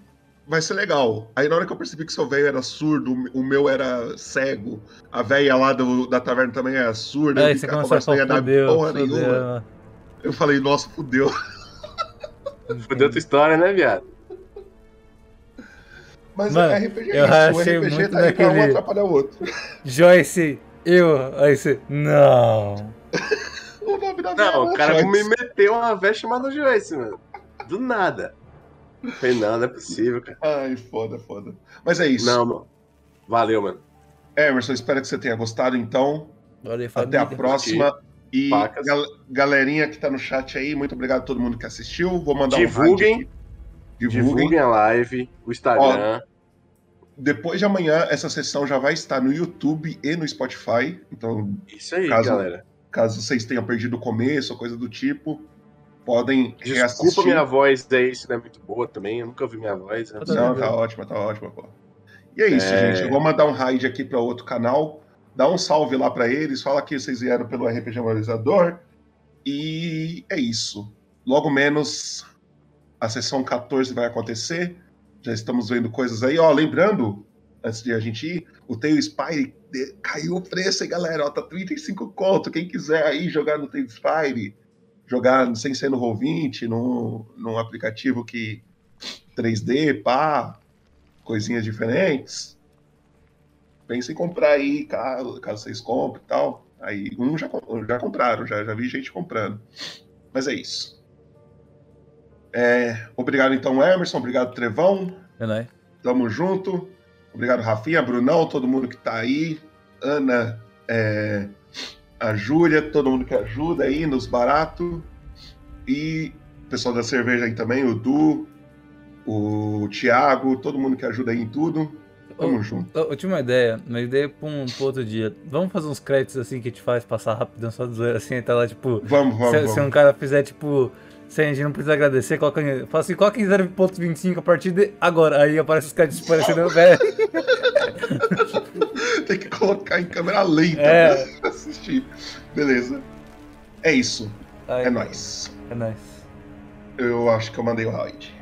vai ser legal. Aí na hora que eu percebi que seu velho era surdo, o meu era cego, a velha lá do- da taverna também era surda, vi você que a conversa não ia dar fudeu, porra fudeu. nenhuma. Eu falei, nossa, fudeu. Fudeu tua história, né, viado? Mas Mano, é RPG é eu isso, o RPG muito tá aí pra um atrapalhar o outro. Joyce, eu. Aí você. Não. O nome da Não, o cara Joyce. me meteu uma veste chamada Joyce, mano. Do nada. Falei, não, não é possível, cara. Ai, foda, foda. Mas é isso. Não, mano. Valeu, mano. Emerson, espero que você tenha gostado, então. Valeu, Até a família. próxima. E gal- galerinha que tá no chat aí, muito obrigado a todo mundo que assistiu. Vou mandar um Divulguem. raid aqui. Divulguem. Divulguem a live, o Instagram. depois de amanhã, essa sessão já vai estar no YouTube e no Spotify. Então, Isso aí, caso, galera. caso vocês tenham perdido o começo ou coisa do tipo, podem Desculpa reassistir. minha voz aí, se não é muito boa também. Eu nunca ouvi minha voz. né? Não, tá ótima, tá ótima, pô. E é isso, É. gente. Eu vou mandar um raid aqui para outro canal. Dá um salve lá para eles. Fala que vocês vieram pelo RPG Moralizador. E é isso. Logo menos a sessão 14 vai acontecer. Já estamos vendo coisas aí. Ó, lembrando, antes de a gente ir, o Tail Spire de- caiu o preço, hein, galera? Ó, tá 35 conto. Quem quiser aí jogar no Tail Spire, jogar sem ser no Roll20, num, num aplicativo que 3D, pá, coisinhas diferentes. Pensa em comprar aí, caso, caso vocês comprem e tal. Aí, um já, já compraram, já, já vi gente comprando. Mas é isso. É, obrigado então, Emerson. Obrigado, Trevão. É nóis. Tamo junto. Obrigado, Rafinha, Brunão, todo mundo que tá aí. Ana, é, a Júlia, todo mundo que ajuda aí nos baratos. E o pessoal da cerveja aí também, o Du, o Thiago, todo mundo que ajuda aí em tudo. Tamo junto. Eu, eu tinha uma ideia, uma ideia pra um pra outro dia. Vamos fazer uns créditos assim que te faz passar rapidão, só de zoeira, assim, tá lá, tipo. Vamos, vamos, Se, vamos. se um cara fizer, tipo. Se a gente não precisa agradecer, coloca em. Fala assim, coloca em 0.25 a partir de agora. Aí aparece os créditos parecendo velho. Tem que colocar em câmera lenta É. pra assistir. Beleza. É isso. Aí, é nóis. É nóis. Eu acho que eu mandei o raid.